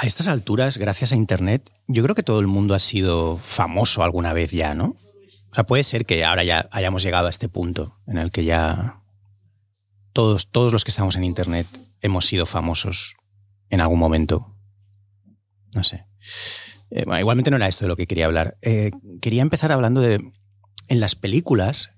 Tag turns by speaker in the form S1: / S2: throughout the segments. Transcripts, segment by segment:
S1: A estas alturas, gracias a Internet, yo creo que todo el mundo ha sido famoso alguna vez ya, ¿no? O sea, puede ser que ahora ya hayamos llegado a este punto en el que ya todos, todos los que estamos en Internet hemos sido famosos en algún momento. No sé. Eh, igualmente no era esto de lo que quería hablar. Eh, quería empezar hablando de. En las películas.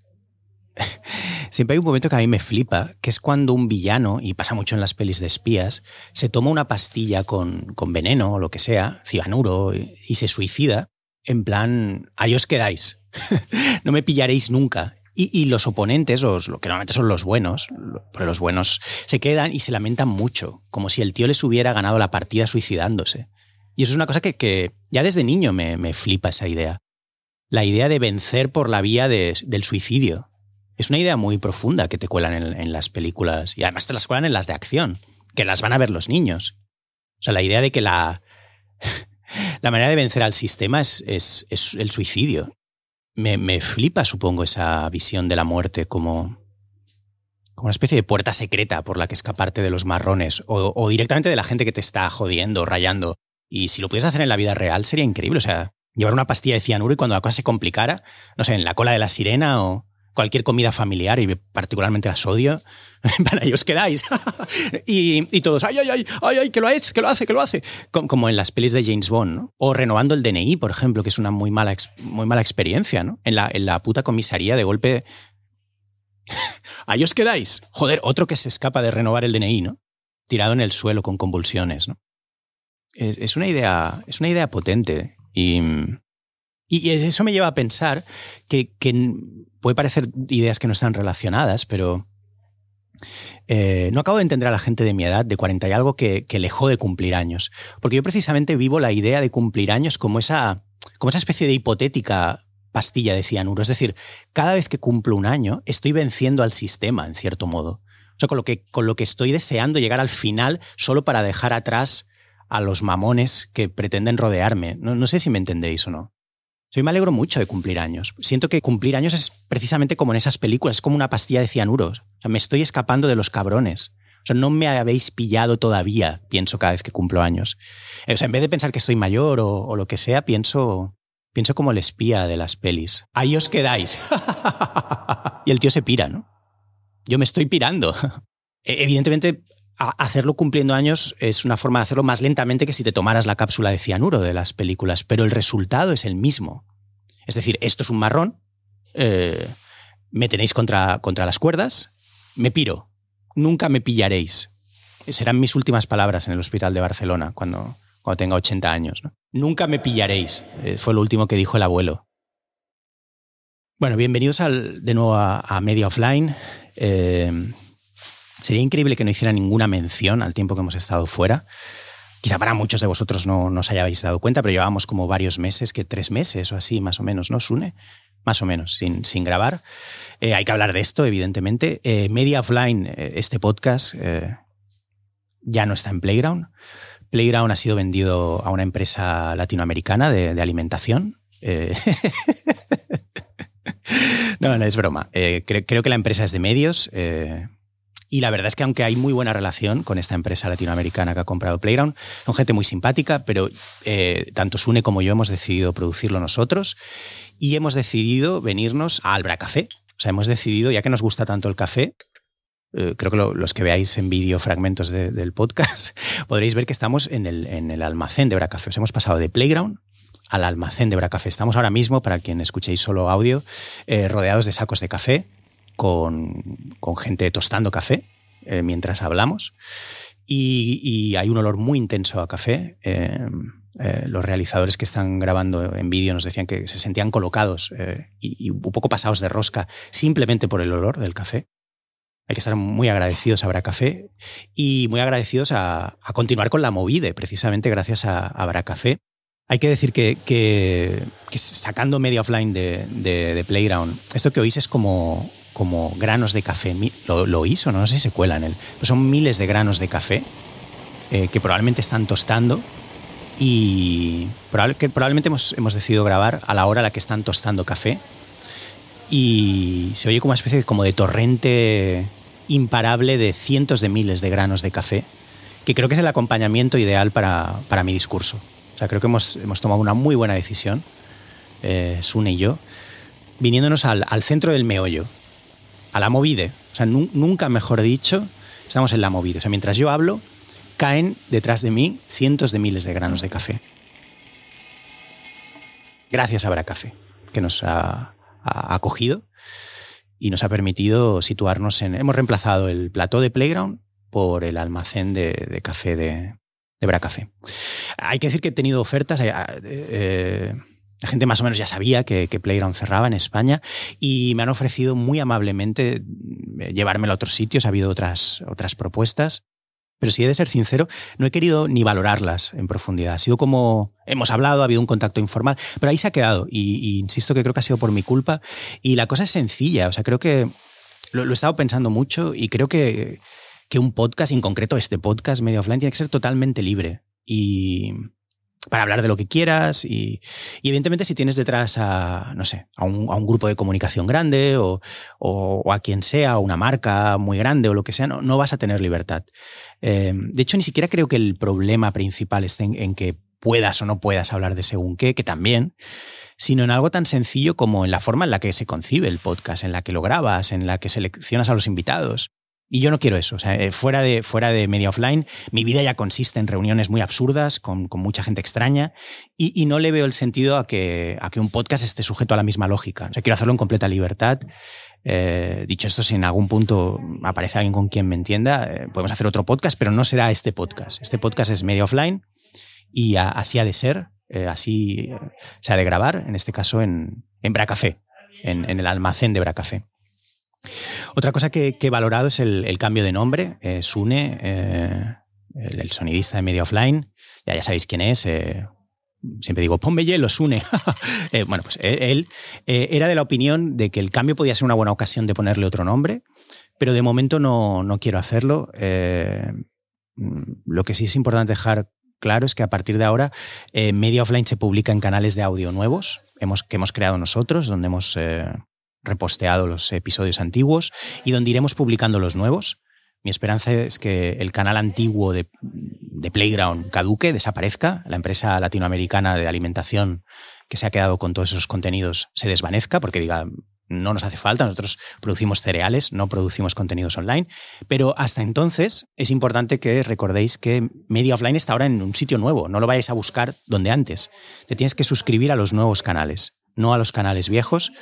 S1: Siempre hay un momento que a mí me flipa, que es cuando un villano, y pasa mucho en las pelis de espías, se toma una pastilla con, con veneno o lo que sea, cianuro, y, se suicida. En plan, ahí os quedáis. no me pillaréis nunca. Y, los oponentes, los, lo que normalmente son los buenos, pero los buenos se quedan y se lamentan mucho, como si el tío les hubiera ganado la partida suicidándose. Y eso es una cosa que, ya desde niño me, flipa esa idea. La idea de vencer por la vía del suicidio. Es una idea muy profunda que te cuelan en, las películas y además te las cuelan en las de acción, que las van a ver los niños. O sea, la idea de que la, la manera de vencer al sistema es, es, el suicidio. Me, me, flipa, supongo, esa visión de la muerte como, como una especie de puerta secreta por la que escaparte de los marrones o, directamente de la gente que te está jodiendo, rayando y si lo pudieras hacer en la vida real sería increíble. O sea, llevar una pastilla de cianuro y cuando la cosa se complicara, no sé, en la cola de la sirena o cualquier comida familiar y particularmente la sodio, para ahí os quedáis. y, todos, ay, ay, ay, ay, ay, que lo hace, que lo hace, que lo hace. Como, en las pelis de James Bond, ¿no? O renovando el DNI, por ejemplo, que es una muy mala, muy mala experiencia, ¿no? En la, en la puta comisaría de golpe... ahí os quedáis. Joder, otro que se escapa de renovar el DNI, ¿no? Tirado en el suelo con convulsiones, ¿no? es, una, idea, es una idea potente y, y eso me lleva a pensar que, puede parecer ideas que no están relacionadas, pero eh, no acabo de entender a la gente de mi edad, de 40 y algo, que, que le de cumplir años. Porque yo precisamente vivo la idea de cumplir años como esa, como esa especie de hipotética pastilla de cianuro. Es decir, cada vez que cumplo un año, estoy venciendo al sistema, en cierto modo. O sea, con lo que, con lo que estoy deseando llegar al final solo para dejar atrás a los mamones que pretenden rodearme. No, sé si me entendéis o no. Yo me alegro mucho de cumplir años. Siento que cumplir años es precisamente como en esas películas, es como una pastilla de cianuros. O sea, me estoy escapando de los cabrones. O sea, no me habéis pillado todavía, pienso cada vez que cumplo años. O sea, en vez de pensar que estoy mayor o, lo que sea, pienso, pienso como el espía de las pelis. Ahí os quedáis. y el tío se pira, ¿no? Yo me estoy pirando. E, evidentemente, hacerlo cumpliendo años es una forma de hacerlo más lentamente que si te tomaras la cápsula de cianuro de las películas, pero el resultado es el mismo. Es decir, esto es un marrón, eh, me tenéis contra, contra las cuerdas, me piro, nunca me pillaréis. Serán mis últimas palabras en el hospital de Barcelona cuando, cuando tenga 80 años. Nunca me pillaréis, eh, fue lo último que dijo el abuelo. Bueno, bienvenidos al, de nuevo a, Media Offline. Eh, Sería increíble que no hiciera ninguna mención al tiempo que hemos estado fuera. Quizá para muchos de vosotros no, os hayáis dado cuenta, pero llevábamos como varios meses, que tres meses o así, más o menos, ¿no, Sune? Más o menos, sin, sin grabar. Eh, hay que hablar de esto, evidentemente. Eh, Media Offline, eh, este podcast, ya no está en Playground. Playground ha sido vendido a una empresa latinoamericana de, alimentación. no, no, es broma. creo que la empresa es de medios. Y la verdad es que aunque hay muy buena relación con esta empresa latinoamericana que ha comprado Playground, son gente muy simpática, pero eh, tanto Sune como yo hemos decidido producirlo nosotros y hemos decidido venirnos a Albra Café. O sea, hemos decidido, ya que nos gusta tanto el café, eh, creo que los que veáis en vídeo fragmentos del podcast, podréis ver que estamos en el, en el almacén de Bracafé. Os hemos pasado de Playground al almacén de Bracafé. Estamos ahora mismo, para quien escuchéis solo audio, eh, rodeados de sacos de café con, gente tostando café eh, mientras hablamos. Y, hay un olor muy intenso a café. Eh, eh, los realizadores que están grabando en vídeo nos decían que se sentían colocados y, un poco pasados de rosca simplemente por el olor del café. Hay que estar muy agradecidos a Bracafé y muy agradecidos a, continuar con la movida, precisamente gracias a, a Café. Hay que decir que, que, sacando media offline de, de, Playground, esto que oís es como como granos de café. Lo, lo hizo, no sé si se cuela en él. son miles de granos de café eh, que probablemente están tostando y que probablemente hemos, hemos, decidido grabar a la hora a la que están tostando café. Y se oye como una especie como de torrente imparable de cientos de miles de granos de café que creo que es el acompañamiento ideal para, para mi discurso. O sea, creo que hemos, hemos tomado una muy buena decisión, eh, Sune y yo, viniéndonos al, al, centro del meollo, a la movide. O sea, nunca mejor dicho, estamos en la movide. O sea, mientras yo hablo, caen detrás de mí cientos de miles de granos de café. Gracias a Bracafé, que nos ha, acogido y nos ha permitido situarnos en... Hemos reemplazado el plató de Playground por el almacén de, café de, de Bracafé. Hay que decir que he tenido ofertas... Eh, eh, la gente más o menos ya sabía que, Playground cerraba en España y me han ofrecido muy amablemente eh, llevármelo a otros sitios. Ha habido otras, otras propuestas. Pero si he de ser sincero, no he querido ni valorarlas en profundidad. Ha sido como hemos hablado, ha habido un contacto informal, pero ahí se ha quedado. Y, insisto que creo que ha sido por mi culpa. Y la cosa es sencilla. O sea, creo que lo, he estado pensando mucho y creo que, que un podcast, en concreto este podcast medio offline, tiene que ser totalmente libre. Y, para hablar de lo que quieras y, evidentemente si tienes detrás a, no sé, a un, grupo de comunicación grande o, a quien sea, o una marca muy grande o lo que sea, no, vas a tener libertad. Eh, de hecho, ni siquiera creo que el problema principal esté en, que puedas o no puedas hablar de según qué, que también, sino en algo tan sencillo como en la forma en la que se concibe el podcast, en la que lo grabas, en la que seleccionas a los invitados. Y yo no quiero eso. Eh, fuera, de, fuera de media offline, mi vida ya consiste en reuniones muy absurdas con, con mucha gente extraña y, y, no le veo el sentido a que, a que un podcast esté sujeto a la misma lógica. Quiero hacerlo en completa libertad. Eh, dicho esto, si en algún punto aparece alguien con quien me entienda, eh, podemos hacer otro podcast, pero no será este podcast. Este podcast es media offline y así ha de ser, así se ha de grabar, en este caso en, en Bracafé, en, en el almacén de Bracafé. Otra cosa que, he valorado es el, cambio de nombre. Eh, Sune, eh, el, sonidista de Media Offline, ya, ya sabéis quién es. Eh, siempre digo, ponme hielo, Sune. bueno, pues él era de la opinión de que el cambio podía ser una buena ocasión de ponerle otro nombre, pero de momento no, no quiero hacerlo. lo que sí es importante dejar claro es que a partir de ahora Media Offline se publica en canales de audio nuevos que hemos creado nosotros, donde hemos reposteado los episodios antiguos y donde iremos publicando los nuevos. Mi esperanza es que el canal antiguo de, Playground caduque, desaparezca, la empresa latinoamericana de alimentación que se ha quedado con todos esos contenidos se desvanezca, porque diga, no nos hace falta, nosotros producimos cereales, no producimos contenidos online, pero hasta entonces es importante que recordéis que Media Offline está ahora en un sitio nuevo, no lo vayáis a buscar donde antes, te tienes que suscribir a los nuevos canales, no a los canales viejos,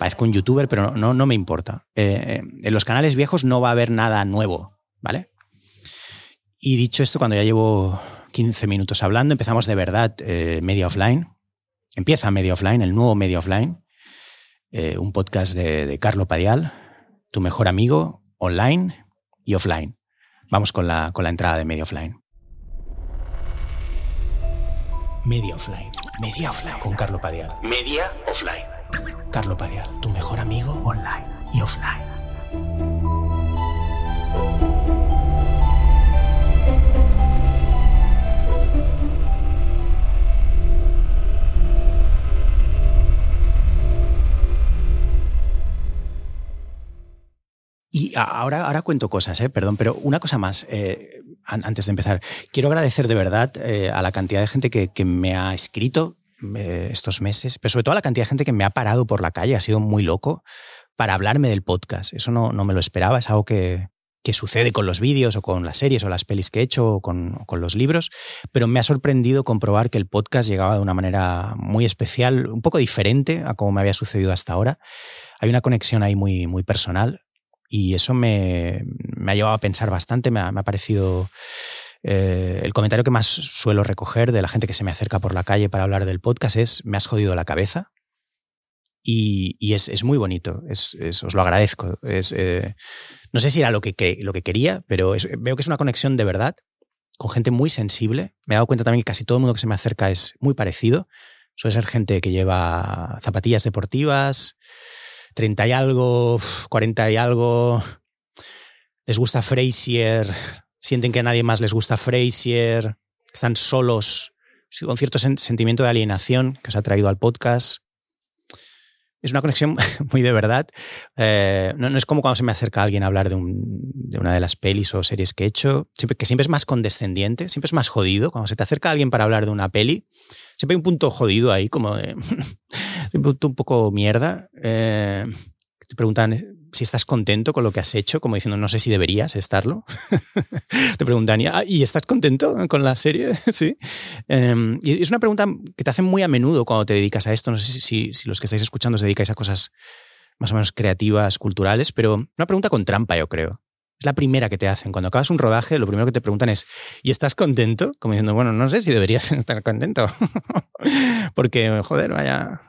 S1: parezco un youtuber, pero no, no, me importa. Eh, en los canales viejos no va a haber nada nuevo, ¿vale? Y dicho esto, cuando ya llevo 15 minutos hablando, empezamos de verdad eh, Media Offline. Empieza Media Offline, el nuevo Media Offline, eh, un podcast de, de Carlo Padial, tu mejor amigo, online y offline. Vamos con la, con la entrada de Media Offline. Media Offline. Media Offline. Con Carlo Padial.
S2: Media Offline.
S1: Carlo Padial, tu mejor amigo online y offline. Y ahora, ahora cuento cosas, ¿eh? perdón, pero una cosa más. Eh, antes de empezar, quiero agradecer de verdad eh, a la cantidad de gente que, que me ha escrito, eh, estos meses, pero sobre todo la cantidad de gente que me ha parado por la calle, ha sido muy loco para hablarme del podcast. Eso no, no me lo esperaba, es algo que, que sucede con los vídeos o con las series o las pelis que he hecho o con, con, los libros, pero me ha sorprendido comprobar que el podcast llegaba de una manera muy especial, un poco diferente a como me había sucedido hasta ahora. Hay una conexión ahí muy, muy personal y eso me, me ha llevado a pensar bastante, me ha, me ha parecido eh, el comentario que más suelo recoger de la gente que se me acerca por la calle para hablar del podcast es, me has jodido la cabeza. Y, es, muy bonito, os lo agradezco. Eh, no sé si era lo que, lo que quería, pero veo que es una conexión de verdad con gente muy sensible. Me he dado cuenta también que casi todo el mundo que se me acerca es muy parecido. Suele ser gente que lleva zapatillas deportivas, 30 y algo, 40 y algo, les gusta Frasier, sienten que a nadie más les gusta Frasier, están solos, con cierto sentimiento de alienación que os ha traído al podcast. es una conexión muy de verdad. Eh, no, es como cuando se me acerca alguien a hablar de, una de las pelis o series que he hecho, siempre, que siempre es más condescendiente, siempre es más jodido. Cuando se te acerca alguien para hablar de una peli, siempre hay un punto jodido ahí, como de, un punto un poco mierda. Eh, te preguntan si estás contento con lo que has hecho, como diciendo, no sé si deberías estarlo. te preguntan, ah, ¿y estás contento con la serie? sí. Em, y es una pregunta que te hacen muy a menudo cuando te dedicas a esto. No sé si, si, los que estáis escuchando os dedicáis a cosas más o menos creativas, culturales, pero una pregunta con trampa, yo creo. Es la primera que te hacen. Cuando acabas un rodaje, lo primero que te preguntan es, ¿y estás contento? Como diciendo, bueno, no sé si deberías estar contento. Porque, joder, vaya,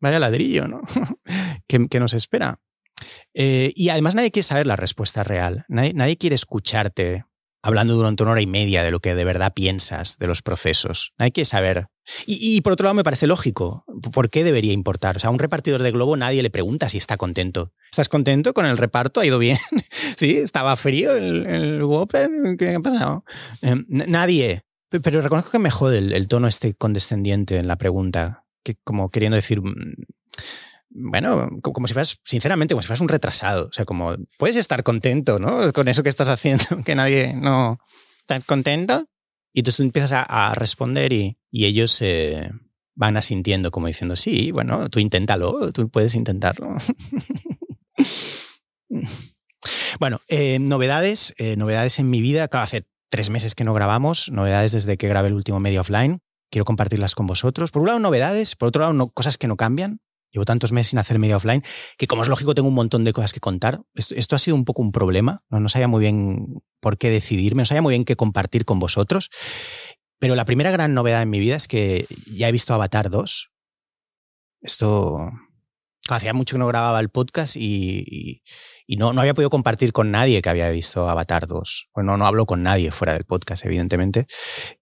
S1: vaya ladrillo, ¿no? que, nos espera. Eh, y además nadie quiere saber la respuesta real. Nadie, quiere escucharte hablando durante una hora y media de lo que de verdad piensas de los procesos. Nadie quiere saber. Y, por otro lado me parece lógico. ¿Por qué debería importar? O sea, a un repartidor de globo nadie le pregunta si está contento. ¿Estás contento con el reparto? ¿Ha ido bien? ¿Sí? ¿Estaba frío el, el Whopper? ¿Qué ha pasado? Em, nadie. Pero reconozco que me jode el, tono este condescendiente en la pregunta. Que como queriendo decir mm, bueno, como si fueras, sinceramente, como si fueras un retrasado. O sea, como puedes estar contento, ¿no? Con eso que estás haciendo, que nadie no está contento. Y entonces tú empiezas a, responder y, ellos se van asintiendo, como diciendo, sí, bueno, tú inténtalo, tú puedes intentarlo. bueno, eh, novedades, eh, novedades en mi vida. Claro, hace tres meses que no grabamos, novedades desde que grabé el último medio offline. Quiero compartirlas con vosotros. Por un lado, novedades, por otro lado, no, cosas que no cambian. Llevo tantos meses sin hacer media offline que, como es lógico, tengo un montón de cosas que contar. Esto, ha sido un poco un problema. No, no sabía muy bien por qué decidirme, no sabía muy bien qué compartir con vosotros. Pero la primera gran novedad en mi vida es que ya he visto Avatar 2. Esto. Hacía mucho que no grababa el podcast y, no, no, había podido compartir con nadie que había visto Avatar 2. Bueno, no hablo con nadie fuera del podcast, evidentemente.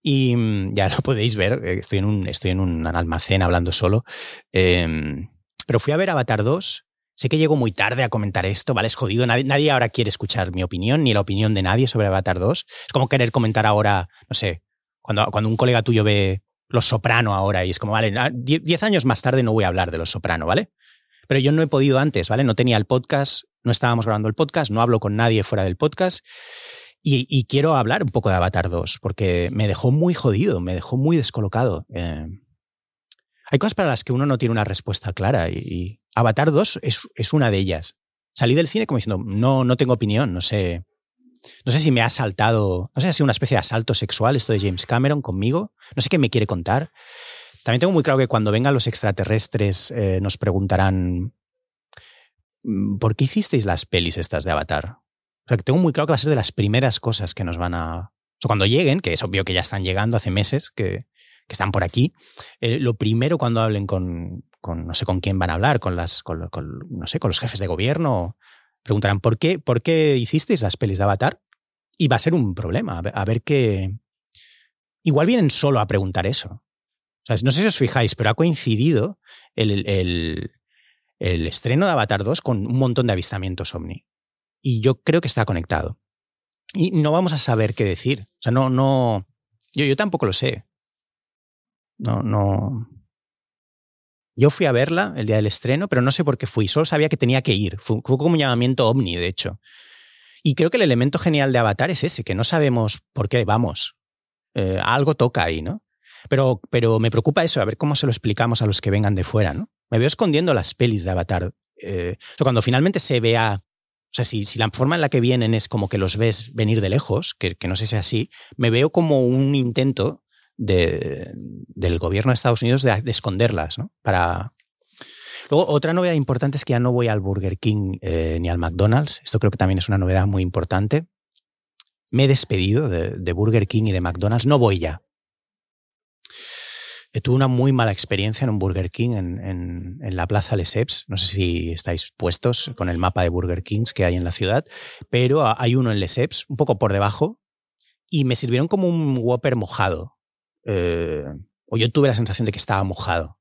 S1: Y mm, ya lo podéis ver, eh, estoy en un, estoy en un almacén hablando solo. Eh, pero fui a ver Avatar 2. Sé que llego muy tarde a comentar esto, ¿vale? Es jodido. Nadie, ahora quiere escuchar mi opinión ni la opinión de nadie sobre Avatar 2. Es como querer comentar ahora, no sé, cuando, cuando un colega tuyo ve Los Soprano ahora y es como, vale, diez años más tarde no voy a hablar de Los Soprano, ¿vale? Pero yo no he podido antes, ¿vale? No tenía el podcast, no estábamos grabando el podcast, no hablo con nadie fuera del podcast. Y, quiero hablar un poco de Avatar 2, porque me dejó muy jodido, me dejó muy descolocado. Eh, hay cosas para las que uno no tiene una respuesta clara y, Avatar 2 es, una de ellas. Salí del cine como diciendo, no, no tengo opinión, no sé. No sé si me ha asaltado, no sé si ha sido una especie de asalto sexual esto de James Cameron conmigo. No sé qué me quiere contar. También tengo muy claro que cuando vengan los extraterrestres eh, nos preguntarán, mm, ¿por qué hicisteis las pelis estas de Avatar? Tengo muy claro que va a ser de las primeras cosas que nos van a... O cuando lleguen, que es obvio que ya están llegando hace meses, que, que están por aquí, eh, lo primero cuando hablen con, no sé con quién van a hablar, con las, con, no sé, con los jefes de gobierno, preguntarán ¿por qué, por qué hicisteis las pelis de Avatar? Y va a ser un problema, a ver, qué. Igual vienen solo a preguntar eso. no sé si os fijáis, pero ha coincidido el, el, estreno de Avatar 2 con un montón de avistamientos ovni. Y yo creo que está conectado. Y no vamos a saber qué decir. O sea, no, no. Yo tampoco lo sé. No, no. Yo fui a verla el día del estreno, pero no sé por qué fui. Solo sabía que tenía que ir. Fue, como un llamamiento ovni, de hecho. Y creo que el elemento genial de Avatar es ese, que no sabemos por qué vamos. Eh, algo toca ahí, ¿no? Pero, pero me preocupa eso, a ver cómo se lo explicamos a los que vengan de fuera, ¿no? Me veo escondiendo las pelis de Avatar. Eh, cuando finalmente se vea o sea, si, si, la forma en la que vienen es como que los ves venir de lejos, que, que no sé si es así, me veo como un intento del gobierno de Estados Unidos de, esconderlas. ¿no? Para... Luego, otra novedad importante es que ya no voy al Burger King eh, ni al McDonald's. Esto creo que también es una novedad muy importante. Me he despedido de, Burger King y de McDonald's. No voy ya. Eh, tuve una muy mala experiencia en un Burger King en, en, la Plaza Lesseps. No sé si estáis puestos con el mapa de Burger Kings que hay en la ciudad, pero hay uno en Lesseps, un poco por debajo, y me sirvieron como un Whopper mojado. Eh, o yo tuve la sensación de que estaba mojado.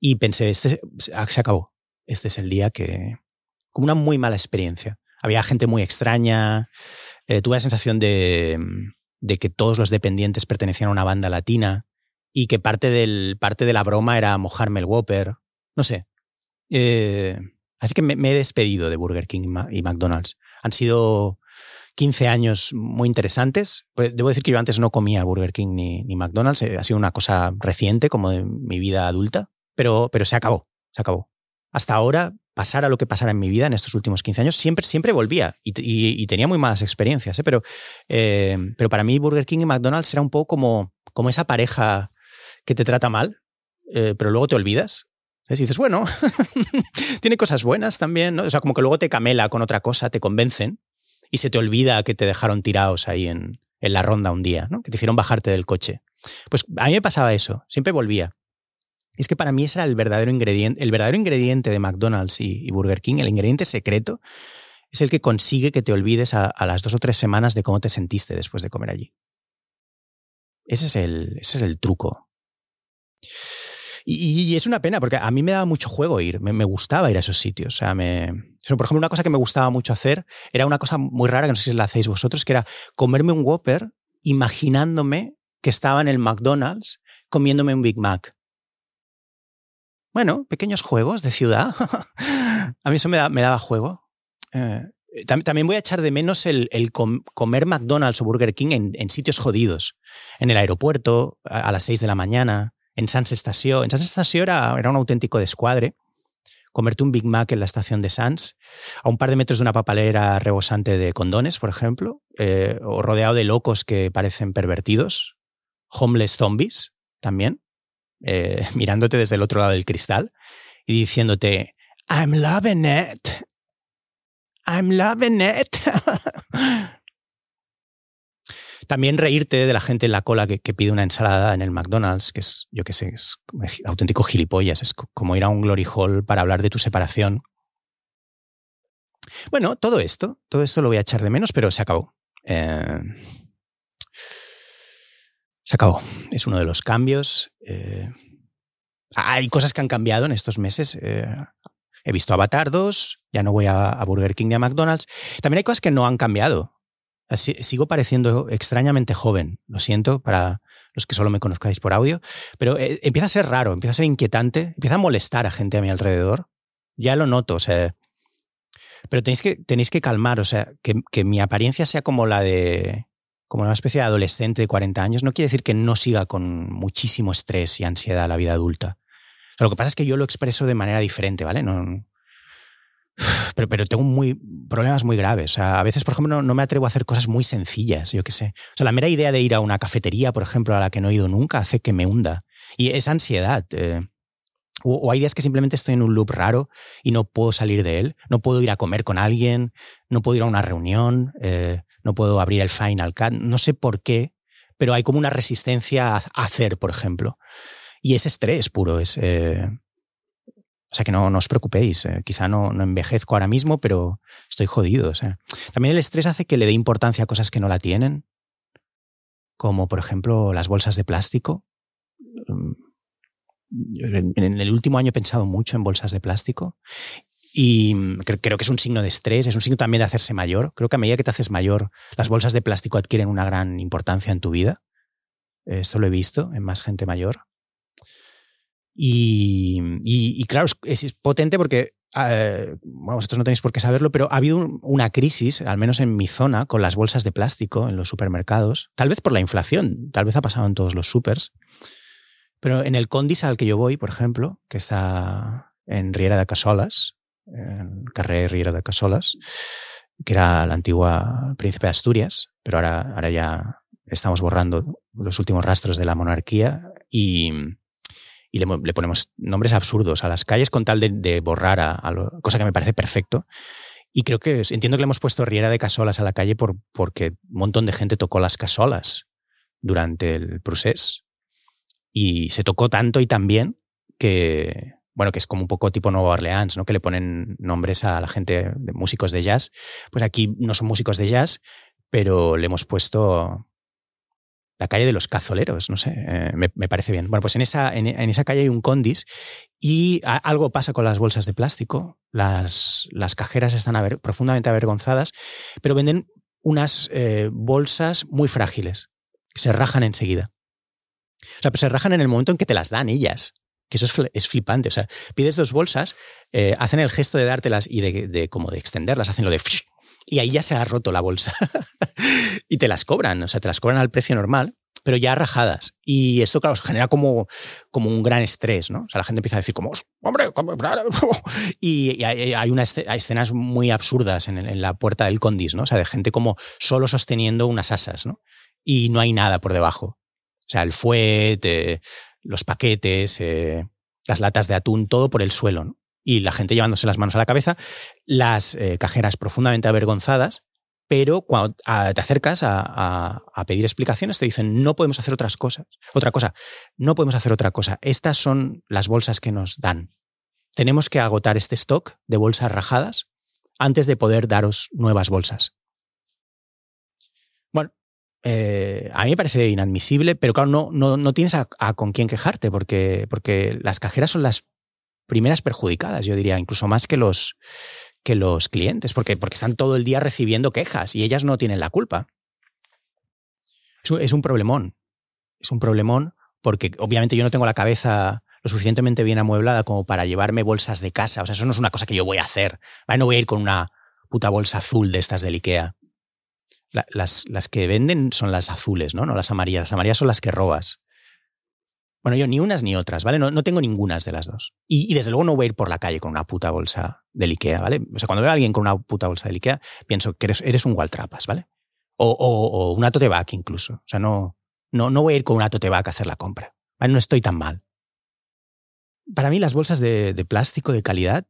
S1: Y pensé, este ah, se acabó. Este es el día que... Como una muy mala experiencia. Había gente muy extraña. Eh, tuve la sensación de, de, que todos los dependientes pertenecían a una banda latina y que parte, del, parte de la broma era mojarme el Whopper. No sé. Eh, así que me, he despedido de Burger King y McDonald's. Han sido 15 años muy interesantes. Pues, debo decir que yo antes no comía Burger King ni, ni McDonald's. Eh, ha sido una cosa reciente, como de mi vida adulta. Pero, pero se acabó, se acabó. Hasta ahora pasara lo que pasara en mi vida en estos últimos 15 años, siempre, siempre volvía y, tenía muy malas experiencias. ¿eh? Pero, eh, pero para mí Burger King y McDonald's era un poco como, como esa pareja que te trata mal, pero luego te olvidas. Y dices, bueno, tiene cosas buenas también, ¿no? O sea, como que luego te camela con otra cosa, te convencen y se te olvida que te dejaron tirados ahí en, en la ronda un día, ¿no? Que te hicieron bajarte del coche. Pues a mí me pasaba eso, siempre volvía es que para mí ese era el verdadero ingrediente, el verdadero ingrediente de McDonald's y, Burger King, el ingrediente secreto, es el que consigue que te olvides a, las dos o tres semanas de cómo te sentiste después de comer allí. Ese es el, ese es el truco. Y, es una pena, porque a mí me daba mucho juego ir, me, gustaba ir a esos sitios. O sea, me, por ejemplo, una cosa que me gustaba mucho hacer era una cosa muy rara, que no sé si la hacéis vosotros, que era comerme un Whopper imaginándome que estaba en el McDonald's comiéndome un Big Mac. Bueno, pequeños juegos de ciudad. a mí eso me, daba juego. Eh, también voy a echar de menos el, comer McDonald's o Burger King en, sitios jodidos. En el aeropuerto, a, las 6 de la mañana, en Sans Estación. En Sans era, era un auténtico descuadre. Comerte un Big Mac en la estación de Sans, a un par de metros de una papalera rebosante de condones, por ejemplo, eh, o rodeado de locos que parecen pervertidos, homeless zombies también. Eh, mirándote desde el otro lado del cristal y diciéndote, I'm loving it. I'm loving it. También reírte de la gente en la cola que, pide una ensalada en el McDonald's, que es, yo qué sé, es auténtico gilipollas. Es como ir a un glory hall para hablar de tu separación. Bueno, todo esto, todo esto lo voy a echar de menos, pero se acabó. Eh, se acabó. Es uno de los cambios. Eh, hay cosas que han cambiado en estos meses. Eh, he visto Avatar 2, ya no voy a, Burger King ni a McDonald's. También hay cosas que no han cambiado. Sigo pareciendo extrañamente joven. Lo siento para los que solo me conozcáis por audio. Pero eh, empieza a ser raro, empieza a ser inquietante, empieza a molestar a gente a mi alrededor. Ya lo noto, o sea. Pero tenéis que, tenéis que calmar, o sea, que, que mi apariencia sea como la de como una especie de adolescente de 40 años, no quiere decir que no siga con muchísimo estrés y ansiedad la vida adulta. lo que pasa es que yo lo expreso de manera diferente, ¿vale? No, pero, pero tengo muy, problemas muy graves. O a veces, por ejemplo, no, me atrevo a hacer cosas muy sencillas, yo qué sé. O sea, la mera idea de ir a una cafetería, por ejemplo, a la que no he ido nunca, hace que me hunda. Y es ansiedad. Eh, o, hay días que simplemente estoy en un loop raro y no puedo salir de él. No puedo ir a comer con alguien, no puedo ir a una reunión. Eh, no puedo abrir el Final Cut, no sé por qué, pero hay como una resistencia a hacer, por ejemplo. Y es estrés puro, es... Eh, o sea que no, os preocupéis, eh, quizá no, no, envejezco ahora mismo, pero estoy jodido. O sea. También el estrés hace que le dé importancia a cosas que no la tienen, como por ejemplo las bolsas de plástico. Mm, en el último año he pensado mucho en bolsas de plástico y mm, creo que es un signo de estrés, es un signo también de hacerse mayor. Creo que a medida que te haces mayor, las bolsas de plástico adquieren una gran importancia en tu vida. Esto lo he visto en más gente mayor. Y, claro, es, potente porque, eh, bueno, vosotros no tenéis por qué saberlo, pero ha habido una crisis, al menos en mi zona, con las bolsas de plástico en los supermercados. Tal vez por la inflación, tal vez ha pasado en todos los supers. Pero en el Condis al que yo voy, por ejemplo, que está en Riera de Casolas, en Carrer Riera de Casolas, que era la antigua príncipe de Asturias, pero ahora, ahora ya estamos borrando los últimos rastros de la monarquía y, y le, ponemos nombres absurdos a las calles con tal de, borrar a, cosa que me parece perfecto. Y creo que entiendo que le hemos puesto Riera de Casolas a la calle por, porque un montón de gente tocó las casolas durante el proceso. Y se tocó tanto y tan bien que, bueno, que es como un poco tipo Nueva Orleans, ¿no? Que le ponen nombres a la gente de músicos de jazz. Pues aquí no son músicos de jazz, pero le hemos puesto la calle de los cazoleros, no sé, eh, me, parece bien. Bueno, pues en esa, en, esa calle hay un condis y algo pasa con las bolsas de plástico. Las, las cajeras están profundamente avergonzadas, pero venden unas eh, bolsas muy frágiles, que se rajan enseguida. O sea, pues se rajan en el momento en que te las dan ellas. Que eso es, flipante. O sea, pides dos bolsas, eh, hacen el gesto de dártelas y de, como de extenderlas, hacen lo de... Y ahí ya se ha roto la bolsa. y te las cobran, o sea, te las cobran al precio normal pero ya rajadas. Y esto, claro, genera como, como un gran estrés, ¿no? O sea, la gente empieza a decir como, hombre, y, hay, una escenas muy absurdas en, la puerta del Condis, ¿no? O sea, de gente como solo sosteniendo unas asas, ¿no? Y no hay nada por debajo. O sea, el fuet, los paquetes, eh, las latas de atún, todo por el suelo, ¿no? Y la gente llevándose las manos a la cabeza, las eh, cajeras profundamente avergonzadas, pero cuando te acercas a, pedir explicaciones te dicen no podemos hacer otras cosas. Otra cosa, no podemos hacer otra cosa. Estas son las bolsas que nos dan. Tenemos que agotar este stock de bolsas rajadas antes de poder daros nuevas bolsas. Bueno, eh, a mí me parece inadmisible, pero claro, no, no, no tienes a, con quién quejarte porque, porque las cajeras son las primeras perjudicadas, yo diría, incluso más que los, que los clientes, porque, porque están todo el día recibiendo quejas y ellas no tienen la culpa. Es un, problemón. Es un problemón porque obviamente yo no tengo la cabeza lo suficientemente bien amueblada como para llevarme bolsas de casa. O sea, eso no es una cosa que yo voy a hacer. No voy a ir con una puta bolsa azul de estas del IKEA. las, las, que venden son las azules, ¿no? No las amarillas. Las amarillas son las que robas. Bueno, yo ni unas ni otras, ¿vale? No, no tengo ninguna de las dos. Y, desde luego no voy a ir por la calle con una puta bolsa del Ikea, ¿vale? O sea, cuando veo a alguien con una puta bolsa del Ikea, pienso que eres, eres un Waltrapas, ¿vale? O, o, una tote bag incluso. O sea, no, no, no voy a ir con una tote bag a hacer la compra. ¿vale? No estoy tan mal. Para mí las bolsas de, de plástico de calidad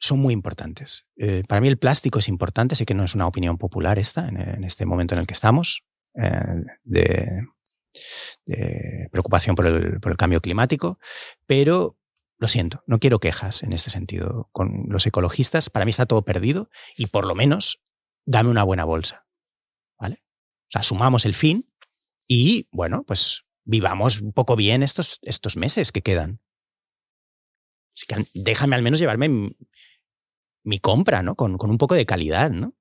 S1: son muy importantes. Eh, para mí el plástico es importante, sé que no es una opinión popular esta, en, este momento en el que estamos, eh, de, de preocupación por el, cambio climático, pero lo siento, no quiero quejas en este sentido. Con los ecologistas, para mí está todo perdido y por lo menos dame una buena bolsa. ¿Vale? O sea, sumamos el fin y, bueno, pues vivamos un poco bien estos, estos meses que quedan. Así que déjame al menos llevarme mi, compra, ¿no? Con, con, un poco de calidad, ¿no?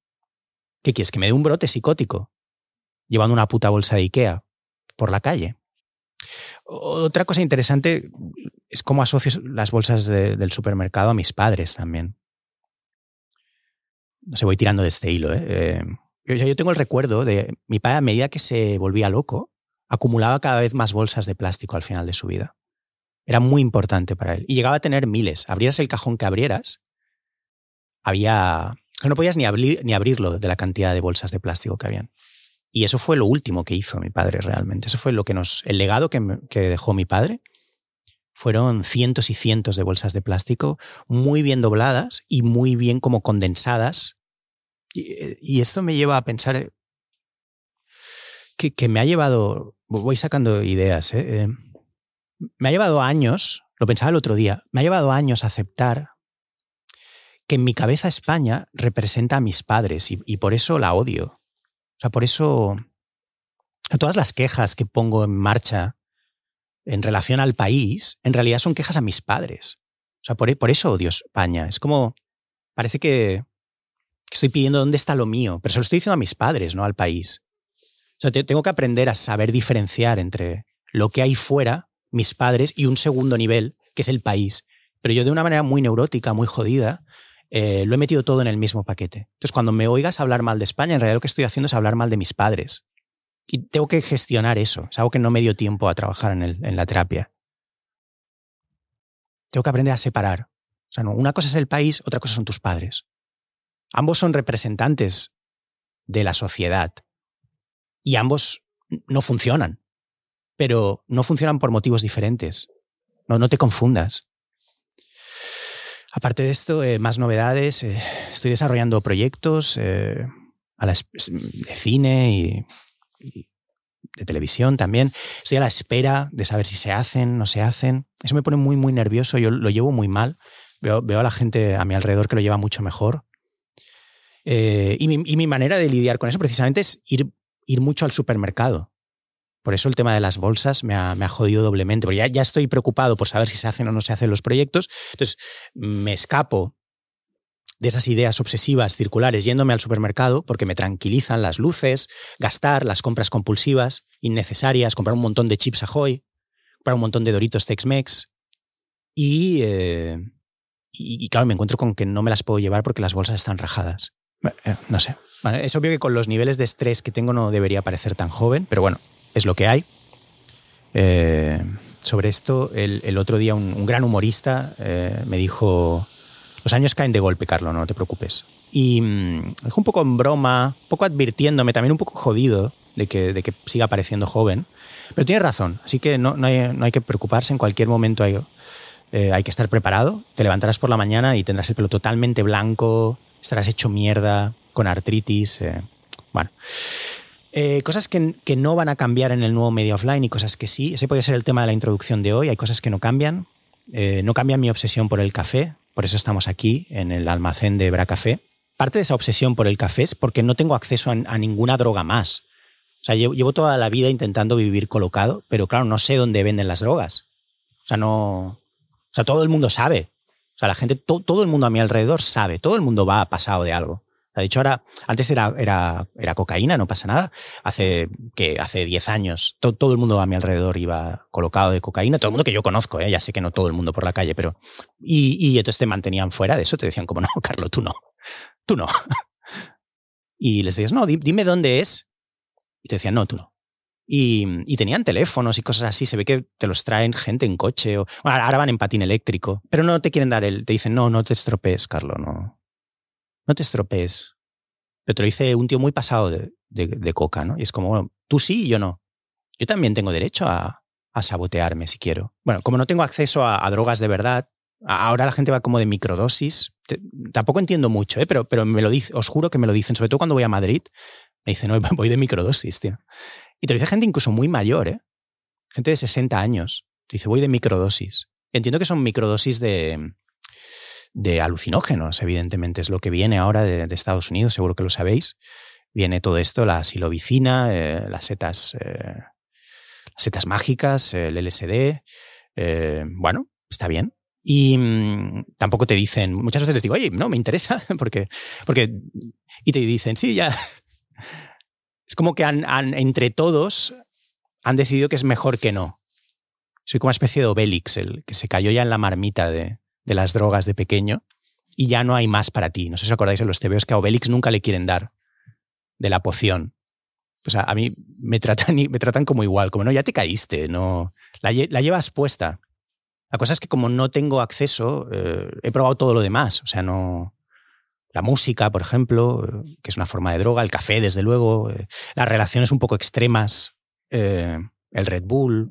S1: ¿Qué quieres? ¿Que me dé un brote psicótico? Llevando una puta bolsa de Ikea por la calle. Otra cosa interesante es cómo asocio las bolsas del supermercado a mis padres también. No sé, voy tirando de este hilo. ¿eh? eh yo, tengo el recuerdo de mi padre, a medida que se volvía loco, acumulaba cada vez más bolsas de plástico al final de su vida. Era muy importante para él. Y llegaba a tener miles. Abrieras el cajón que abrieras, había... No podías ni, abrir, ni abrirlo de la cantidad de bolsas de plástico que habían. Y eso fue lo último que hizo mi padre realmente. Eso fue lo que nos. El legado que, dejó mi padre fueron cientos y cientos de bolsas de plástico muy bien dobladas y muy bien como condensadas. Y, esto me lleva a pensar eh, que, me ha llevado. Voy sacando ideas. ¿eh? Eh, me ha llevado años, lo pensaba el otro día, me ha llevado años aceptar que en mi cabeza España representa a mis padres y por eso la odio. O sea, por eso todas las quejas que pongo en marcha en relación al país, en realidad son quejas a mis padres. O sea, por, por eso odio España. Es como, parece que, estoy pidiendo dónde está lo mío, pero se lo estoy diciendo a mis padres, no al país. O sea, tengo que aprender a saber diferenciar entre lo que hay fuera, mis padres, y un segundo nivel, que es el país. Pero yo de una manera muy neurótica, muy jodida, eh, lo he metido todo en el mismo paquete. Entonces, cuando me oigas hablar mal de España, en realidad lo que estoy haciendo es hablar mal de mis padres. Y tengo que gestionar eso. Es algo que no me dio tiempo a trabajar en, en la terapia. Tengo que aprender a separar. O sea, no, una cosa es el país, otra cosa son tus padres. Ambos son representantes de la sociedad. Y ambos no funcionan. Pero no funcionan por motivos diferentes. No, no te confundas. Aparte de esto, eh, más novedades. Eh, estoy desarrollando proyectos eh, de cine y, de televisión también. Estoy a la espera de saber si se hacen, no se hacen. Eso me pone muy, muy nervioso. Yo lo llevo muy mal. Veo, a la gente a mi alrededor que lo lleva mucho mejor. y, mi, manera de lidiar con eso precisamente es ir, ir mucho al supermercado. Por eso el tema de las bolsas me ha, jodido doblemente, porque ya, ya, estoy preocupado por saber si se hacen o no se hacen los proyectos. Entonces, me escapo de esas ideas obsesivas circulares yéndome al supermercado porque me tranquilizan las luces, gastar, las compras compulsivas, innecesarias, comprar un montón de chips Ahoy, comprar un montón de Doritos Tex-Mex. Y, eh, y, y, claro, me encuentro con que no me las puedo llevar porque las bolsas están rajadas. Eh, no sé. es obvio que con los niveles de estrés que tengo no debería parecer tan joven, pero bueno, es lo que hay. Eh, sobre esto, el, el, otro día un, un gran humorista eh, me dijo, los años caen de golpe, Carlos, no te preocupes. Y mmm, un poco en broma, un poco advirtiéndome, también un poco jodido de que, de que siga pareciendo joven, pero tiene razón, así que no, no, hay, no hay que preocuparse, en cualquier momento hay, eh, hay que estar preparado, te levantarás por la mañana y tendrás el pelo totalmente blanco, estarás hecho mierda, con artritis, bueno. Eh, cosas que, que, no van a cambiar en el nuevo medio offline y cosas que sí. Ese puede ser el tema de la introducción de hoy. Hay cosas que no cambian. Eh, no cambia mi obsesión por el café. Por eso estamos aquí en el almacén de Bracafé. Parte de esa obsesión por el café es porque no tengo acceso a, a ninguna droga más. O sea, llevo, llevo, toda la vida intentando vivir colocado, pero claro, no sé dónde venden las drogas. O sea, no. O sea, todo el mundo sabe. O sea, la gente, to, todo el mundo a mi alrededor sabe. Todo el mundo va pasado de algo. De hecho, ahora, antes era, era, era cocaína, no pasa nada. Hace, que hace 10 años, to, todo el mundo a mi alrededor iba colocado de cocaína. Todo el mundo que yo conozco, ¿eh? ya sé que no todo el mundo por la calle, pero. Y, y entonces te mantenían fuera de eso, te decían como, no, Carlos, tú no. Tú no. Y les decías, no, dime dónde es. Y te decían, no, tú no. Y, y, tenían teléfonos y cosas así. Se ve que te los traen gente en coche. O, bueno, ahora van en patín eléctrico. Pero no te quieren dar el. Te dicen, no, no te estropees, Carlos, no no te estropees. Pero te lo dice un tío muy pasado de, coca, ¿no? Y es como, bueno, tú sí y yo no. Yo también tengo derecho a, sabotearme si quiero. Bueno, como no tengo acceso a, drogas de verdad, ahora la gente va como de microdosis. Tampoco entiendo mucho, ¿eh? pero, pero me lo dice, os juro que me lo dicen, sobre todo cuando voy a Madrid, me dicen, no, voy de microdosis, tío. Y te lo dice gente incluso muy mayor, ¿eh? Gente de 60 años. Te dice, voy de microdosis. Entiendo que son microdosis de, de alucinógenos, evidentemente, es lo que viene ahora de, Estados Unidos, seguro que lo sabéis. Viene todo esto, la silovicina, eh, las setas, eh, las setas mágicas, el LSD. Eh, bueno, está bien. Y mmm, tampoco te dicen, muchas veces les digo, oye, no, me interesa, porque, porque, y te dicen, sí, ya. Es como que han, entre todos han decidido que es mejor que no. Soy como una especie de Obélix, el que se cayó ya en la marmita de, de las drogas de pequeño y ya no hay más para ti. No sé si os acordáis en los TVOs que a Obelix nunca le quieren dar de la poción. O sea, a mí me tratan, me tratan como igual, como no, ya te caíste, no, la, llevas puesta. La cosa es que como no tengo acceso, eh, he probado todo lo demás. O sea, no. La música, por ejemplo, eh, que es una forma de droga, el café, desde luego, eh, las relaciones un poco extremas, el Red Bull.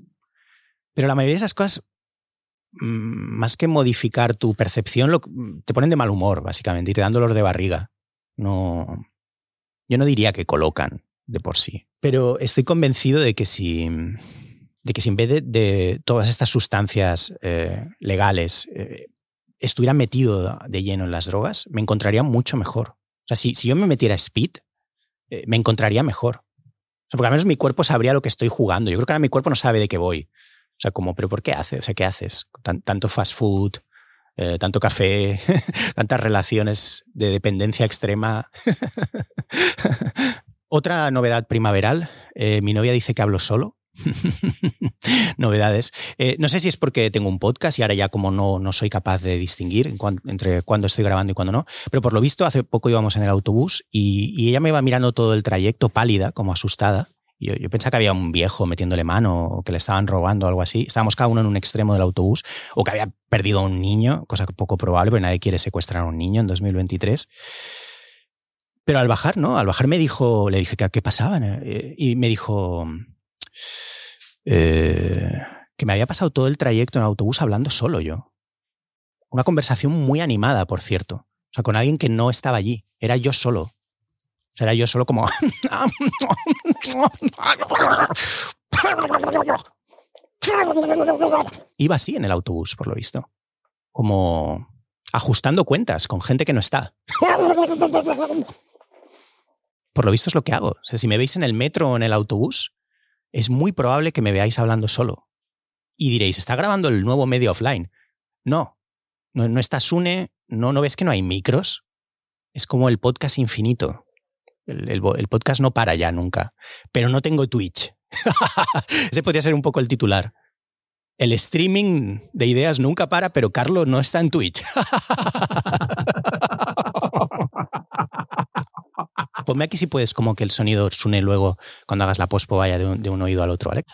S1: Pero la mayoría de esas cosas más que modificar tu percepción, lo, te ponen de mal humor, básicamente, y te dan dolor de barriga. No. Yo no diría que colocan de por sí. Pero estoy convencido de que si. de que si en vez de, de todas estas sustancias eh, legales eh, estuviera metido de lleno en las drogas, me encontraría mucho mejor. O sea, si, si yo me metiera speed, eh, me encontraría mejor. O sea, porque al menos mi cuerpo sabría lo que estoy jugando. Yo creo que ahora mi cuerpo no sabe de qué voy. O sea, como, ¿pero por qué haces? O sea, ¿qué haces? Tan, tanto fast food, eh, tanto café, tantas relaciones de dependencia extrema. Otra novedad primaveral, eh, mi novia dice que hablo solo. Novedades. Eh, no sé si es porque tengo un podcast y ahora ya como no, no soy capaz de distinguir entre cuándo estoy grabando y cuándo no, pero por lo visto hace poco íbamos en el autobús y, y ella me iba mirando todo el trayecto pálida, como asustada, yo, pensaba que había un viejo metiéndole mano o que le estaban robando o algo así. Estábamos cada uno en un extremo del autobús o que había perdido a un niño, cosa poco probable, porque nadie quiere secuestrar a un niño en 2023. Pero al bajar, ¿no? Al bajar me dijo, le dije que qué pasaba y me dijo eh, que me había pasado todo el trayecto en autobús hablando solo yo. Una conversación muy animada, por cierto. O sea, con alguien que no estaba allí. Era yo solo. Será yo solo como... Iba así en el autobús, por lo visto. Como ajustando cuentas con gente que no está. Por lo visto es lo que hago. O sea, si me veis en el metro o en el autobús, es muy probable que me veáis hablando solo. Y diréis, ¿está grabando el nuevo medio offline? No. No, no está Sune, no, no ves que no hay micros. Es como el podcast infinito. El, el, podcast no para ya nunca. Pero no tengo Twitch. Ese podría ser un poco el titular. El streaming de ideas nunca para, pero Carlos no está en Twitch. Ponme aquí si puedes como que el sonido suene luego cuando hagas la pospo vaya de un, de un oído al otro, ¿vale?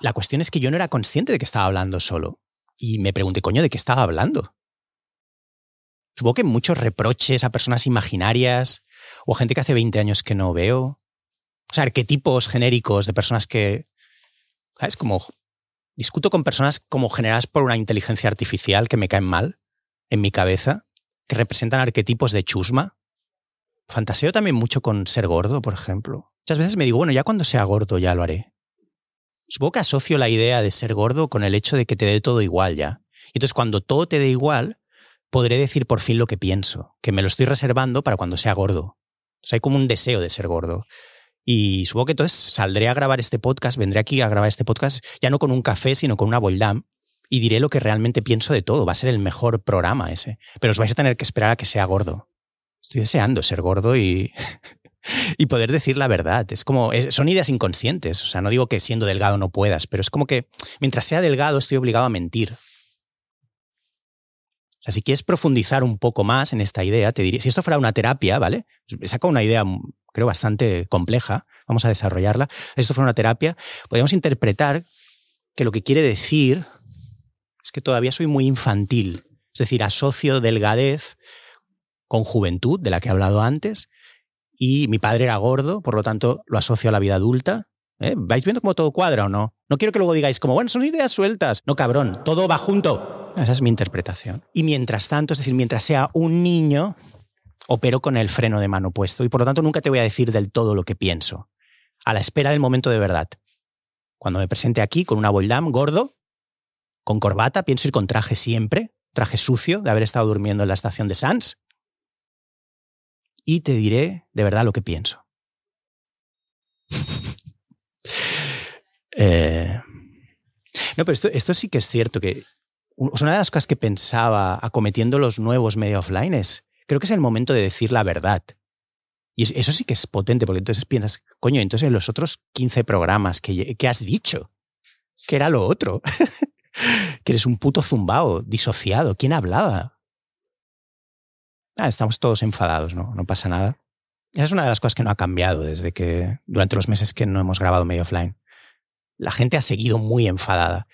S1: La cuestión es que yo no era consciente de que estaba hablando solo. Y me pregunté, coño, ¿de qué estaba hablando? Supongo que muchos reproches a personas imaginarias o gente que hace 20 años que no veo. O sea, arquetipos genéricos de personas que, ¿sabes? Como discuto con personas como generadas por una inteligencia artificial que me caen mal en mi cabeza, que representan arquetipos de chusma. Fantaseo también mucho con ser gordo, por ejemplo. Muchas veces me digo, bueno, ya cuando sea gordo ya lo haré. Supongo que asocio la idea de ser gordo con el hecho de que te dé todo igual ya. Y entonces cuando todo te dé igual, podré decir por fin lo que pienso, que me lo estoy reservando para cuando sea gordo. O sea, hay como un deseo de ser gordo. Y supongo que entonces saldré a grabar este podcast, vendré aquí a grabar este podcast ya no con un café, sino con una boldam y diré lo que realmente pienso de todo. Va a ser el mejor programa ese. Pero os vais a tener que esperar a que sea gordo. Estoy deseando ser gordo y, y poder decir la verdad. Es como, son ideas inconscientes. O sea, no digo que siendo delgado no puedas, pero es como que mientras sea delgado estoy obligado a mentir. Sea, si quieres profundizar un poco más en esta idea, te diría, si esto fuera una terapia, ¿vale? Saca una idea, creo, bastante compleja, vamos a desarrollarla. Si esto fuera una terapia, podríamos interpretar que lo que quiere decir es que todavía soy muy infantil. Es decir, asocio delgadez con juventud, de la que he hablado antes, y mi padre era gordo, por lo tanto lo asocio a la vida adulta. ¿Eh? ¿Vais viendo cómo todo cuadra o no? No quiero que luego digáis como, bueno, son ideas sueltas. No, cabrón, todo va junto. Esa es mi interpretación. Y mientras tanto, es decir, mientras sea un niño, opero con el freno de mano puesto y por lo tanto nunca te voy a decir del todo lo que pienso. A la espera del momento de verdad. Cuando me presente aquí con una boldam gordo, con corbata, pienso ir con traje siempre, traje sucio de haber estado durmiendo en la estación de Sans. Y te diré de verdad lo que pienso. Eh, no, pero esto, esto, sí que es cierto que una de las cosas que pensaba acometiendo los nuevos media offline es, creo que es el momento de decir la verdad. Y eso sí que es potente, porque entonces piensas, coño, entonces en los otros 15 programas que, que has dicho, que era lo otro. que eres un puto zumbao, disociado. ¿Quién hablaba? Ah, estamos todos enfadados, ¿no? No pasa nada. Esa es una de las cosas que no ha cambiado desde que, durante los meses que no hemos grabado medio offline. La gente ha seguido muy enfadada.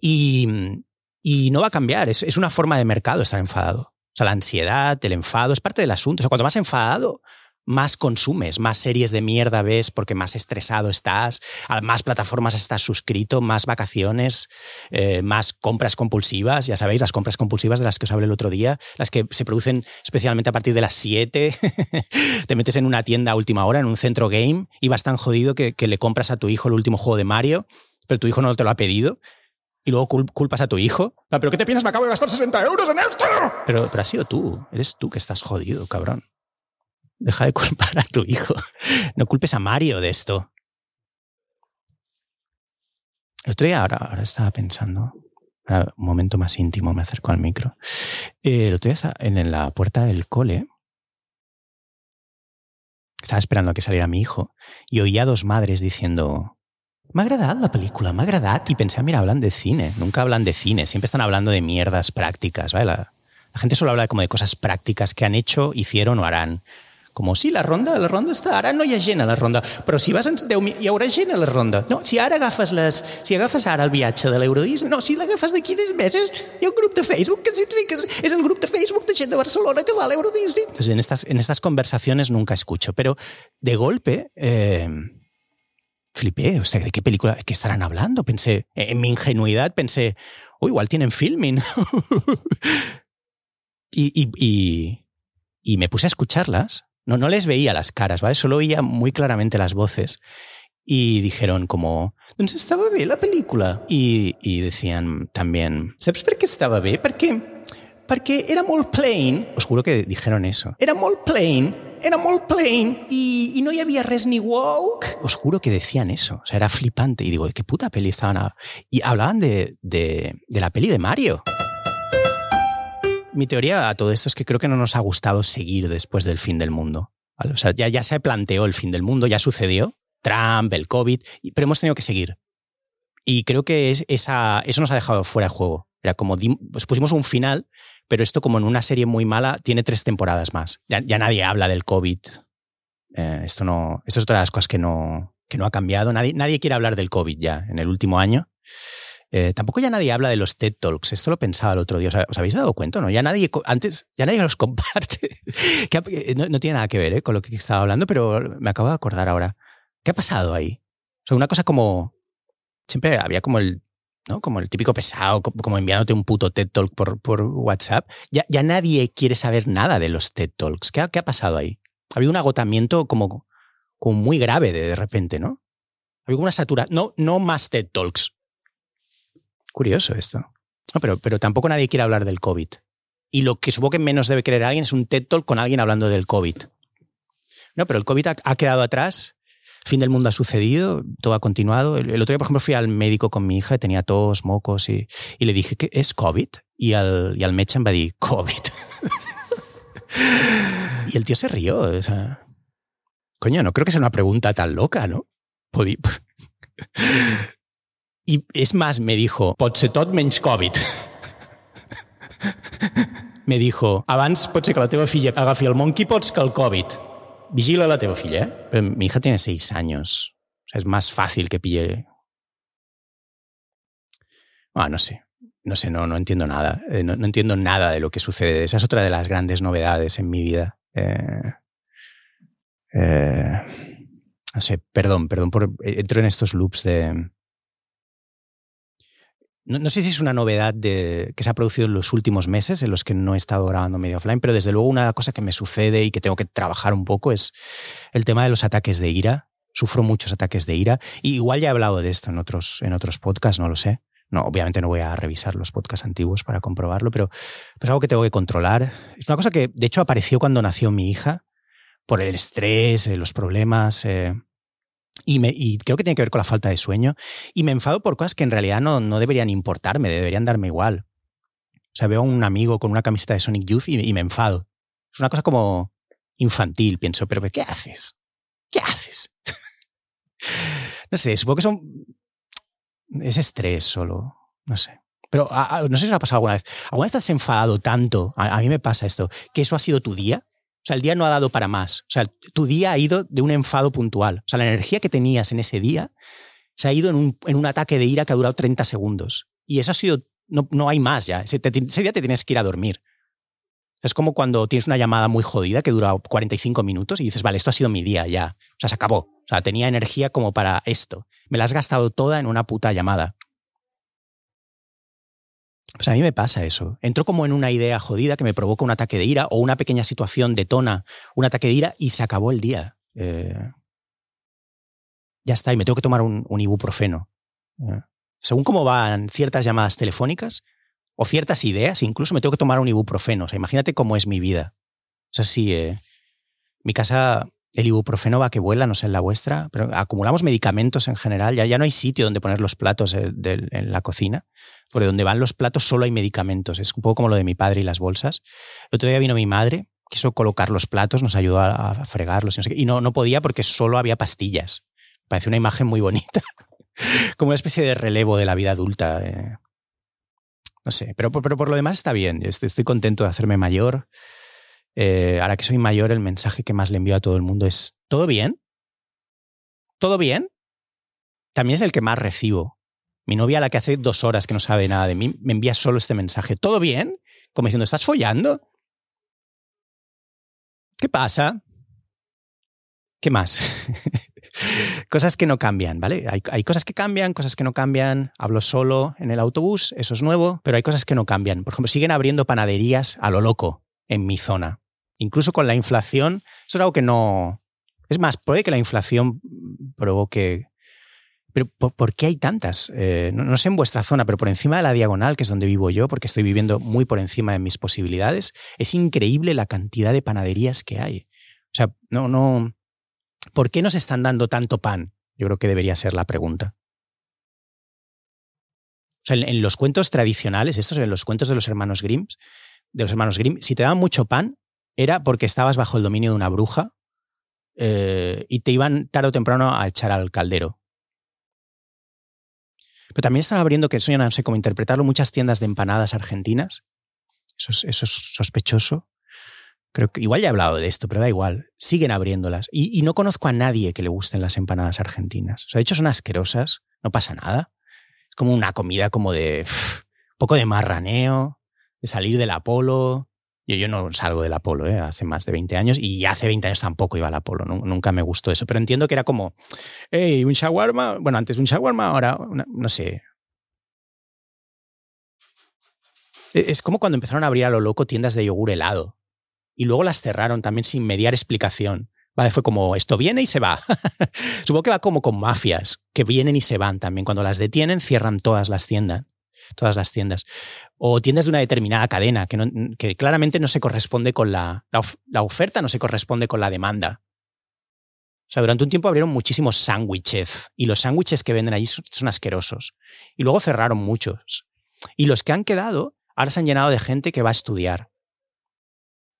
S1: Y, y no va a cambiar. Es, es una forma de mercado estar enfadado. O sea, la ansiedad, el enfado, es parte del asunto. O sea, cuanto más enfadado, más consumes, más series de mierda ves porque más estresado estás, a más plataformas estás suscrito, más vacaciones, eh, más compras compulsivas, ya sabéis, las compras compulsivas de las que os hablé el otro día, las que se producen especialmente a partir de las 7, te metes en una tienda a última hora, en un centro game, y vas tan jodido que, le compras a tu hijo el último juego de Mario, pero tu hijo no te lo ha pedido, y luego culpas a tu hijo. ¿Pero qué te piensas? Me acabo de gastar 60 euros en esto. Pero, pero has sido tú. Eres tú que estás jodido, cabrón. Deja de culpar a tu hijo. No culpes a Mario de esto. El otro día, ahora, ahora estaba pensando, un momento más íntimo, me acerco al micro. Eh, el otro día estaba en la puerta del cole. Estaba esperando a que saliera mi hijo y oía a dos madres diciendo, me ha agradado la película, me ha agradado. Y pensé, ah, mira, hablan de cine. Nunca hablan de cine, siempre están hablando de mierdas prácticas. ¿vale? La, la gente solo habla como de cosas prácticas que han hecho, hicieron o harán. Como, sí, la ronda, la ronda està, ara no hi ha gent la ronda, però si vas en 10 hi haurà gent a la ronda. No, si ara agafes les, si agafes ara el viatge de l'Eurodisc, no, si l'agafes d'aquí dos meses, hi ha un grup de Facebook que si et fiques, és el grup de Facebook de gent de Barcelona que va a l'Eurodisc. Entonces, en estas, en estas conversaciones nunca escucho, pero de golpe... Eh, flipé, o sea, ¿de qué película, qué estarán hablando? Pensé, en mi ingenuidad pensé, oh, igual tienen filming. y, y, y, y, me puse a escucharlas no, no les veía las caras, ¿vale? Solo oía muy claramente las voces. Y dijeron como, ¿dónde estaba bien la película? Y, y decían también, ¿sabes por qué estaba bien? Porque, porque era muy plain. Os juro que dijeron eso. Era muy plain era muy plain y, y, no había res ni woke. Os juro que decían eso. O sea, era flipante. Y digo, ¿de qué puta peli estaban? Y hablaban de, de, de, la peli de Mario. Mi teoría a todo esto es que creo que no nos ha gustado seguir después del fin del mundo. O sea, ya, ya se planteó el fin del mundo, ya sucedió. Trump, el COVID, pero hemos tenido que seguir. Y creo que es esa, eso nos ha dejado fuera de juego. Era como, pues pusimos un final, pero esto como en una serie muy mala tiene tres temporadas más. Ya, nadie habla del COVID. Eh, esto, no, esto es otra de las cosas que no, que no ha cambiado. Nadie, nadie quiere hablar del COVID ya en el último año. Eh, tampoco ya nadie habla de los TED Talks. Esto lo pensaba el otro día. ¿Os habéis dado cuenta? ¿no? Ya nadie, antes, ya nadie los comparte. Eh, no, tiene nada que ver con lo que estaba hablando, pero me acabo de acordar ahora. ¿Qué ha pasado ahí? O una cosa como. Siempre había como el Como el típico pesado, como enviándote un puto TED Talk por, por WhatsApp. Ya, ya, nadie quiere saber nada de los TED Talks. ¿Qué ha, qué ha pasado ahí? Ha habido un agotamiento como, como muy grave de, de repente, ¿no? Ha habido una saturación. No, no más TED Talks. Curioso esto. No, pero, pero tampoco nadie quiere hablar del COVID. Y lo que supongo que menos debe querer alguien es un TED Talk con alguien hablando del COVID. No, pero el COVID ha quedado atrás fin del mundo ha sucedido, todo ha continuado. El, otro día, por ejemplo, fui al médico con mi hija, tenía tos, mocos, y, le dije, que es COVID? Y al, y me di, COVID. y el tío se rió. Coño, no creo que sea una pregunta tan loca, ¿no? y es más, me dijo, pot ser tot menys COVID. me dijo, abans pot ser que la teva filla agafi el monkeypox que el COVID. Vigila la teva filla, ¿eh? Mi hija tiene seis años. O sea, es más fácil que pille. Ah, no sé. No sé, no, no entiendo nada. Eh, no, entiendo nada de lo que sucede. Esa es otra de las grandes novedades en mi vida. Eh, no sé, perdón, perdón por. Entro en estos loops de no, sé si es una novedad que se ha producido en los últimos meses, en los que no he estado grabando medio offline, pero desde luego una cosa que me sucede y que tengo que trabajar un poco es el tema de los ataques de ira. Sufro muchos ataques de ira. Y igual ya he hablado de esto en otros, en otros podcasts, no lo sé. No, obviamente no voy a revisar los podcasts antiguos para comprobarlo, pero es algo que tengo que controlar. Es una cosa que, de hecho, apareció cuando nació mi hija, por el estrés, eh, los problemas. Eh, y, creo que tiene que ver con la falta de sueño. Y me enfado por cosas que en realidad no, no deberían importarme, deberían darme igual. O sea, veo a un amigo con una camiseta de Sonic Youth y, me enfado. Es una cosa como infantil, pienso, pero ¿qué haces? ¿Qué haces? no sé, supongo que son... Es estrés solo, no sé. Pero no sé si os ha pasado alguna vez. ¿Alguna vez te has enfadado tanto? a, mí me pasa esto, que eso ha sido tu día sea, el día no ha dado para más. O sea, tu día ha ido de un enfado puntual. O sea, la energía que tenías en ese día se ha ido en un, en un ataque de ira que ha durado 30 segundos. Y eso ha sido, no, no hay más ya. Ese, día te tienes que ir a dormir. Es como cuando tienes una llamada muy jodida que dura 45 minutos y dices, vale, esto ha sido mi día ya. O sea, se acabó. O sea, tenía energía como para esto. Me la has gastado toda en una puta llamada. Pues a mí me pasa eso. Entro como en una idea jodida que me provoca un ataque de ira o una pequeña situación detona un ataque de ira y se acabó el día. Eh, ya está, y me tengo que tomar un, ibuprofeno. Eh, según cómo van ciertas llamadas telefónicas o ciertas ideas, incluso me tengo que tomar un ibuprofeno. O sea, imagínate cómo es mi vida. O sea, sí, eh, mi casa el ibuprofeno va que vuela, no sé en la vuestra, pero acumulamos medicamentos en general, ya, ya no hay sitio donde poner los platos en la cocina, porque donde van los platos solo hay medicamentos, es un poco como lo de mi padre y las bolsas. El otro día vino mi madre, quiso colocar los platos, nos ayudó a, fregarlos y no, no, podía porque solo había pastillas. Parece una imagen muy bonita, como una especie de relevo de la vida adulta. Eh. No sé, pero, pero por lo demás está bien, estoy, estoy contento de hacerme mayor. Eh, ahora que soy mayor, el mensaje que más le envío a todo el mundo es, ¿todo bien? ¿Todo bien? También es el que más recibo. Mi novia, la que hace dos horas que no sabe nada de mí, me envía solo este mensaje, ¿todo bien? Como diciendo, ¿estás follando? ¿Qué pasa? ¿Qué más? cosas que no cambian, ¿vale? Hay, hay, cosas que cambian, cosas que no cambian. Hablo solo en el autobús, eso es nuevo, pero hay cosas que no cambian. Por ejemplo, siguen abriendo panaderías a lo loco en mi zona incluso con la inflación, eso es algo que no... Es más, puede que la inflación provoque... Pero ¿por, qué hay tantas? Eh, no, sé en vuestra zona, pero por encima de la diagonal, que es donde vivo yo, porque estoy viviendo muy por encima de mis posibilidades, es increíble la cantidad de panaderías que hay. O sea, no, no... ¿Por qué nos están dando tanto pan? Yo creo que debería ser la pregunta. En, los cuentos tradicionales, estos en los cuentos de los hermanos Grimm, de los hermanos Grimm, si te daban mucho pan, era porque estabas bajo el dominio de una bruja eh, y te iban tarde o temprano a echar al caldero. Pero también están abriendo, que eso ya no sé cómo interpretarlo, muchas tiendas de empanadas argentinas. Eso es, sospechoso. Creo que igual ya he hablado de esto, pero da igual. Siguen abriéndolas. Y, no conozco a nadie que le gusten las empanadas argentinas. O sea, de hecho son asquerosas, no pasa nada. Es como una comida como de poco de marraneo, de salir del Apolo. Yo, yo no salgo del Apolo, ¿eh? hace más de 20 años y hace 20 años tampoco iba al Apolo, nunca me gustó eso, pero entiendo que era como, hey, un shawarma, bueno, antes un shawarma, ahora, no sé, e, es como cuando empezaron a abrir a lo loco tiendas de yogur helado y luego las cerraron también sin mediar explicación. Vale, fue como esto viene y se va. Supongo que va como con mafias que vienen y se van también. Cuando las detienen, cierran todas las tiendas. Todas las tiendas. O tiendas de una determinada cadena que, que claramente no se corresponde con la, la, oferta, no se corresponde con la demanda. O sea, durante un tiempo abrieron muchísimos sándwiches y los sándwiches que venden allí son asquerosos. Y luego cerraron muchos. Y los que han quedado ahora se han llenado de gente que va a estudiar.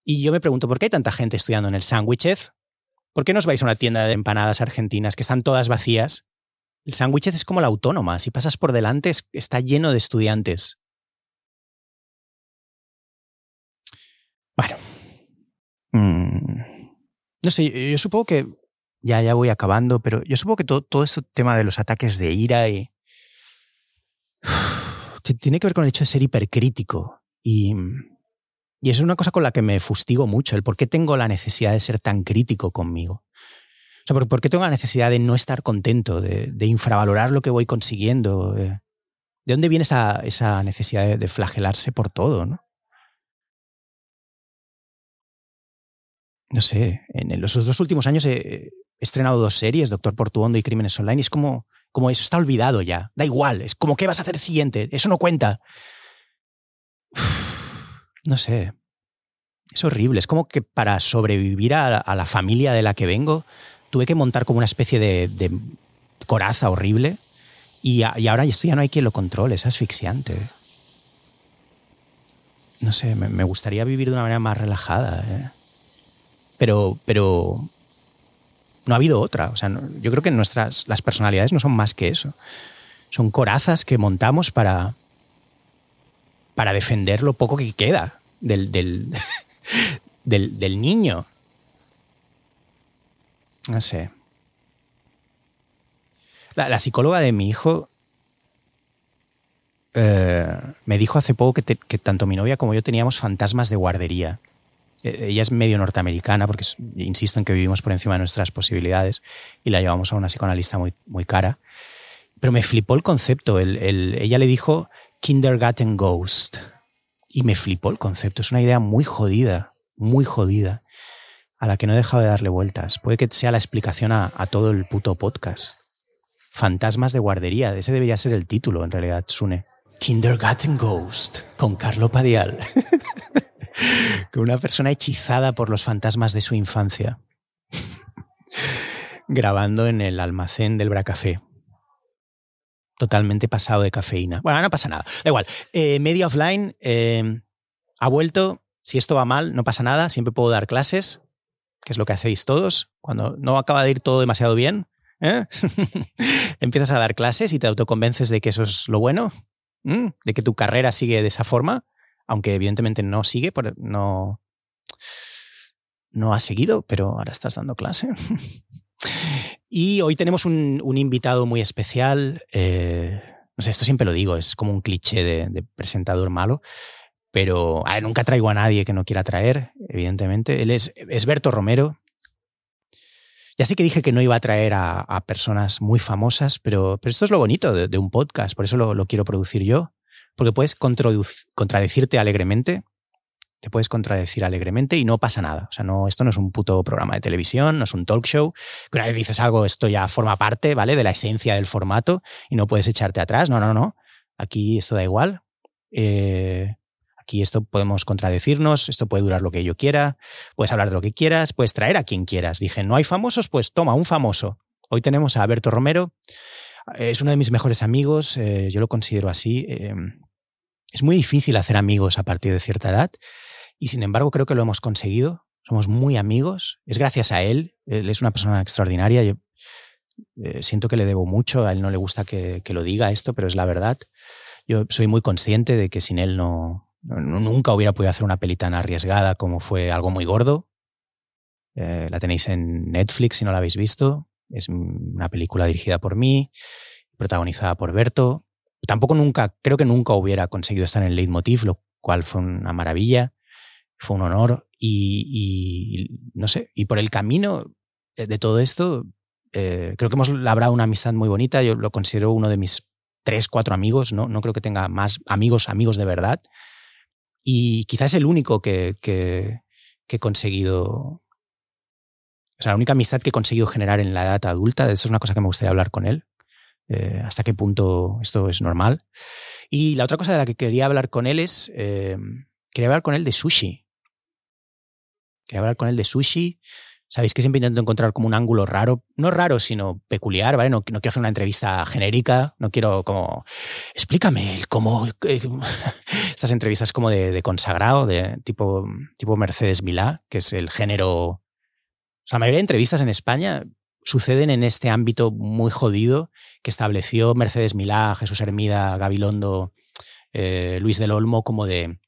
S1: Y yo me pregunto, ¿por qué hay tanta gente estudiando en el Sándwichez? ¿Por qué no os vais a una tienda de empanadas argentinas que están todas vacías? El Sándwichez es como la autónoma. Si pasas por delante, está lleno de estudiantes. Bueno. Mm, no sé, yo supongo que. Ya, ya voy acabando, pero yo supongo que todo, todo este tema de los ataques de ira y. tiene que ver con el hecho de ser hipercrítico. Y y eso es una cosa con la que me fustigo mucho, el por qué tengo la necesidad de ser tan crítico conmigo. Sea, por, qué tengo la necesidad de no estar contento, de, infravalorar lo que voy consiguiendo. ¿De, dónde viene esa, esa necesidad de, flagelarse por todo? ¿no? no sé, en los dos últimos años he, estrenado dos series, Doctor Portuondo y Crímenes Online, y es como, como eso está olvidado ya. Da igual, es como, ¿qué vas a hacer siguiente? Eso no cuenta no sé, es horrible. Es como que para sobrevivir a, la familia de la que vengo, tuve que montar como una especie de, coraza horrible y, ahora esto ya no hay quien lo controle, es asfixiante. No sé, me, gustaría vivir de una manera más relajada. ¿eh? Pero, pero no ha habido otra. O sea, yo creo que nuestras las personalidades no son más que eso. Son corazas que montamos para, para defender lo poco que queda del, del, niño. No sé. La, psicóloga de mi hijo eh, me dijo hace poco que, tanto mi novia como yo teníamos fantasmas de guardería. E, ella es medio norteamericana porque insisto en que vivimos por encima de nuestras posibilidades y la llevamos a una psicoanalista muy, muy cara. Pero me flipó el concepto. ella le dijo Kindergarten Ghost. Y me flipó el concepto. Es una idea muy jodida, muy jodida, a la que no he dejado de darle vueltas. Puede que sea la explicación a, todo el puto podcast. Fantasmas de guardería. Ese debería ser el título, en realidad, Sune. Kindergarten Ghost, con Carlo Padial. con una persona hechizada por los fantasmas de su infancia. Grabando en el almacén del Bracafé totalmente pasado de cafeína. Bueno, no pasa nada. Da igual. Eh, Media Offline eh, ha vuelto. Si esto va mal, no pasa nada. Siempre puedo dar clases, que es lo que hacéis todos. Cuando no acaba de ir todo demasiado bien, ¿eh? empiezas a dar clases y te autoconvences de que eso es lo bueno, de que tu carrera sigue de esa forma, aunque evidentemente no sigue, no, no ha seguido, pero ahora estás dando clase. Y hoy tenemos un, invitado muy especial. Eh, esto siempre lo digo, es como un cliché de, presentador malo, pero nunca traigo a nadie que no quiera traer, evidentemente. Él es, Berto Romero. Ya sé que dije que no iba a traer a, personas muy famosas, pero, pero, esto es lo bonito de, un podcast, por eso lo, lo, quiero producir yo, porque puedes contradecirte alegremente te puedes contradecir alegremente y no pasa nada. O sea, no, esto no es un puto programa de televisión, no es un talk show. Que una vez dices algo, esto ya forma parte, ¿vale? De la esencia del formato y no puedes echarte atrás. No, no, no. Aquí esto da igual. Eh, aquí esto podemos contradecirnos, esto puede durar lo que yo quiera, puedes hablar de lo que quieras, puedes traer a quien quieras. Dije, no hay famosos, pues toma, un famoso. Hoy tenemos a Alberto Romero, es uno de mis mejores amigos, eh, yo lo considero así. Eh, es muy difícil hacer amigos a partir de cierta edad y sin embargo creo que lo hemos conseguido. somos muy amigos. Es gracias a él. Él es una persona extraordinaria. Yo eh, siento que le debo mucho. A él no le gusta que, que, lo diga esto, pero es la verdad. Yo soy muy consciente de que sin él no, nunca hubiera podido hacer una peli tan arriesgada como fue algo muy gordo. Eh, la tenéis en Netflix si no la habéis visto. Es una película dirigida por mí, protagonizada por Berto. Tampoco nunca, creo que nunca hubiera conseguido estar en el leitmotiv, lo cual fue una maravilla, fue un honor. Y, no sé, y por el camino de todo esto, eh, creo que hemos labrado una amistad muy bonita. Yo lo considero uno de mis tres, cuatro amigos, ¿no? No creo que tenga más amigos, amigos de verdad. Y quizás el único que, que, que he conseguido o sea, la única amistad que he conseguido generar en la edad adulta, eso es una cosa que me gustaría hablar con él. Eh, hasta qué punto esto es normal. Y la otra cosa de la que quería hablar con él es, eh, quería hablar con él de sushi. Quería hablar con él de sushi. Sabéis que siempre intento encontrar como un ángulo raro, no raro, sino peculiar, ¿vale? No, no quiero hacer una entrevista genérica, no quiero como, explícame cómo, eh, estas entrevistas como de, consagrado, de tipo, tipo Mercedes Milá, que es el género la mayoría de entrevistas en España suceden en este ámbito muy jodido que estableció Mercedes Milá, Jesús Hermida, Gabilondo, eh, Luis del Olmo, como de,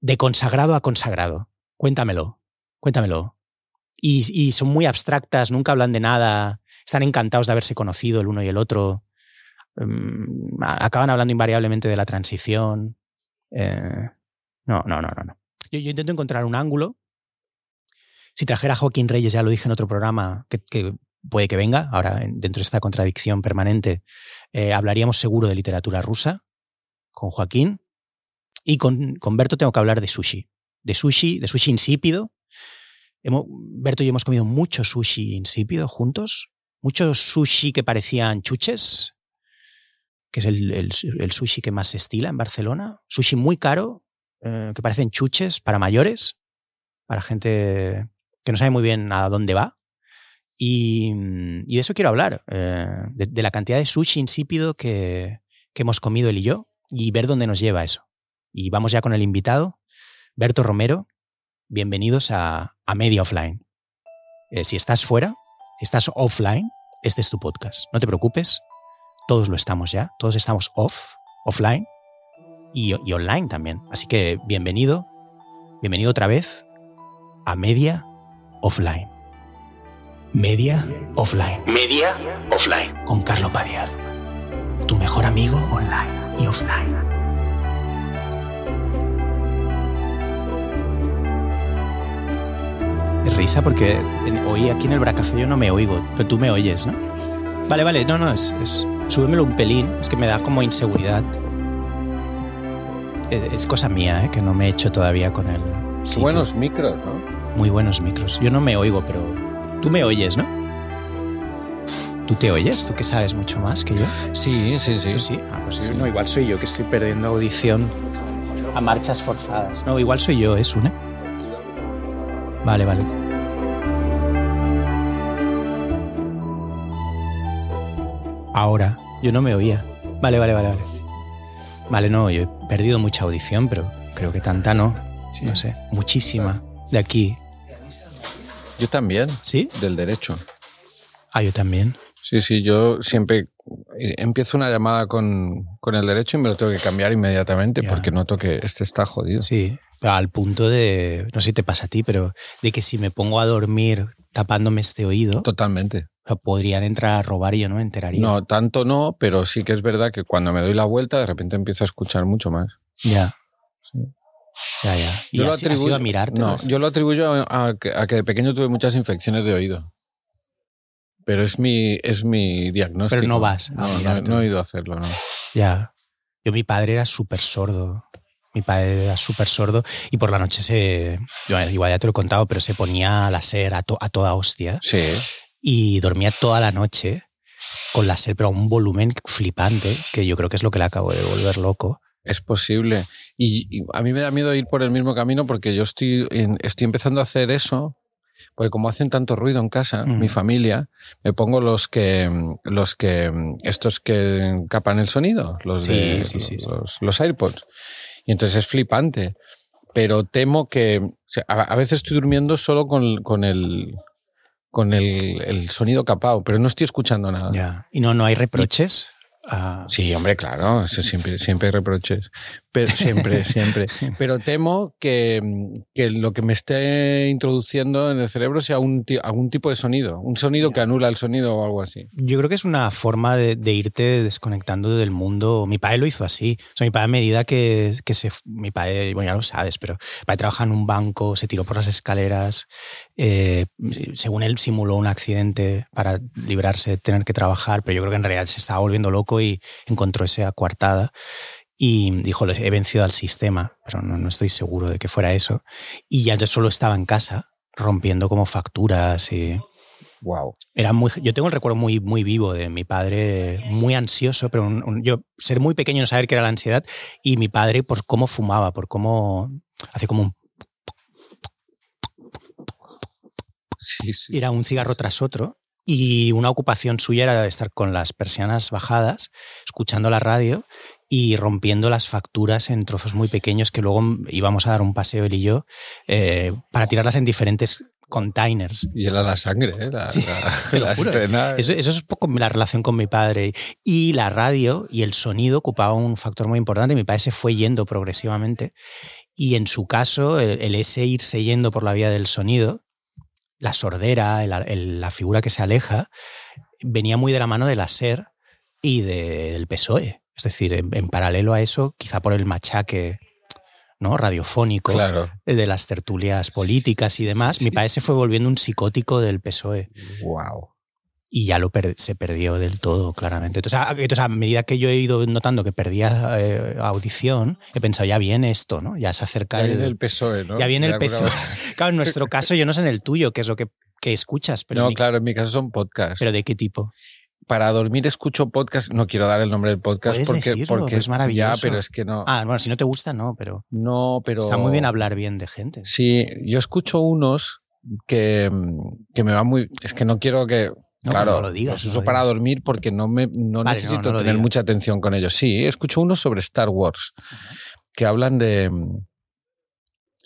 S1: de consagrado a consagrado. Cuéntamelo, cuéntamelo. Y, son muy abstractas, nunca hablan de nada, están encantados de haberse conocido el uno y el otro, mm, acaban hablando invariablemente de la transición. Eh, no, no, no, no. Yo, yo intento encontrar un ángulo si trajera a Joaquín Reyes, ya lo dije en otro programa, que, puede que venga, ahora dentro de esta contradicción permanente, eh, hablaríamos seguro de literatura rusa con Joaquín. Y con, con Berto tengo que hablar de sushi. De sushi, de sushi insípido. Hemos, Berto y yo hemos comido mucho sushi insípido juntos. Mucho sushi que parecían chuches, que es el, sushi que más se estila en Barcelona. Sushi muy caro, eh, que parecen chuches para mayores, para gente que no sabe muy bien a dónde va. Y, de eso quiero hablar, eh, de, la cantidad de sushi insípido que, hemos comido él y yo y ver dónde nos lleva eso. Y vamos ya con el invitado, Berto Romero. Bienvenidos a, Media Offline. Eh, si estás fuera, si estás offline, este es tu podcast. No te preocupes, todos lo estamos ya, todos estamos off, offline y, y online también. Así que bienvenido, bienvenido otra vez a Media offline. Media offline.
S2: Media offline.
S1: Con Carlo Padial. Tu mejor amigo online y offline. Risa porque hoy aquí en el Bracafé yo no me oigo, pero tú me oyes, ¿no? Vale, vale, no, no, es, es súbemelo un pelín, es que me da como inseguridad. Es, cosa mía, ¿eh? que no me he hecho todavía con el...
S3: Buenos micros, ¿no?
S1: Muy buenos micros. Yo no me oigo, pero tú me oyes, ¿no? ¿Tú te oyes? ¿Tú que sabes mucho más que yo?
S3: Sí, sí, sí.
S1: sí? Ah, pues no, igual soy yo que estoy perdiendo audición a marchas forzadas. No, igual soy yo, es ¿eh, una. Vale, vale. Ahora, yo no me oía. Vale, vale, vale, vale. Vale, no, yo he perdido mucha audición, pero creo que tanta no. No sé, muchísima de aquí
S3: yo también.
S1: ¿Sí?
S3: Del derecho.
S1: Ah, yo también.
S3: Sí, sí, yo siempre empiezo una llamada con, con el derecho y me lo tengo que cambiar inmediatamente porque noto que este está jodido.
S1: Sí, al punto de, no sé si te pasa a ti, pero de que si me pongo a dormir tapándome este oído.
S3: Totalmente.
S1: podrían entrar a robar y yo no me enteraría.
S3: No, tanto no, pero sí que es verdad que cuando me doy la vuelta de repente empiezo a escuchar mucho más.
S1: Ya. Sí. Ya, ya. ¿Y yo lo atribuyo, a mirarte?
S3: No, yo lo atribuyo a que, de pequeño tuve muchas infecciones de oído. Pero es mi, es mi diagnóstico.
S1: Pero no vas.
S3: no, no, he ido a hacerlo, no.
S1: Ya. Yo, mi padre era súper sordo. Mi padre era súper sordo y por la noche se. igual ya te lo he contado, pero se ponía la ser a, a toda hostia.
S3: Sí.
S1: Y dormía toda la noche con la ser, pero a un volumen flipante, que yo creo que es lo que le acabo de volver loco.
S3: Es posible. Y, a mí me da miedo ir por el mismo camino porque yo estoy, estoy empezando a hacer eso. Porque como hacen tanto ruido en casa, mi familia, me pongo los que, los que, estos que capan el sonido, los de, Los, los, AirPods. Y entonces es flipante. pero temo que o sea, a, veces estoy durmiendo solo con, con el con el, el sonido capado, pero no estoy escuchando nada.
S1: Ya. ¿Y no, no hay reproches? Ah,
S3: Sí, hombre, claro, siempre, siempre hay reproches. Pero, siempre, siempre. Pero temo que, que lo que me esté introduciendo en el cerebro sea un, algún tipo de sonido, un sonido que anula el sonido o algo así.
S1: Yo creo que es una forma de, de irte desconectando del mundo. Mi padre lo hizo así. O sea, mi padre a medida que, que se... Mi padre, bueno, ya lo sabes, pero mi padre trabaja en un banco, se tiró por las escaleras, eh, según él simuló un accidente para librarse de tener que trabajar, pero yo creo que en realidad se estaba volviendo loco y encontró esa coartada. Y dijo, he vencido al sistema, pero no, no estoy seguro de que fuera eso. Y ya yo solo estaba en casa, rompiendo como facturas y
S3: Wow.
S1: era muy, yo tengo el recuerdo muy, muy vivo de mi padre, muy ansioso, pero un- un- yo ser muy pequeño no saber qué era la ansiedad, y mi padre por cómo fumaba, por cómo hace como un,
S3: Sí, sí.
S1: era un cigarro tras otro, y una ocupación suya era estar con las persianas bajadas, escuchando la radio y rompiendo las facturas en trozos muy pequeños que luego íbamos a dar un paseo él y yo eh, para tirarlas en diferentes containers.
S3: Y era la sangre, ¿eh? La,
S1: Sí,
S3: la- la escena.
S1: Eso, eso es un poco la relación con mi padre. Y la radio y el sonido ocupaba un factor muy importante. Mi padre se fue yendo progresivamente. Y en su caso, el, el ese irse yendo por la vía del sonido, la sordera, el- el- la figura que se aleja, venía muy de la mano de la SER y de- del PSOE. Es decir, en, en paralelo a eso, quizá por el machaque ¿no? radiofónico
S3: Claro.
S1: de las tertulias políticas y demás,
S3: sí,
S1: mi padre se fue volviendo un psicótico del PSOE
S3: Wow.
S1: Y ya lo per- se perdió del todo, claramente. Entonces a, entonces, a medida que yo he ido notando que perdía eh, audición, he pensado, ya viene esto, ¿no? Ya se acerca
S3: Ya
S1: el,
S3: viene el PSOE, ¿no?
S1: ya viene el PSOE. Claro, en nuestro caso, yo no sé en el tuyo qué es lo que, que escuchas, pero,
S3: No,
S1: en mi-
S3: claro, en mi caso son podcasts.
S1: pero ¿de qué tipo?
S3: Para dormir escucho podcast. No quiero dar el nombre del podcast
S1: Puedes
S3: porque,
S1: decirlo,
S3: porque
S1: es maravilloso.
S3: Ya, pero es que no.
S1: Ah, bueno, si no te gusta, no, pero
S3: no, pero.
S1: está muy bien hablar bien de gente.
S3: Sí, yo escucho unos que, que me van muy. Es que no quiero que.
S1: No,
S3: claro,
S1: no lo digas,
S3: los uso para
S1: digas.
S3: dormir porque no, me, no
S1: Vale,
S3: necesito
S1: no
S3: tener
S1: digas.
S3: mucha atención con ellos. Sí, escucho unos sobre Star Wars que hablan de.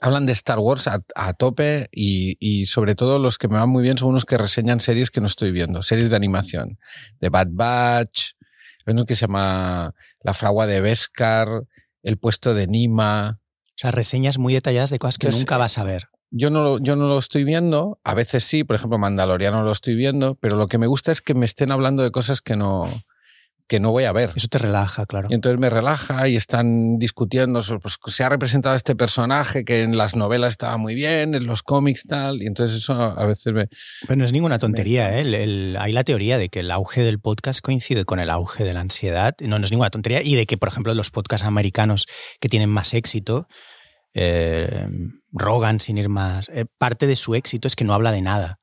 S3: Hablan de Star Wars a, a tope y, y sobre todo los que me van muy bien son unos que reseñan series que no estoy viendo, series de animación. De Bad Batch, hay uno que se llama La fragua de Beskar, El puesto de Nima.
S1: O sea, reseñas muy detalladas de cosas que
S3: Entonces,
S1: nunca vas a ver.
S3: Yo no, lo- yo no lo estoy viendo, a veces sí, por ejemplo, Mandaloriano lo estoy viendo, pero lo que me gusta es que me estén hablando de cosas que no, que no voy a ver.
S1: Eso te relaja, claro.
S3: Y entonces me relaja y están discutiendo sobre, pues, se ha representado este personaje que en las novelas estaba muy bien, en los cómics tal, y entonces eso a veces me...
S1: Pero no es ninguna tontería, ¿eh? El- el- hay la teoría de que el auge del podcast coincide con el auge de la ansiedad. No, no es ninguna tontería. Y de que, por ejemplo, los podcasts americanos que tienen más éxito, eh, Rogan, sin ir más, eh, parte de su éxito es que no habla de nada.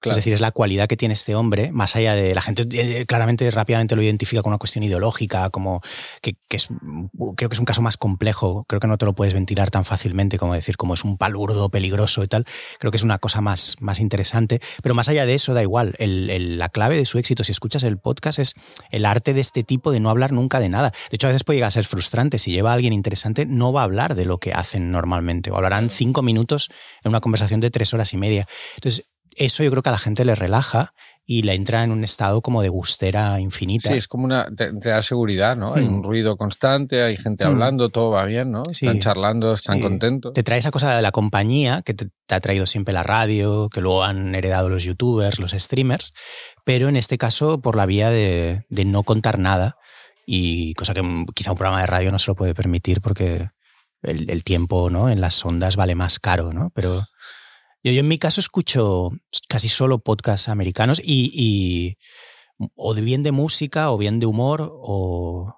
S3: Claro.
S1: Es decir, es la cualidad que tiene este hombre, más allá de la gente eh, claramente rápidamente lo identifica con una cuestión ideológica, como que, que es, creo que es un caso más complejo, creo que no te lo puedes ventilar tan fácilmente como decir como es un palurdo peligroso y tal, creo que es una cosa más, más interesante, pero más allá de eso da igual, el- el- la clave de su éxito, si escuchas el podcast, es el arte de este tipo de no hablar nunca de nada. De hecho, a veces puede llegar a ser frustrante, si lleva a alguien interesante, no va a hablar de lo que hacen normalmente, o hablarán cinco minutos en una conversación de tres horas y media. Entonces, eso yo creo que a la gente le relaja y le entra en un estado como de gustera infinita.
S3: Sí, es como una... Te, te da seguridad, ¿no? Hay
S1: Hmm.
S3: un ruido constante, hay gente
S1: Hmm.
S3: hablando, todo va bien, ¿no?
S1: Sí.
S3: Están charlando, están
S1: Sí.
S3: contentos.
S1: Te trae esa cosa de la compañía que te, te ha traído siempre la radio, que luego han heredado los youtubers, los streamers, pero en este caso por la vía de, de no contar nada y cosa que quizá un programa de radio no se lo puede permitir porque el, el tiempo ¿no? en las ondas vale más caro, ¿no? Pero yo, yo en mi caso escucho casi solo podcasts americanos y, y o bien de música o bien de humor o...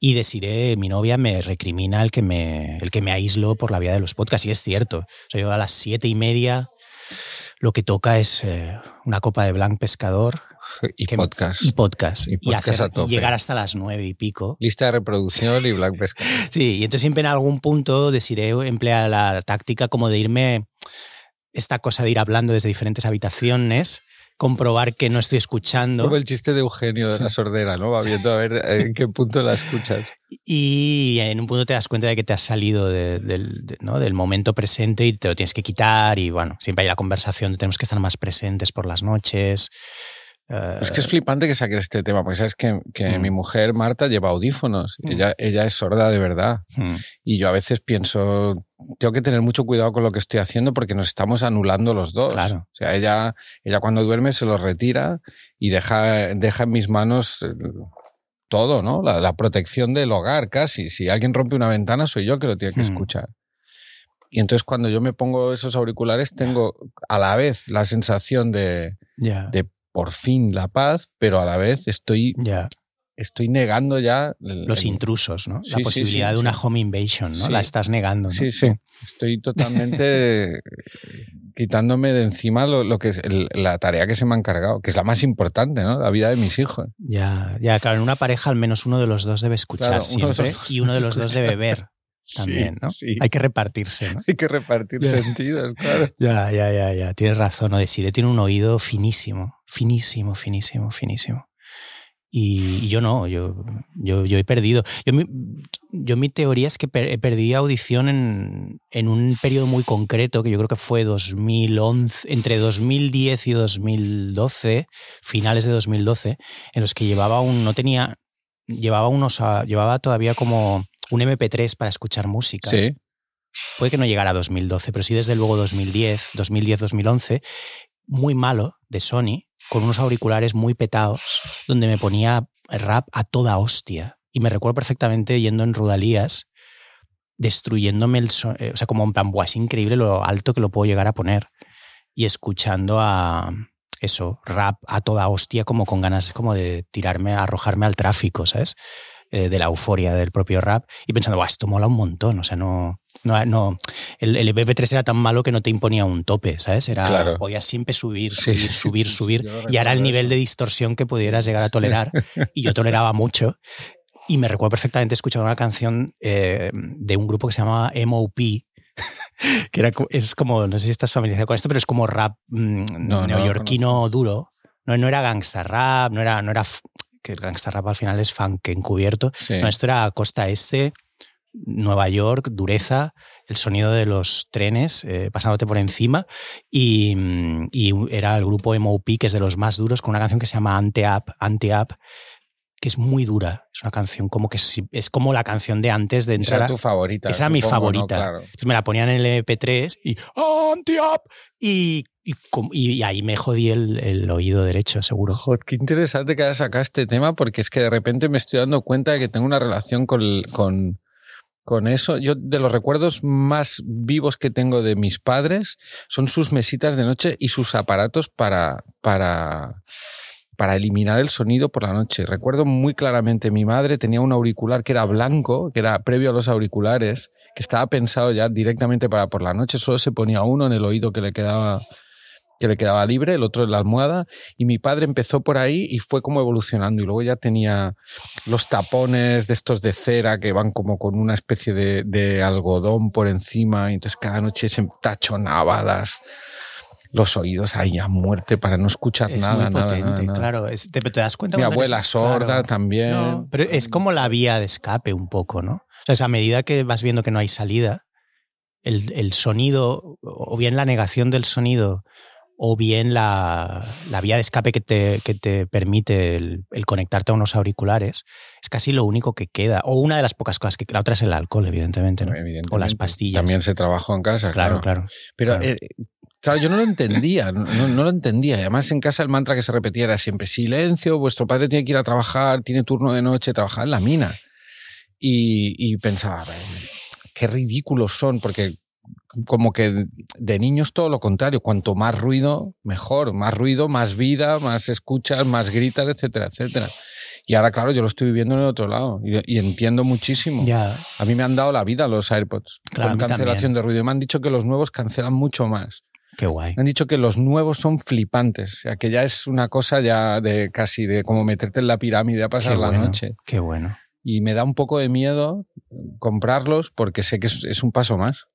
S1: Y Desiree, mi novia, me recrimina el que me, el que me aíslo por la vía de los podcasts. Y es cierto. O sea, yo a las siete y media lo que toca es eh, una copa de Blanc Pescador
S3: Y
S1: que-
S3: podcast.
S1: y podcast.
S3: Y podcast a
S1: y llegar hasta las nueve y pico.
S3: Lista de reproducción y Black Pesca.
S1: Sí, y entonces siempre en algún punto Desiree emplea la táctica como de irme, esta cosa de ir hablando desde diferentes habitaciones, comprobar que no estoy escuchando.
S3: como el chiste de Eugenio de la sordera, ¿no? Va viendo a ver en qué punto la escuchas.
S1: Y en un punto te das cuenta de que te has salido del, ¿no? del momento presente y te lo tienes que quitar. Y bueno, siempre hay la conversación de tenemos que estar más presentes por las noches.
S3: Es que es flipante que saques este tema, porque sabes que, que mm. mi mujer Marta lleva audífonos, mm. ella, ella es sorda de verdad. Mm. Y yo a veces pienso, tengo que tener mucho cuidado con lo que estoy haciendo porque nos estamos anulando los dos.
S1: Claro.
S3: O sea, ella, ella cuando duerme se los retira y deja, deja en mis manos eh, todo, ¿no? La, la, protección del hogar casi. Si alguien rompe una ventana, soy yo que lo tiene que escuchar. Y entonces cuando yo me pongo esos auriculares, tengo a la vez la sensación de, de por fin la paz, pero a la vez estoy,
S1: ya.
S3: estoy negando ya...
S1: Los intrusos, ¿no? la posibilidad de una home invasion, ¿no? La estás negando. ¿no?
S3: Sí, sí. Estoy totalmente quitándome de encima lo, que es la tarea que se me ha encargado, que es la más importante, ¿no? La vida de mis hijos.
S1: Ya, ya, claro, en una pareja al menos uno de los dos debe escuchar siempre y uno de los dos debe ver también, ¿no? Hay que repartirse, ¿no?
S3: Hay que repartir sentidos, claro.
S1: Ya, ya, ya, ya. Tienes razón, ¿no? Decir, tiene un oído finísimo, finísimo, finísimo, finísimo. Y, yo no, yo, yo, yo he perdido. Yo mi, yo mi teoría es que per, perdí audición en, en, un periodo muy concreto, que yo creo que fue 2011, entre 2010 y 2012, finales de 2012, en los que llevaba un, no tenía, llevaba unos, llevaba todavía como un MP3 para escuchar música.
S3: Sí.
S1: Puede que no llegara a 2012, pero sí desde luego 2010, 2010-2011, muy malo de Sony, con unos auriculares muy petados, donde me ponía rap a toda hostia. Y me recuerdo perfectamente yendo en Rudalías, destruyéndome el sonido, eh, o sea, como un plan, es increíble lo alto que lo puedo llegar a poner. Y escuchando a eso, rap a toda hostia, como con ganas como de tirarme, arrojarme al tráfico, ¿sabes? Eh, de la euforia del propio rap y pensando, esto mola un montón, o sea, no... No, no el, el MP3 era tan malo que no te imponía un tope, ¿sabes? Era,
S3: claro.
S1: podías siempre subir, subir, subir, subir. y era el nivel de distorsión que pudieras llegar a tolerar. y yo toleraba mucho. Y me recuerdo perfectamente escuchar una canción eh, de un grupo que se llamaba MOP, que era, es como, no sé si estás familiarizado con esto, pero es como rap mmm, neoyorquino duro. No, no era gangsta rap, no era, no era que el gangsta rap al final es funk encubierto. No, esto era costa este, Nueva York, dureza, el sonido de los trenes eh, pasándote por encima y, y, era el grupo MOP que es de los más duros con una canción que se llama Ante-Up, Ante-Up que es muy dura. Es una canción como que es, es, como la canción de antes de entrar.
S3: Esa era tu favorita.
S1: Esa era mi favorita. ¿no? Claro. Entonces me la ponían en el MP3 y y y, y, ahí me jodí el, el oído derecho, seguro.
S3: Joder, qué interesante que hayas sacado este tema, porque es que de repente me estoy dando cuenta de que tengo una relación con, con, con eso. Yo, de los recuerdos más vivos que tengo de mis padres, son sus mesitas de noche y sus aparatos para, para, para eliminar el sonido por la noche. Recuerdo muy claramente, mi madre tenía un auricular que era blanco, que era previo a los auriculares, que estaba pensado ya directamente para por la noche, solo se ponía uno en el oído que le quedaba que le quedaba libre, el otro en la almohada, y mi padre empezó por ahí y fue como evolucionando, y luego ya tenía los tapones de estos de cera que van como con una especie de, de algodón por encima, y entonces cada noche se tachonaba las, los oídos ahí a muerte para no escuchar
S1: es
S3: nada,
S1: muy potente,
S3: nada, nada.
S1: claro. Es, te, te, das cuenta.
S3: Mi abuela eres, sorda
S1: claro,
S3: también.
S1: No, pero es como la vía de escape un poco, ¿no? O sea, a medida que vas viendo que no hay salida, el, el sonido, o bien la negación del sonido, o bien la, la, vía de escape que te, que te permite el, el, conectarte a unos auriculares, es casi lo único que queda. O una de las pocas cosas que la otra es el alcohol, evidentemente, ¿no?
S3: evidentemente.
S1: O las pastillas.
S3: También se trabajó en casa.
S1: Claro,
S3: claro.
S1: claro.
S3: Pero
S1: claro.
S3: Eh, Claro, yo no lo entendía, no, no, lo entendía. Además, en casa el mantra que se repetía era siempre silencio, vuestro padre tiene que ir a trabajar, tiene turno de noche, trabajar en la mina. Y, y pensaba, qué ridículos son, porque como que de niños todo lo contrario, cuanto más ruido, mejor, más ruido, más vida, más escuchas, más gritas, etcétera, etcétera. Y ahora, claro, yo lo estoy viviendo en el otro lado y, y entiendo muchísimo.
S1: Ya.
S3: A mí me han dado la vida los AirPods
S1: Claro,
S3: con cancelación
S1: también.
S3: de ruido. Y me han dicho que los nuevos cancelan mucho más.
S1: Qué guay.
S3: Me han dicho que los nuevos son flipantes. O sea, que ya es una cosa ya de casi de como meterte en la pirámide a pasar
S1: Qué
S3: la
S1: bueno,
S3: noche.
S1: Qué bueno.
S3: Y me da un poco de miedo comprarlos porque sé que es, es un paso más.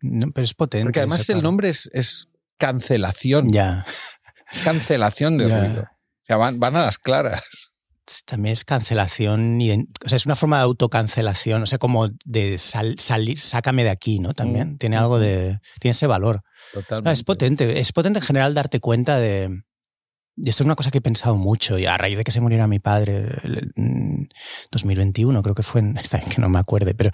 S1: No, pero es potente.
S3: Porque además el nombre es, es cancelación.
S1: Ya.
S3: Es cancelación de ruido. O sea, van, van a las claras
S1: también es cancelación, o sea, es una forma de autocancelación, o sea, como de salir, sácame de aquí, ¿no? También mm, tiene algo de, tiene ese valor. Totalmente. es potente, es potente en general darte cuenta de, y esto es una cosa que he pensado mucho, y a raíz de que se muriera mi padre en 2021, creo que fue, en, está bien que no me acuerde, pero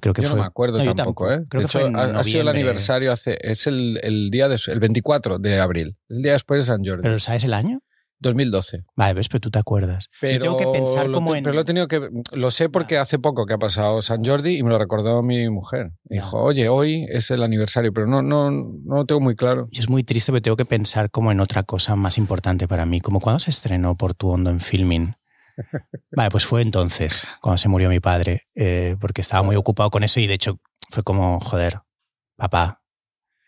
S1: creo que
S3: yo
S1: fue.
S3: no me acuerdo tampoco, ¿eh? Creo que hecho, fue ha, sido el aniversario, hace, es el, el día de, el 24 de abril, el día después de San Jordi.
S1: ¿Pero sabes el año?
S3: 2012.
S1: Vale, ves, pero tú te acuerdas.
S3: Pero
S1: tengo que pensar
S3: como
S1: en...
S3: Pero lo he tenido que... Lo sé porque hace poco que ha pasado San Jordi y me lo recordó mi mujer. dijo, oye, hoy es el aniversario, pero no, no, no lo tengo muy claro.
S1: Y es muy triste pero tengo que pensar como en otra cosa más importante para mí, como cuando se estrenó Por tu hondo en filming. Vale, pues fue entonces, cuando se murió mi padre, eh, porque estaba muy ocupado con eso y de hecho fue como, joder, papá,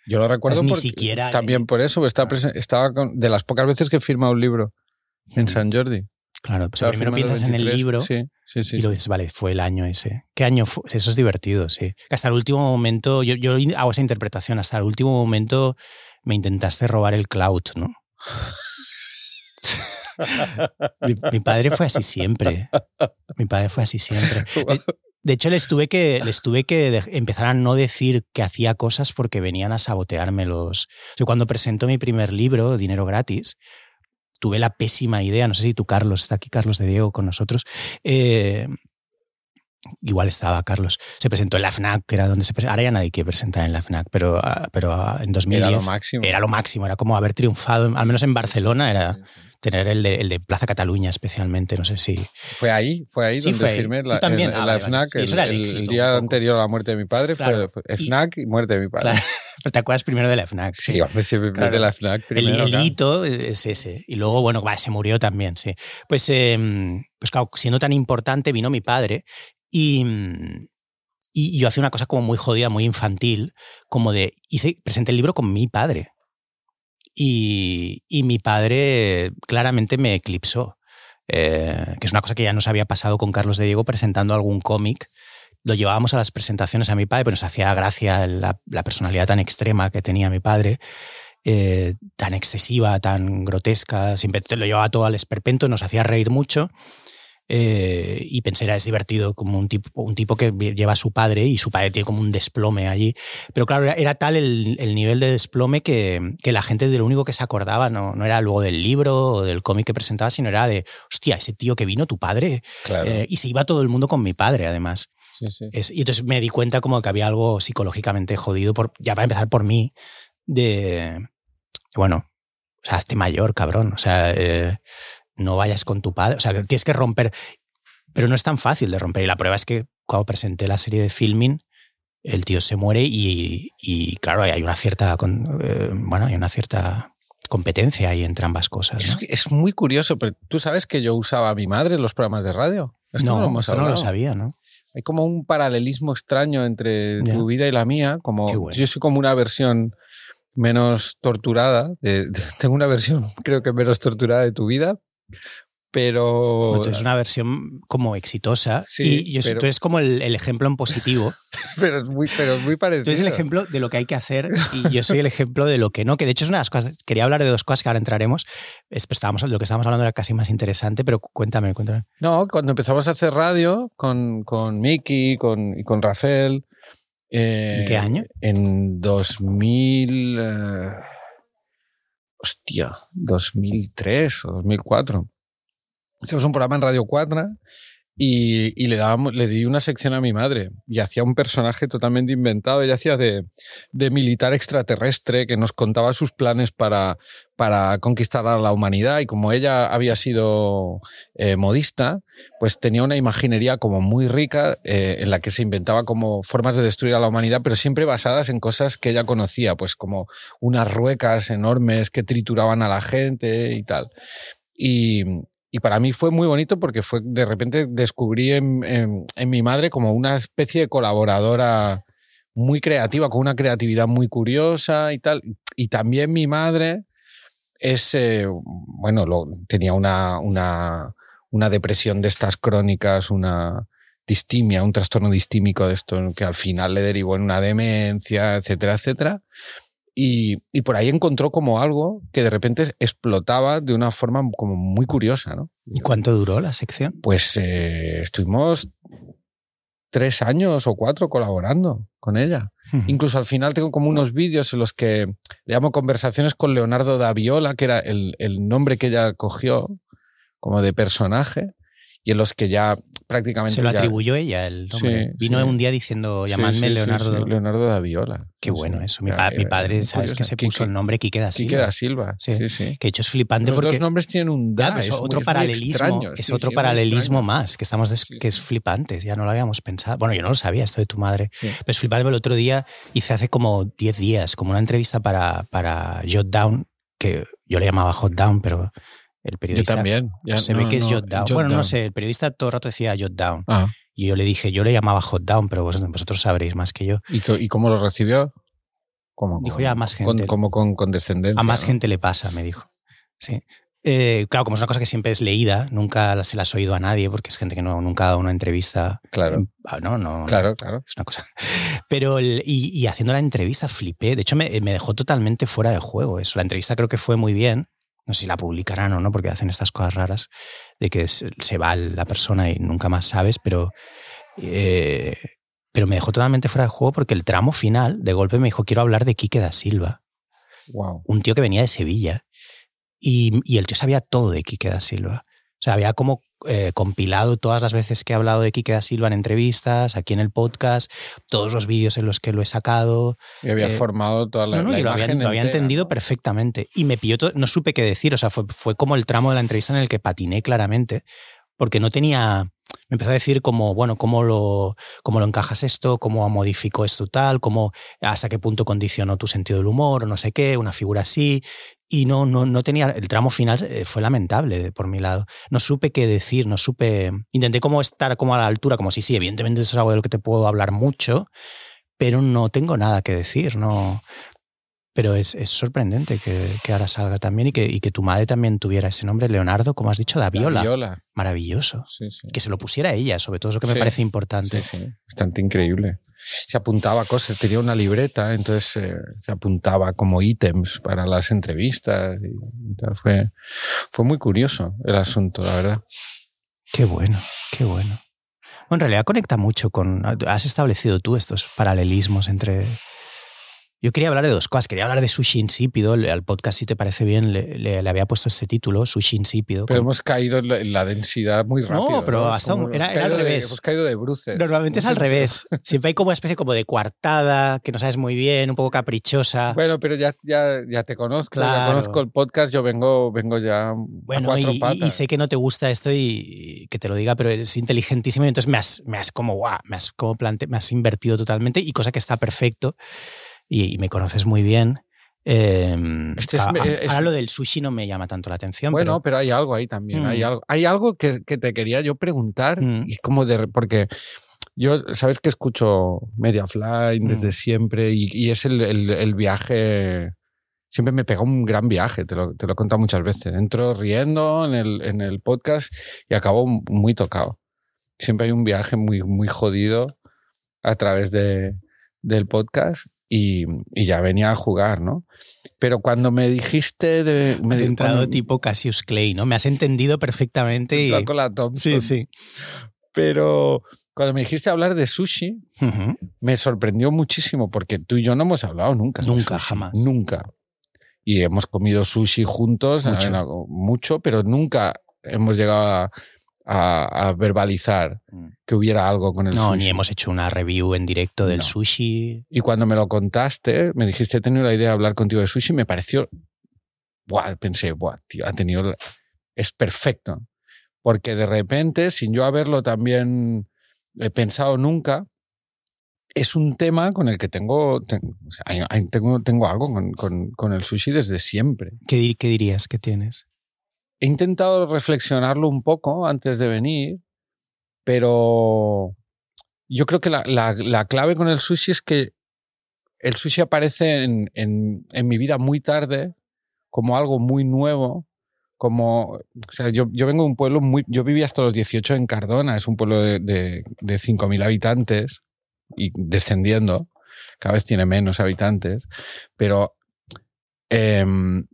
S3: yo lo recuerdo ni siquiera también por eso, estaba, estaba de las pocas veces que he firmado un libro en San Jordi.
S1: Claro, pues primero piensas en el libro sí, sí, sí, y lo dices, vale, fue el año ese. ¿Qué año fue? Eso es divertido, sí. Hasta el último momento, yo, yo hago esa interpretación, hasta el último momento me intentaste robar el cloud, ¿no? mi, padre fue así siempre. Mi padre fue así siempre. De hecho, les tuve que, les tuve que empezar a no decir que hacía cosas porque venían a saboteármelos. Yo cuando presento mi primer libro, Dinero Gratis, tuve la pésima idea, no sé si tú, Carlos, está aquí Carlos de Diego con nosotros. Eh, igual estaba Carlos. Se presentó en la FNAC, que era donde se presentaba. Ahora ya nadie quiere presentar en la FNAC, pero, ah, pero ah, en 2010
S3: era lo máximo.
S1: Era lo máximo, era como haber triunfado, al menos en Barcelona, era tener el de, el de, Plaza Cataluña especialmente, no sé si...
S3: Fue ahí, fue ahí donde firmé la, también. En, la FNAC, el, día anterior a la muerte de mi padre, fue, FNAC y, muerte de mi padre.
S1: Pero te acuerdas primero de la FNAC.
S3: Sí, sí de la FNAC
S1: primero. El, hito es ese. Y luego, bueno, se murió también, sí. Pues, eh, pues claro, siendo tan importante, vino mi padre y... Y yo hacía una cosa como muy jodida, muy infantil, como de, hice, presenté el libro con mi padre. Y, mi padre claramente me eclipsó, eh, que es una cosa que ya nos había pasado con Carlos de Diego presentando algún cómic. Lo llevábamos a las presentaciones a mi padre, pero nos hacía gracia la, personalidad tan extrema que tenía mi padre. Eh, tan excesiva, tan grotesca, siempre lo llevaba todo al esperpento, nos hacía reír mucho. Eh, y pensé, era, es divertido, como un tipo, un tipo que lleva a su padre y su padre tiene como un desplome allí. Pero claro, era, tal el, el, nivel de desplome que, que, la gente de lo único que se acordaba no, no era luego del libro o del cómic que presentaba, sino era de, hostia, ese tío que vino, tu padre. Eh, y se iba todo el mundo con mi padre, además.
S3: Sí, sí.
S1: y entonces me di cuenta como que había algo psicológicamente jodido, por, ya para empezar por mí, de, bueno, o sea, hazte mayor, cabrón. O sea, eh, no vayas con tu padre. O sea, tienes que romper. Pero no es tan fácil de romper. Y la prueba es que cuando presenté la serie de filming, el tío se muere y, y claro, hay una cierta. Eh, bueno, hay una cierta competencia ahí entre ambas cosas.
S3: Es, muy curioso, pero tú sabes que yo usaba a mi madre en los programas de radio.
S1: no, no, no lo sabía, ¿no?
S3: Hay como un paralelismo extraño entre tu vida y la mía. Como yo soy como una versión menos torturada. tengo una versión, creo que menos torturada de tu vida, pero...
S1: es una versión como exitosa y, tú eres como el, ejemplo en positivo.
S3: pero, es muy, pero muy parecido.
S1: Tú eres el ejemplo de lo que hay que hacer y yo soy el ejemplo de lo que no, que de hecho es una de las cosas, quería hablar de dos cosas que ahora entraremos, es, pues, estábamos, lo que estábamos hablando era casi más interesante, pero cuéntame, cuéntame.
S3: No, cuando empezamos a hacer radio con, con Miki con, y con Rafael...
S1: ¿En qué año?
S3: Eh, en 2000 hostia, 2003 o 2004. Hicimos un programa en Radio 4 y, le, dábamos, le di una sección a mi madre y hacía un personaje totalmente inventado. Ella hacía de, militar extraterrestre que nos contaba sus planes para, para conquistar a la humanidad y como ella había sido eh, modista, pues tenía una imaginería como muy rica eh, en la que se inventaba como formas de destruir a la humanidad, pero siempre basadas en cosas que ella conocía, pues como unas ruecas enormes que trituraban a la gente y tal. Y, y para mí fue muy bonito porque fue de repente descubrí en, en, mi madre como una especie de colaboradora muy creativa, con una creatividad muy curiosa y tal. Y también mi madre es, eh, bueno, lo, tenía una, una, una depresión de estas crónicas, una distimia, un trastorno distímico de esto que al final le derivó en una demencia, etcétera, etcétera. Y, y, por ahí encontró como algo que de repente explotaba de una forma como muy curiosa, ¿no?
S1: ¿Y cuánto duró la sección?
S3: Pues eh, estuvimos tres años o cuatro colaborando con ella. Incluso al final tengo como unos vídeos en los que le llamo conversaciones con Leonardo da Viola, que era el, el nombre que ella cogió como de personaje, y en los que ya prácticamente.
S1: Se lo
S3: ya-
S1: atribuyó ella el nombre.
S3: Sí,
S1: Vino
S3: sí.
S1: un día diciendo, llamadme Leonardo.
S3: Leonardo da Viola.
S1: Qué bueno eso. Mi, pa- padre, ¿sabes que se
S3: Quique-
S1: puso el nombre Quique da Silva?
S3: Quique da Silva.
S1: Sí.
S3: Sí, sí.
S1: Que hecho es flipante
S3: Los
S1: porque.
S3: dos nombres tienen un da.
S1: Claro, es
S3: es
S1: otro
S3: es muy
S1: paralelismo,
S3: extraño.
S1: es otro paralelismo más que estamos des- que es flipante, ya no lo habíamos pensado. Bueno, yo no lo sabía esto de tu madre, pero es flipante. El otro día hice hace como 10 días como una entrevista para para Jot Down, que yo le llamaba Hot Down, pero el
S3: Yo
S1: periodista
S3: también. Ya,
S1: se
S3: no,
S1: ve que es Jot Down. Bueno, no sé, el periodista todo el rato decía Jot Down
S3: Ah,
S1: y yo le dije, yo le llamaba Hot Down, pero vos- vosotros sabréis más que yo.
S3: ¿y, cómo lo recibió?
S1: Dijo
S3: con-
S1: ya a más
S3: con-
S1: gente.
S3: como con condescendencia.
S1: A más
S3: ¿no?
S1: gente le pasa, me dijo. Sí. Eh, claro, como es una cosa que siempre es leída, nunca se la has oído a nadie, porque es gente que no, nunca ha dado una entrevista.
S3: Claro,
S1: Ah, No, no, no.
S3: claro, claro.
S1: Es una cosa. Pero, el- y, y haciendo la entrevista flipé. De hecho, me, me dejó totalmente fuera de juego eso. La entrevista creo que fue muy bien. No sé si la publicarán o no, porque hacen estas cosas raras de que se, va la persona y nunca más sabes, pero. eh, pero me dejó totalmente fuera de juego porque el tramo final, de golpe, me dijo: Quiero hablar de Quique da Silva
S3: Wow.
S1: un tío que venía de Sevilla. Y, y el tío sabía todo de Quique da Silva. O sea, había como eh, compilado todas las veces que he hablado de Quique da Silva en entrevistas, aquí en el podcast, todos los vídeos en los que lo he sacado.
S3: Y había
S1: Eh,
S3: formado toda la,
S1: No, no,
S3: la
S1: y lo había, lo entendido perfectamente. Y me pilló, todo- no supe qué decir. O sea, fue, fue como el tramo de la entrevista en el que patiné claramente, porque no tenía. Me empezó a decir como, bueno, cómo lo, cómo lo encajas esto, cómo modificó esto tal, cómo, hasta qué punto condicionó tu sentido del humor o no sé qué, una figura así. Y no, no, no tenía. El tramo final eh, fue lamentable por mi lado. No supe qué decir, no supe. Intenté como estar como a la altura, como si sí, evidentemente eso es algo de lo que te puedo hablar mucho, pero no tengo nada que decir, no. Pero es, es sorprendente que, que ahora salga también y que, y que tu madre también tuviera ese nombre, Leonardo, como has dicho, da
S3: La
S1: Viola.
S3: Viola.
S1: Maravilloso.
S3: Sí, sí.
S1: Que se lo pusiera ella, sobre todo es lo que me
S3: Sí,
S1: parece importante.
S3: Sí, sí, bastante increíble. Se apuntaba cosas, tenía una libreta, entonces eh, se apuntaba como ítems para las entrevistas y, y tal. Fue, fue muy curioso el asunto, la verdad.
S1: Qué bueno, qué bueno. En realidad conecta mucho con. Has establecido tú estos paralelismos entre. Yo quería hablar de dos cosas. Quería hablar de Sushi Insípido. Al podcast, si te parece bien, le, le- le había puesto este título, Sushi Insípido.
S3: Pero hemos caído en la, en la densidad muy rápido.
S1: pero
S3: ¿no?
S1: hasta un- era- era al
S3: caído de-
S1: revés.
S3: hemos caído de bruces.
S1: Normalmente es al revés. Siempre hay como una especie como de coartada, que no sabes muy bien, un poco caprichosa.
S3: Bueno, pero ya, ya, ya te conozco, ya
S1: Claro.
S3: conozco el podcast, yo vengo, vengo ya a
S1: Bueno,
S3: cuatro
S1: y,
S3: patas.
S1: y sé que no te gusta esto y, que te lo diga, pero eres inteligentísimo y entonces me has, me has como, guau, me has como plante, me has invertido totalmente y cosa que está perfecto y, y me conoces muy bien. Eh,
S3: Este es-
S1: a- a-
S3: es-
S1: ahora lo del sushi no me llama tanto la atención.
S3: Bueno,
S1: pero,
S3: pero hay algo ahí también.
S1: Mm.
S3: Hay algo, hay algo que, que te quería yo preguntar.
S1: Mm.
S3: Y como de. Porque yo, sabes que escucho Mediafly
S1: Mm.
S3: desde siempre y, y es el, el- el viaje. Siempre me pega un gran viaje, te lo, te lo he contado muchas veces. Entro riendo en el, en el podcast y acabo muy tocado. Siempre hay un viaje muy, muy jodido a través de, del podcast y, y ya venía a jugar, ¿no? Pero cuando me dijiste de... Me
S1: has
S3: di-
S1: entrado
S3: cuando-
S1: tipo Cassius Clay, ¿no? Me has entendido perfectamente y...
S3: Con la Thompson.
S1: Sí, sí.
S3: Pero cuando me dijiste hablar de sushi, me sorprendió muchísimo porque tú y yo no hemos hablado nunca.
S1: Nunca,
S3: sushi,
S1: jamás.
S3: Nunca. Y hemos comido sushi juntos
S1: Mucho.
S3: algo- mucho, pero nunca hemos llegado a, a- a verbalizar que hubiera algo con el
S1: No,
S3: sushi.
S1: ni hemos hecho una review en directo del
S3: No.
S1: sushi.
S3: Y cuando me lo contaste, me dijiste, he tenido la idea de hablar contigo de sushi, me pareció, buah, pensé, buah, tío, ha tenido, es perfecto. Porque de repente, sin yo haberlo también eh, pensado nunca, es un tema con el que tengo, ten- o sea, hay- hay- tengo, tengo algo con, con- con el sushi desde siempre.
S1: ¿Qué, qué dirías que tienes?
S3: He intentado reflexionarlo un poco antes de venir, pero yo creo que la, la- la clave con el sushi es que el sushi aparece en, mi vida muy tarde, como algo muy nuevo, como, o sea, yo, yo vengo de un pueblo muy, yo viví hasta los 18 en Cardona, es un pueblo de, de, de 5.000 habitantes y descendiendo, cada vez tiene menos habitantes, pero em,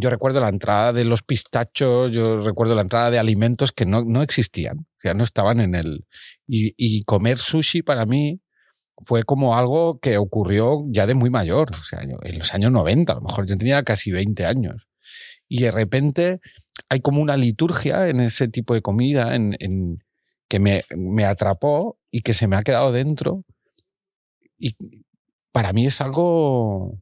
S3: yo recuerdo la entrada de los pistachos, yo recuerdo la entrada de alimentos que no, no existían, o sea, no estaban en el... Y, comer sushi para mí fue como algo que ocurrió ya de muy mayor, o sea, en los años 90, a lo mejor yo tenía casi 20 años. Y de repente hay como una liturgia en ese tipo de comida en que me, me, atrapó y que se me ha quedado dentro. Y para mí es algo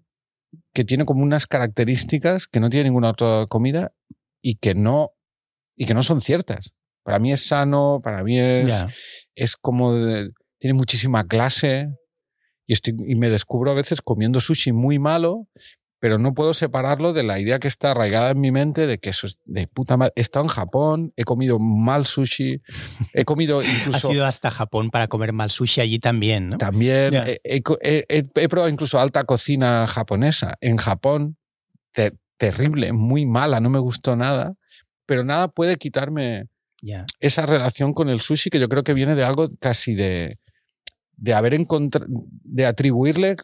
S3: que tiene como unas características que no tiene ninguna otra comida y que no, y que no son ciertas. Para mí es sano, para mí es, es como... De, tiene muchísima clase y, estoy, y me descubro a veces comiendo sushi muy malo, pero no puedo separarlo de la idea que está arraigada en mi mente de que eso es de puta madre. He estado en Japón, he comido mal sushi, he comido incluso...
S1: Has ido hasta Japón para comer mal sushi allí también, ¿no?
S3: También. He, he, he, he, probado incluso alta cocina japonesa en Japón. Te, terrible, muy mala, no me gustó nada, pero nada puede quitarme
S1: yeah.
S3: esa relación con el sushi que yo creo que viene de algo casi de de haber encontrado, de atribuirle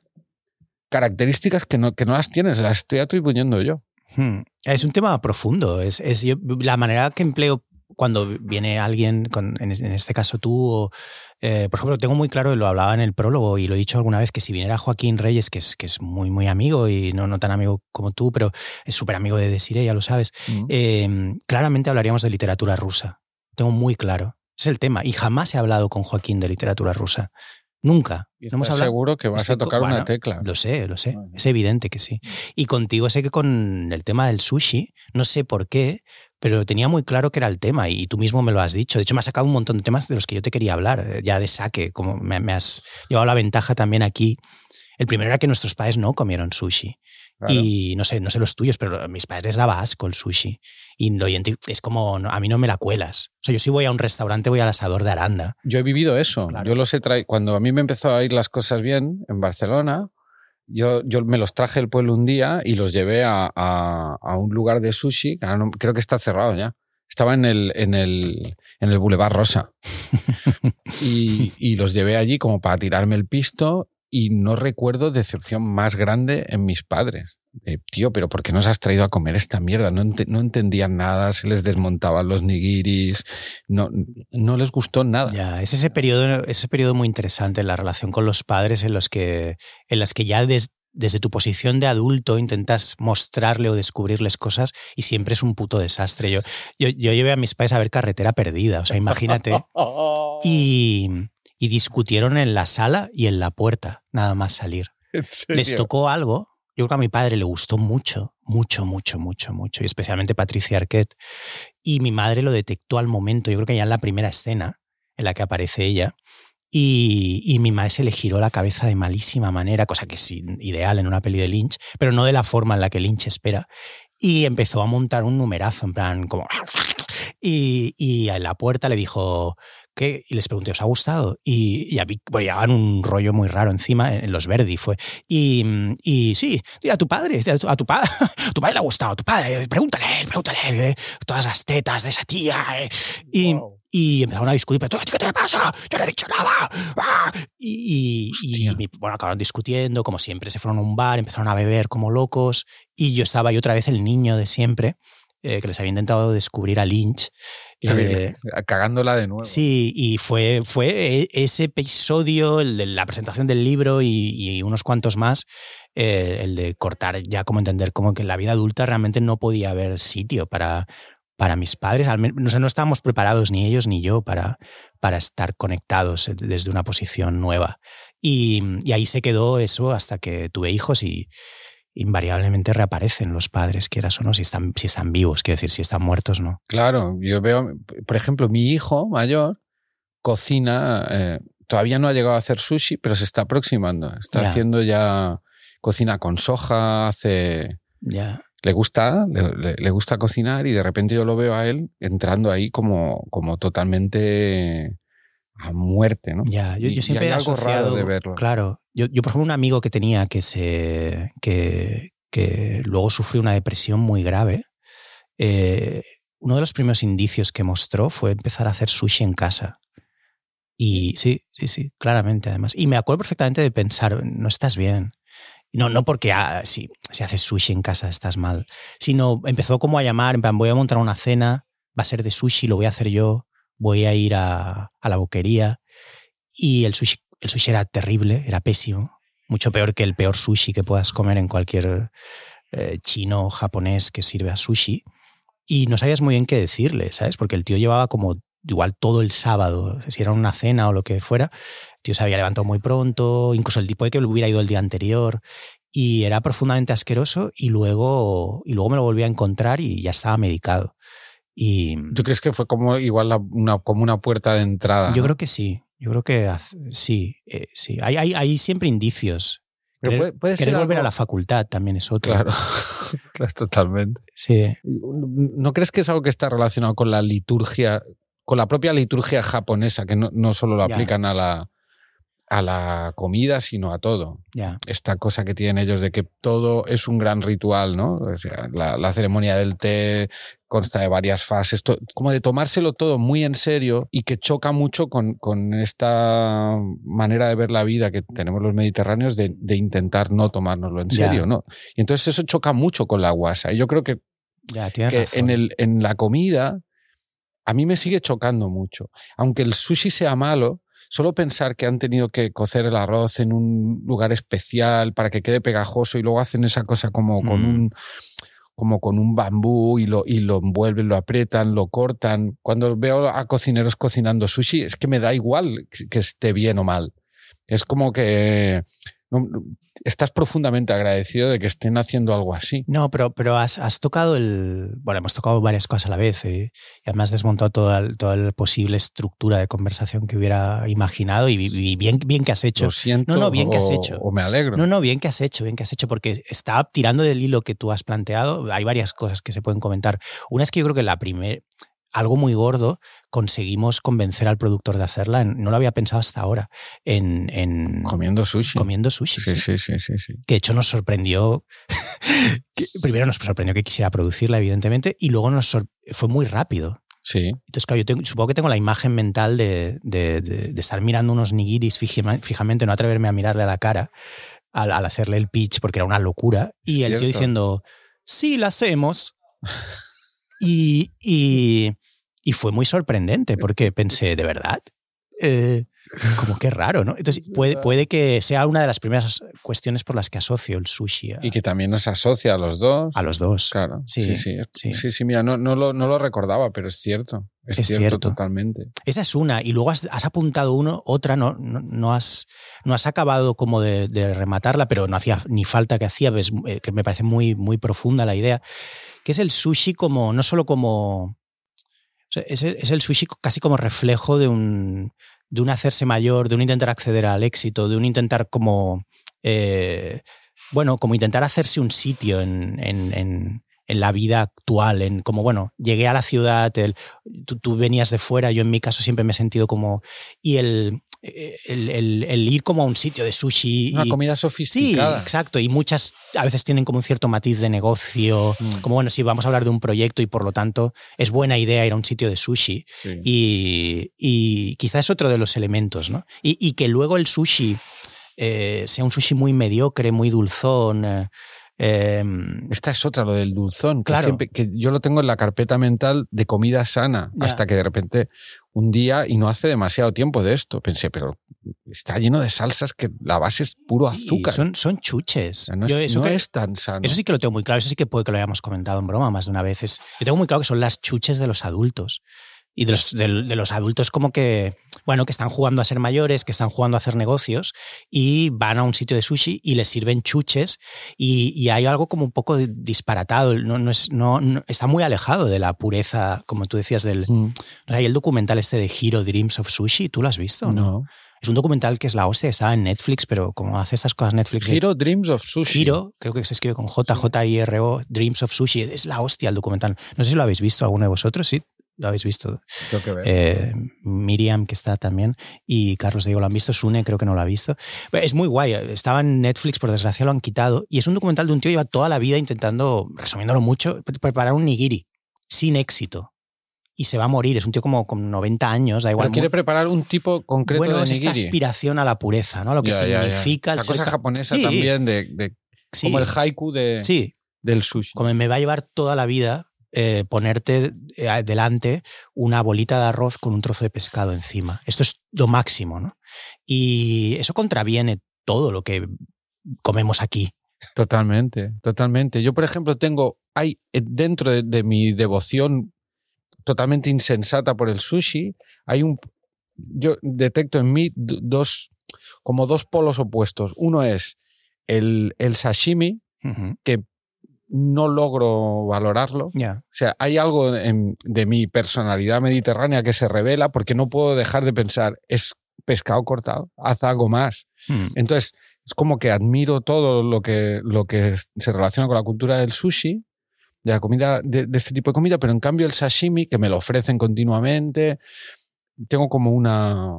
S3: características que no, que no las tienes, las estoy atribuyendo yo.
S1: Hmm. Es un tema profundo. Es, es yo, la manera que empleo cuando viene alguien, con, en, en, este caso tú, o, eh, por ejemplo, tengo muy claro, lo hablaba en el prólogo y lo he dicho alguna vez, que si viniera Joaquín Reyes, que es, que es muy, muy amigo y no, no tan amigo como tú, pero es súper amigo de Desiree, ya lo sabes, eh, claramente hablaríamos de literatura rusa. Tengo muy claro. Es el tema. Y jamás he hablado con Joaquín de literatura rusa. Nunca.
S3: No hemos hablado. seguro que vas a tocar bueno, una tecla.
S1: Lo sé, lo sé. Es evidente que sí. Y contigo sé que con el tema del sushi, no sé por qué, pero tenía muy claro que era el tema y tú mismo me lo has dicho. De hecho, me has sacado un montón de temas de los que yo te quería hablar, eh, ya de saque, como me, me has llevado la ventaja también aquí. El primero era que nuestros padres no comieron sushi. Claro. Y no sé, no sé los tuyos, pero a mis padres les daba asco el sushi. Y lo es como, a mí no me la cuelas. O sea, yo si voy a un restaurante, voy al asador de Aranda.
S3: Yo he vivido eso. Claro. Yo los he traído. Cuando a mí me empezó a ir las cosas bien en Barcelona, yo, yo me los traje del pueblo un día y los llevé a, a, a un lugar de sushi. Creo que está cerrado ya. Estaba en el, en el, en el Boulevard Rosa. y, y los llevé allí como para tirarme el pisto y no recuerdo decepción más grande en mis padres. Eh, tío, pero ¿por qué nos has traído a comer esta mierda? No, ent no entendían nada, se les desmontaban los nigiris, no, no les gustó nada.
S1: Ya, es ese periodo, ese periodo muy interesante en la relación con los padres en los que, en las que ya des, desde tu posición de adulto intentas mostrarle o descubrirles cosas y siempre es un puto desastre. Yo, yo, yo llevé a mis padres a ver carretera perdida, o sea, imagínate. y, y discutieron en la sala y en la puerta, nada más salir. Les tocó algo. Yo creo que a mi padre le gustó mucho, mucho, mucho, mucho, mucho, y especialmente Patricia Arquette. Y mi madre lo detectó al momento, yo creo que ya en la primera escena en la que aparece ella. Y, y, mi madre se le giró la cabeza de malísima manera, cosa que es ideal en una peli de Lynch, pero no de la forma en la que Lynch espera. Y empezó a montar un numerazo, en plan, como. Y, y en la puerta le dijo: ¿qué? Y les pregunté, ¿os ha gustado? Y, y a mí, bueno, llevaban un rollo muy raro encima, en los Verdi fue. Y, y sí, a tu padre, a tu, a tu padre, tu padre le ha gustado, a tu padre, pregúntale, pregúntale, eh, todas las tetas de esa tía. Eh. Y, wow. y empezaron a discutir, pero ¿qué te pasa? Yo no he dicho nada. ¡Ah! Y, y, y, bueno, acabaron discutiendo, como siempre, se fueron a un bar, empezaron a beber como locos, y yo estaba ahí otra vez el niño de siempre. Eh, que les había intentado descubrir a Lynch.
S3: Eh, cagándola de nuevo.
S1: Sí, y fue, fue ese episodio, el de la presentación del libro y, y unos cuantos más, eh, el de cortar ya como entender como que en la vida adulta realmente no podía haber sitio para, para mis padres. Al menos, no, sé, no estábamos preparados ni ellos ni yo para, para estar conectados desde una posición nueva. Y, y ahí se quedó eso hasta que tuve hijos y, invariablemente reaparecen los padres, quieras o no, si están, si están vivos, quiero decir, si están muertos, no.
S3: Claro, yo veo, por ejemplo, mi hijo mayor cocina, eh, todavía no ha llegado a hacer sushi, pero se está aproximando. Está yeah. haciendo ya cocina con soja, hace...
S1: Yeah.
S3: Le gusta, le, le, gusta cocinar y de repente yo lo veo a él entrando ahí como, como totalmente a muerte, ¿no?
S1: Ya, yo, yo siempre he
S3: algo raro de verlo.
S1: Claro, yo, yo, por ejemplo, un amigo que tenía que se que, que luego sufrió una depresión muy grave, eh, uno de los primeros indicios que mostró fue empezar a hacer sushi en casa. Y sí, sí, sí, claramente además. Y me acuerdo perfectamente de pensar, no estás bien. No, no porque ah, si, si haces sushi en casa estás mal, sino empezó como a llamar, en plan, voy a montar una cena, va a ser de sushi, lo voy a hacer yo, voy a ir a, la boquería. Y el sushi, el sushi era terrible, era pésimo, mucho peor que el peor sushi que puedas comer en cualquier eh, chino o japonés que sirve a sushi. Y no sabías muy bien qué decirle, ¿sabes? Porque el tío llevaba como igual todo el sábado, si era una cena o lo que fuera, el tío se había levantado muy pronto, incluso el tipo de que hubiera ido el día anterior, y era profundamente asqueroso y luego, y luego me lo volví a encontrar y ya estaba medicado. Y,
S3: ¿Tú crees que fue como igual la- una, como una puerta de entrada?
S1: yo
S3: ¿no?
S1: creo que sí, yo creo que sí, eh, sí. Hay, hay, hay siempre indicios.
S3: Pero
S1: Querer,
S3: puede, puede ser
S1: querer volver a la facultad también es otro.
S3: Claro, claro, totalmente.
S1: Sí.
S3: ¿No crees que es algo que está relacionado con la liturgia, con la propia liturgia japonesa, que no, no solo lo
S1: Ya.
S3: aplican a la, a la comida, sino a todo? Esta cosa que tienen ellos de que todo es un gran ritual, ¿no? O sea, la, la ceremonia del té consta de varias fases, to- como de tomárselo todo muy en serio y que choca mucho con, con esta manera de ver la vida que tenemos los mediterráneos de, de intentar no tomárnoslo en serio, ¿no? Y entonces eso choca mucho con la guasa. Y yo creo que que en, el, en la comida a mí me sigue chocando mucho. Aunque el sushi sea malo, solo pensar que han tenido que cocer el arroz en un lugar especial para que quede pegajoso y luego hacen esa cosa como con
S1: Mm.
S3: un como con un bambú y lo, y lo envuelven, lo aprietan, lo cortan. Cuando veo a cocineros cocinando sushi, es que me da igual que- que esté bien o mal. Es como que no- estás profundamente agradecido de que estén haciendo algo así.
S1: No, pero, pero has, has tocado el. Bueno, hemos tocado varias cosas a la vez eh, y además desmontado toda, toda la posible estructura de conversación que hubiera imaginado y, y bien, bien que has hecho.
S3: Lo siento
S1: No, no, bien que has hecho.
S3: o me alegro.
S1: No, no, bien que has hecho, bien que has hecho, porque está tirando del hilo que tú has planteado. Hay varias cosas que se pueden comentar. Una es que yo creo que la primera, algo muy gordo, conseguimos convencer al productor de hacerla. en- no lo había pensado hasta ahora. En, en
S3: Comiendo sushi.
S1: comiendo sushi.
S3: Sí,
S1: sí.
S3: sí, sí, sí,
S1: que de hecho nos sorprendió. que primero nos sorprendió que quisiera producirla, evidentemente, y luego nos fue muy rápido.
S3: Sí.
S1: Entonces, claro, yo tengo- supongo que tengo la imagen mental de, de- de- de estar mirando unos nigiris fijamente, no atreverme a mirarle a la cara al, al hacerle el pitch, porque era una locura. Y el tío diciendo, sí, la hacemos. Y, y, y fue muy sorprendente, porque pensé, ¿de verdad? Eh, como que raro, ¿no? Entonces, puede, puede que sea una de las primeras cuestiones por las que asocio el sushi a,
S3: Y que también nos asocia a los dos.
S1: a los dos.
S3: Claro.
S1: Sí,
S3: Sí, sí.
S1: sí.
S3: Sí, sí, mira, no, no, lo, no lo recordaba, pero es cierto. Es,
S1: Es
S3: cierto,
S1: cierto.
S3: totalmente.
S1: Esa es una. Y luego has, has apuntado uno, otra, no, no, no has, no has acabado como de, de rematarla, pero no hacía ni falta que hacía, ves, eh, que me parece muy, muy profunda la idea, que es el sushi como, no solo como... es, el- sushi casi como reflejo de un, de un hacerse mayor, de un intentar acceder al éxito, de un intentar como... eh, bueno, como intentar hacerse un sitio en- en la vida actual, en como, bueno, llegué a la ciudad, el, tú, tú venías de fuera, yo en mi caso siempre me he sentido como... Y el, el, el- el ir como a un sitio de sushi...
S3: Una
S1: y-
S3: comida
S1: Sí,
S3: sofisticada.
S1: exacto. Y muchas a veces tienen como un cierto matiz de negocio,
S3: Mm.
S1: como bueno, sí, vamos a hablar de un proyecto y por lo tanto es buena idea ir a un sitio de sushi.
S3: Sí.
S1: Y, y quizás es otro de los elementos, ¿no? Y, y que luego el sushi eh, sea un sushi muy mediocre, muy dulzón. eh, eh,
S3: Esta es otra, lo del dulzón, que,
S1: Claro.
S3: siempre- que yo lo tengo en la carpeta mental de comida sana,
S1: Ya.
S3: hasta que de repente un día, y no hace demasiado tiempo de esto, pensé, pero está lleno de salsas que la base es puro
S1: sí,
S3: azúcar.
S1: Son, son chuches.
S3: O sea, no,
S1: Yo
S3: es,
S1: eso
S3: no
S1: que-
S3: es tan sano.
S1: Eso sí que lo tengo muy claro, eso sí que puede que lo hayamos comentado en broma más de una vez. Es- yo tengo muy claro que son las chuches de los adultos. Y de los, de, los adultos como que, bueno, que están jugando a ser mayores, que están jugando a hacer negocios y van a un sitio de sushi y les sirven chuches y, y hay algo como un poco disparatado, no, no es, no, no- está muy alejado de la pureza, como tú decías, del... O hay el documental este de Hero Dreams of Sushi, ¿tú lo has visto? o
S3: no.
S1: Es un documental que es la hostia, estaba en Netflix, pero como hace estas cosas Netflix...
S3: Hero Dreams of Sushi.
S1: Hiro, creo que se escribe con J-J-I-R-O, Dreams of Sushi. Es la hostia el documental. No sé si lo habéis visto alguno de vosotros, sí. Lo habéis visto.
S3: Tengo que ver.
S1: Eh, Miriam, que está también, y Carlos Diego lo han visto. Sune, creo que no lo ha visto. Es muy guay. Estaba en Netflix, por desgracia lo han quitado. Y es un documental de un tío que lleva toda la vida intentando, resumiéndolo mucho, preparar un nigiri sin éxito. Y se va a morir. Es un tío como con 90 años, da igual.
S3: Pero quiere preparar un tipo concreto
S1: bueno,
S3: de
S1: es esta
S3: nigiri.
S1: aspiración a la pureza, ¿no? A lo que
S3: Ya, ya, ya.
S1: significa el
S3: La
S1: ser
S3: cosa japonesa
S1: Sí.
S3: también de, de
S1: Sí.
S3: Como el haiku de,
S1: Sí,
S3: del sushi.
S1: como me va a llevar toda la vida eh, ponerte eh, delante una bolita de arroz con un trozo de pescado encima. Esto es lo máximo, ¿no? Y eso contraviene todo lo que comemos aquí.
S3: Totalmente, totalmente. Yo, por ejemplo, tengo, hay eh, dentro de, de mi devoción totalmente insensata por el sushi, hay un, yo detecto en mí dos, como dos polos opuestos. Uno es el, el sashimi,
S1: Ujú.
S3: No logro valorarlo. O sea, hay algo en- de mi personalidad mediterránea que se revela porque no puedo dejar de pensar, es pescado cortado, haz algo más.
S1: Mm.
S3: Entonces, es como que admiro todo lo que, lo que se relaciona con la cultura del sushi, de la comida, de, de este tipo de comida, pero en cambio el sashimi, que me lo ofrecen continuamente, tengo como una,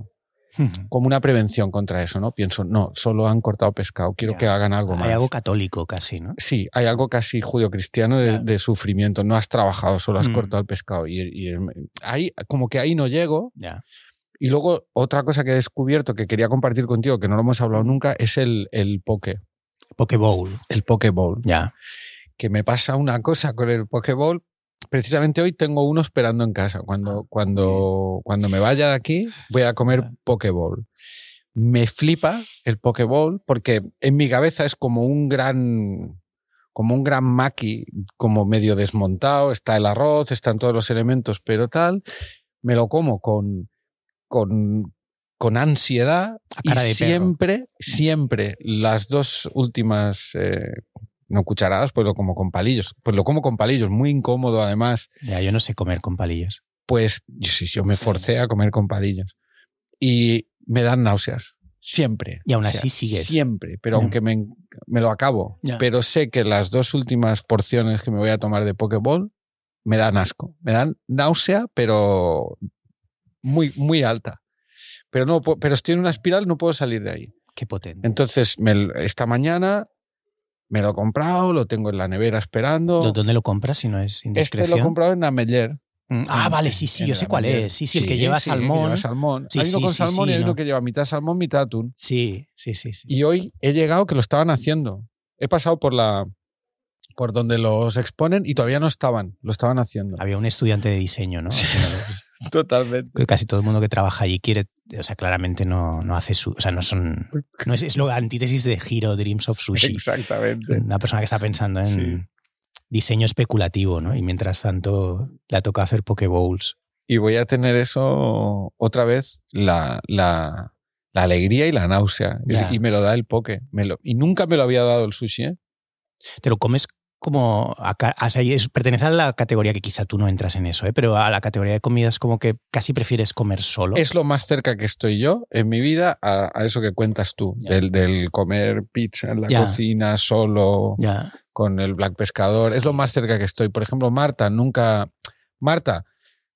S3: Como una prevención contra eso, ¿no? Pienso, no, solo han cortado pescado, quiero
S1: Ya.
S3: que hagan algo más.
S1: Hay algo católico casi, ¿no?
S3: Sí, hay algo casi judio-cristiano de, de sufrimiento. No has trabajado, solo has
S1: Mm.
S3: cortado el pescado. Y, y ahí, como que ahí no llego.
S1: Ya.
S3: Y luego, otra cosa que he descubierto que quería compartir contigo, que no lo hemos hablado nunca, es el, el poke.
S1: Pokeball.
S3: El Pokeball.
S1: Ya.
S3: Que me pasa una cosa con el Pokeball. Precisamente hoy tengo uno esperando en casa.
S1: Ah,
S3: Cuando, cuando, cuando me vaya de aquí, voy a comer Pokeball. Me flipa el Pokeball porque en mi cabeza es como un gran como un gran maqui, como medio desmontado, está el arroz, están todos los elementos, pero tal, me lo como con, con, con ansiedad y
S1: perro.
S3: siempre, siempre las dos últimas, eh, no cucharadas, pues lo como con palillos, pues lo como con palillos, muy incómodo además,
S1: Ya, yo no sé comer con palillos.
S3: pues yo, sí, yo me forcé a comer con palillos y me dan náuseas. Siempre.
S1: Y aún así sigues.
S3: Siempre, pero aunque me, me lo acabo.
S1: Ya.
S3: Pero sé que las dos últimas porciones que me voy a tomar de Pokéball me dan asco. Me dan náusea, pero muy, muy alta. Pero, no, pero estoy en una espiral, no puedo salir de ahí.
S1: Qué potente.
S3: Entonces, me esta mañana me lo he comprado, lo tengo en la nevera esperando.
S1: ¿Dó- ¿Dónde lo compras si no es
S3: Este
S1: indiscreción?
S3: lo he comprado en Ameller.
S1: Mm, Ah, vale, sí, sí, yo sé cuál es. Sí, sí, el que lleva
S3: sí,
S1: salmón.
S3: lleva salmón.
S1: Sí,
S3: hay uno
S1: sí,
S3: con salmón y hay
S1: no.
S3: uno que lleva mitad salmón, mitad atún.
S1: Sí, sí, sí, sí.
S3: Y hoy he llegado que lo estaban haciendo. He pasado por la por donde los exponen y todavía no estaban, lo estaban haciendo.
S1: Había un estudiante de diseño, ¿no?
S3: Totalmente.
S1: Casi todo el mundo que trabaja allí quiere, o sea, claramente no, no hace su, o sea, no son, no es, es lo antítesis de Hero Dreams of Sushi.
S3: Exactamente.
S1: Una persona que está pensando en
S3: Sí.
S1: diseño especulativo, ¿no? Y mientras tanto le ha tocado hacer Pokeballs.
S3: Y voy a tener eso otra vez, la, la, la alegría y la náusea. Y me lo da el poke. Me lo, y nunca me lo había dado el sushi, ¿eh?
S1: Te lo comes como, a es- pertenece a la categoría que quizá tú no entras en eso, ¿eh? pero a la categoría de comidas como que casi prefieres comer solo.
S3: Es lo más cerca que estoy yo en mi vida a, a eso que cuentas tú, del, del comer pizza en la cocina solo. Con el Black Pescador.
S1: Sí.
S3: Es lo más cerca que estoy. Por ejemplo, Marta nunca. Marta,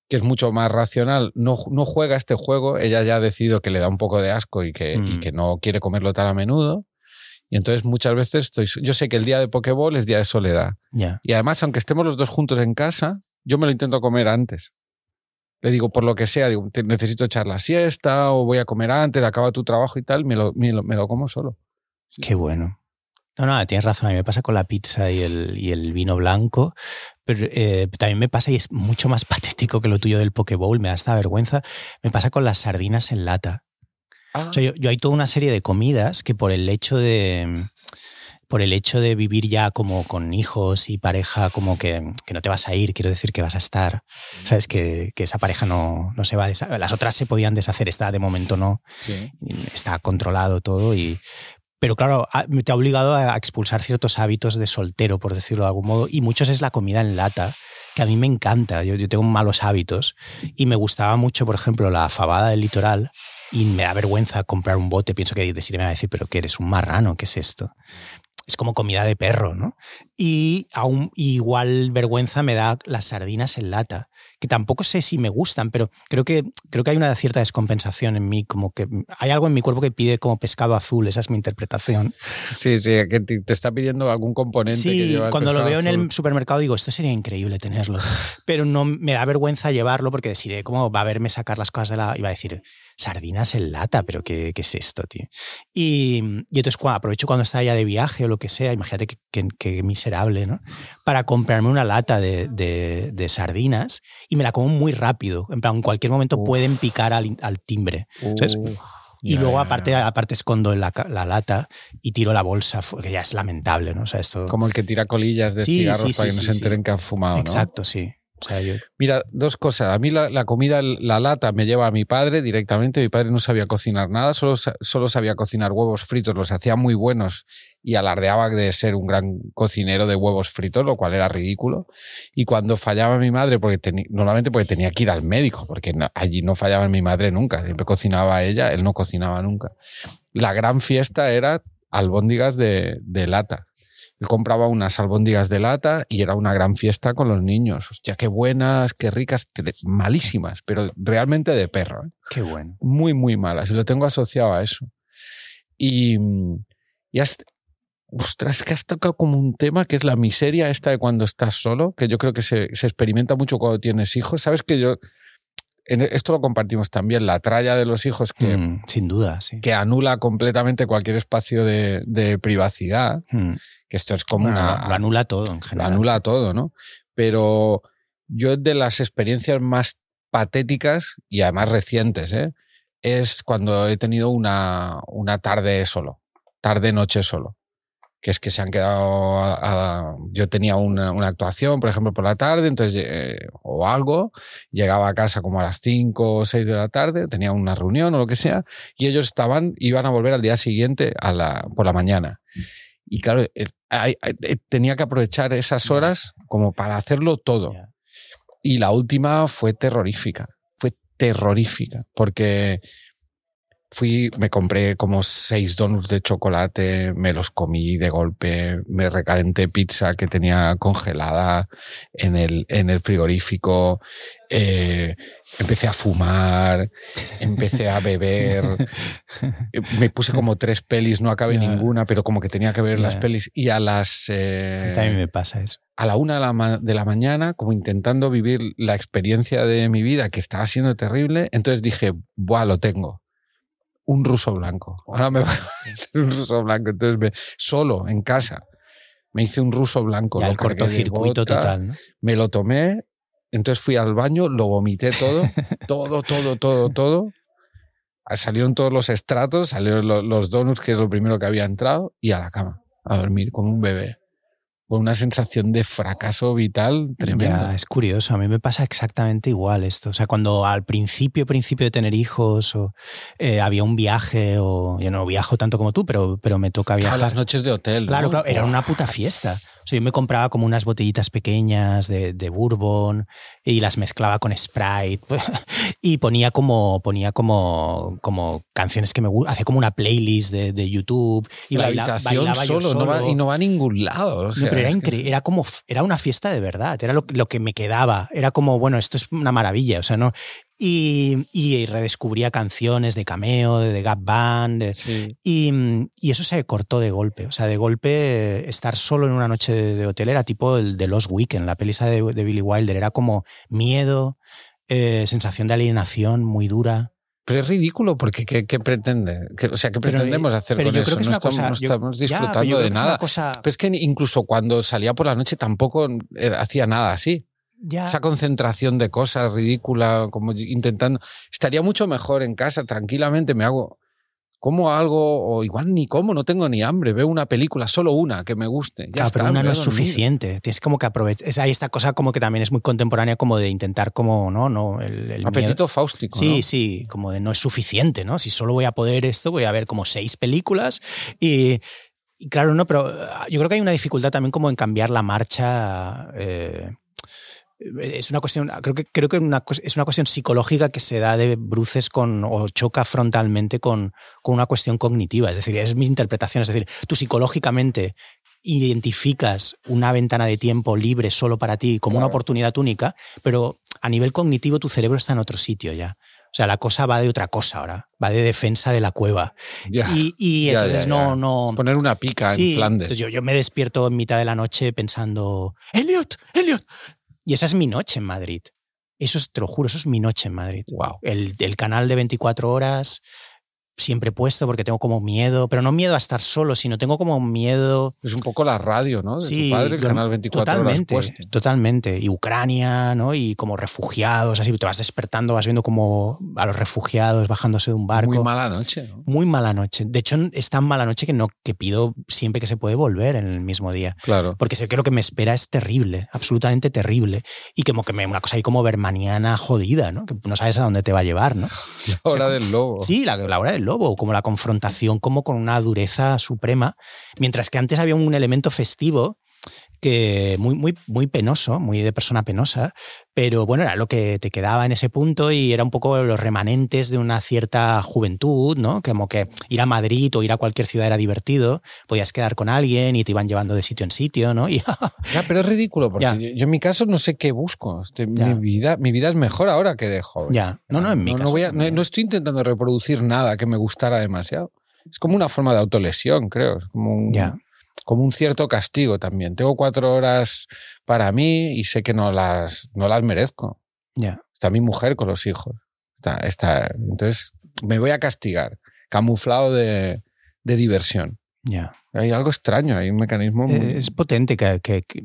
S3: que es mucho más racional, no, no juega este juego. Ella ya ha decidido que le da un poco de asco y que,
S1: Mm.
S3: y que no quiere comerlo tan a menudo. Y entonces muchas veces estoy. Yo sé que el día de Pokéball es día de soledad.
S1: Ya.
S3: Y además, aunque estemos los dos juntos en casa, yo me lo intento comer antes. Le digo, por lo que sea, digo, "Te- necesito echar la siesta o voy a comer antes, acaba tu trabajo y tal, me lo, me lo, me lo como solo.
S1: Qué bueno. No, no, tienes razón. A mí me pasa con la pizza y el, y el vino blanco. Pero eh, también me pasa, y es mucho más patético que lo tuyo del Pokéball, me da esta vergüenza. Me pasa con las sardinas en lata. O sea, yo, yo hay toda una serie de comidas que por el hecho de. Por el hecho de vivir ya como con hijos y pareja, como que, que no te vas a ir, quiero decir que vas a estar. Sabes que, que esa pareja no, no se va a deshacer. Las otras se podían deshacer, esta de momento no
S3: Sí.
S1: está controlado todo y pero claro, te ha obligado a expulsar ciertos hábitos de soltero, por decirlo de algún modo, y muchos es la comida en lata, que a mí me encanta, yo, yo tengo malos hábitos, y me gustaba mucho, por ejemplo, la fabada del litoral, y me da vergüenza comprar un bote, pienso que decirme me va a decir, pero que eres un marrano, ¿qué es esto? Es como comida de perro, ¿no? Y aún igual vergüenza me da las sardinas en lata, que tampoco sé si me gustan, pero creo que, creo que hay una cierta descompensación en mí, como que hay algo en mi cuerpo que pide como pescado azul, esa es mi interpretación.
S3: Sí, sí, que te está pidiendo algún componente.
S1: Sí,
S3: que
S1: cuando lo veo en el supermercado digo, esto sería increíble tenerlo, pero no me da vergüenza llevarlo porque deciré cómo va a verme sacar las cosas de la... Iba a decir, sardinas en lata, pero ¿qué, qué es esto, tío? Y, y entonces aprovecho cuando está ya de viaje o lo que sea, imagínate qué miserable, ¿no? Para comprarme una lata de, de, sardinas y me la como muy rápido. En plan, en cualquier momento pueden picar al, al timbre. Y luego, aparte, aparte escondo la, la, lata y tiro la bolsa, que ya es lamentable, ¿no? O sea, esto...
S3: Como el que tira colillas de cigarros para que no se enteren que han fumado,
S1: Exacto, sí.
S3: Mira, dos cosas. A mí la, comida, la lata, me lleva a mi padre directamente. Mi padre no sabía cocinar nada, solo, solo sabía cocinar huevos fritos, los hacía muy buenos y alardeaba de ser un gran cocinero de huevos fritos, lo cual era ridículo. Y cuando fallaba mi madre, porque normalmente porque tenía que ir al médico, porque allí no fallaba mi madre nunca, siempre cocinaba ella, él no cocinaba nunca. La gran fiesta era albóndigas de, de lata él compraba unas albóndigas de lata y era una gran fiesta con los niños. Hostia, qué buenas, qué ricas, malísimas, pero realmente de perro. ¿eh?
S1: Qué bueno.
S3: Muy, muy malas. Y lo tengo asociado a eso. Y, y hasta, ostras, que has tocado como un tema que es la miseria esta de cuando estás solo, que yo creo que se, se experimenta mucho cuando tienes hijos. Sabes que yo esto lo compartimos también, la tralla de los hijos que,
S1: mm, sin duda, sí.
S3: que anula completamente cualquier espacio de, de privacidad, mm. que esto es como una...
S1: Lo anula todo en general.
S3: Lo anula todo, ¿no? Pero yo de las experiencias más patéticas y además recientes, ¿eh? es cuando he tenido una, una tarde solo, tarde-noche solo que es que se han quedado. yo tenía una, actuación, por ejemplo, por la tarde, entonces, eh, o algo, llegaba a casa como a las 5 o 6 de la tarde, tenía una reunión o lo que sea, y ellos estaban, iban a volver al día siguiente a la, por la mañana. Y claro, tenía que aprovechar esas horas como para hacerlo todo. Y la última fue terrorífica, fue terrorífica, porque fui, me compré como seis donuts de chocolate, me los comí de golpe, me recalenté pizza que tenía congelada en el, en el frigorífico, eh, empecé a fumar, empecé a beber, me puse como tres pelis, no acabé ninguna, pero como que tenía que ver las pelis. Y a las...
S1: Eh, También me pasa eso.
S3: A la una de la, de la mañana, como intentando vivir la experiencia de mi vida que estaba siendo terrible, entonces dije, buah, lo tengo un ruso blanco. Ahora me voy a hacer un ruso blanco. Entonces, me, solo, en casa, me hice un ruso blanco.
S1: el cortocircuito total.
S3: Me lo tomé, entonces fui al baño, lo vomité todo, todo, todo, todo, todo. Salieron todos los estratos, salieron los donuts, que es lo primero que había entrado, y a la cama, a dormir como un bebé con una sensación de fracaso vital tremenda.
S1: es curioso, a mí me pasa exactamente igual esto. O sea, cuando al principio, principio de tener hijos, o, eh, había un viaje, o yo no viajo tanto como tú, pero, pero me toca viajar.
S3: A las noches de hotel.
S1: Claro, claro, era una puta fiesta yo me compraba como unas botellitas pequeñas de, de bourbon y las mezclaba con Sprite y ponía como, ponía como, como canciones que me gustan, hacía como una playlist de, de YouTube y
S3: la habitación solo, No va, y no va a ningún lado.
S1: Pero era increíble, era como, era una fiesta de verdad, era lo, lo que me quedaba, era como, bueno, esto es una maravilla, o sea, no, y, redescubría canciones de Cameo, de Gap Band. y, eso se cortó de golpe. O sea, de golpe estar solo en una noche de, hotel era tipo el de Los Weekend, la pelisa de, Billy Wilder. Era como miedo, eh, sensación de alienación muy dura.
S3: Pero es ridículo porque ¿qué, pretende? o sea, ¿qué pretendemos hacer con eso? no, estamos, disfrutando de nada. Pero es que incluso cuando salía por la noche tampoco hacía nada así. Esa concentración de cosas ridícula, como intentando. Estaría mucho mejor en casa, tranquilamente me hago. Como algo, o igual ni como, no tengo ni hambre. Veo una película, solo una que me guste. Ya
S1: pero una no es suficiente. Tienes como que aprovechar. Hay esta cosa como que también es muy contemporánea, como de intentar, como, ¿no? no el,
S3: Apetito fáustico.
S1: Sí, sí, como de no es suficiente, ¿no? Si solo voy a poder esto, voy a ver como seis películas y. claro, no, pero ah, yo creo que hay una dificultad también como en cambiar la marcha. Eh, es una cuestión, creo que, creo que una, es una cuestión psicológica que se da de bruces con, o choca frontalmente con, con una cuestión cognitiva. Es decir, es mi interpretación. Es decir, tú psicológicamente identificas una ventana de tiempo libre solo para ti como una oportunidad única, pero a nivel cognitivo tu cerebro está en otro sitio ya. O sea, la cosa va de otra cosa ahora, va de defensa de la cueva.
S3: Ya.
S1: Y, y
S3: Ya,
S1: entonces
S3: ya,
S1: no, no.
S3: Poner una pica
S1: Sí,
S3: en Flandes.
S1: yo, yo me despierto en mitad de la noche pensando, Elliot, Elliot. Y esa es mi noche en Madrid. Eso es, te lo juro, eso es mi noche en Madrid.
S3: Wow.
S1: El, el canal de 24 horas siempre puesto porque tengo como miedo, pero no miedo a estar solo, sino tengo como miedo
S3: Es un poco la radio, ¿no? De
S1: Sí,
S3: tu padre, el canal 24
S1: totalmente,
S3: horas
S1: totalmente. Y Ucrania, ¿no? Y como refugiados, así te vas despertando, vas viendo como a los refugiados bajándose de un barco.
S3: Muy mala noche, ¿no?
S1: Muy mala noche. De hecho, es tan mala noche que no que pido siempre que se puede volver en el mismo día.
S3: Claro.
S1: Porque sé que lo que me espera es terrible, absolutamente terrible. Y como que me una cosa ahí como bermaniana jodida, ¿no? Que no sabes a dónde te va a llevar, ¿no?
S3: La hora del lobo.
S1: Sí, la, la hora del lobo, como la confrontación, como con una dureza suprema. Mientras que antes había un elemento festivo que muy, muy, muy penoso, muy de persona penosa, pero bueno, era lo que te quedaba en ese punto y era un poco los remanentes de una cierta juventud, ¿no? Como que ir a Madrid o ir a cualquier ciudad era divertido, podías quedar con alguien y te iban llevando de sitio en sitio, ¿no? Y
S3: Ya, pero es ridículo, porque
S1: Ya.
S3: yo, yo en mi caso no sé qué busco. Este, mi, vida, mi vida es mejor ahora que de joven.
S1: ya, no, no, en mi
S3: no,
S1: caso
S3: voy a- no- no estoy intentando reproducir nada que me gustara demasiado. Es como una forma de autolesión, creo. Es como un,
S1: Ya.
S3: Como un cierto castigo también. Tengo cuatro horas para mí y sé que no las, no las merezco.
S1: Ya,
S3: Está mi mujer con los hijos. Está, está, entonces me voy a castigar, camuflado de, de diversión.
S1: ya.
S3: Hay algo extraño, hay un mecanismo muy...
S1: Es potente que, que- que,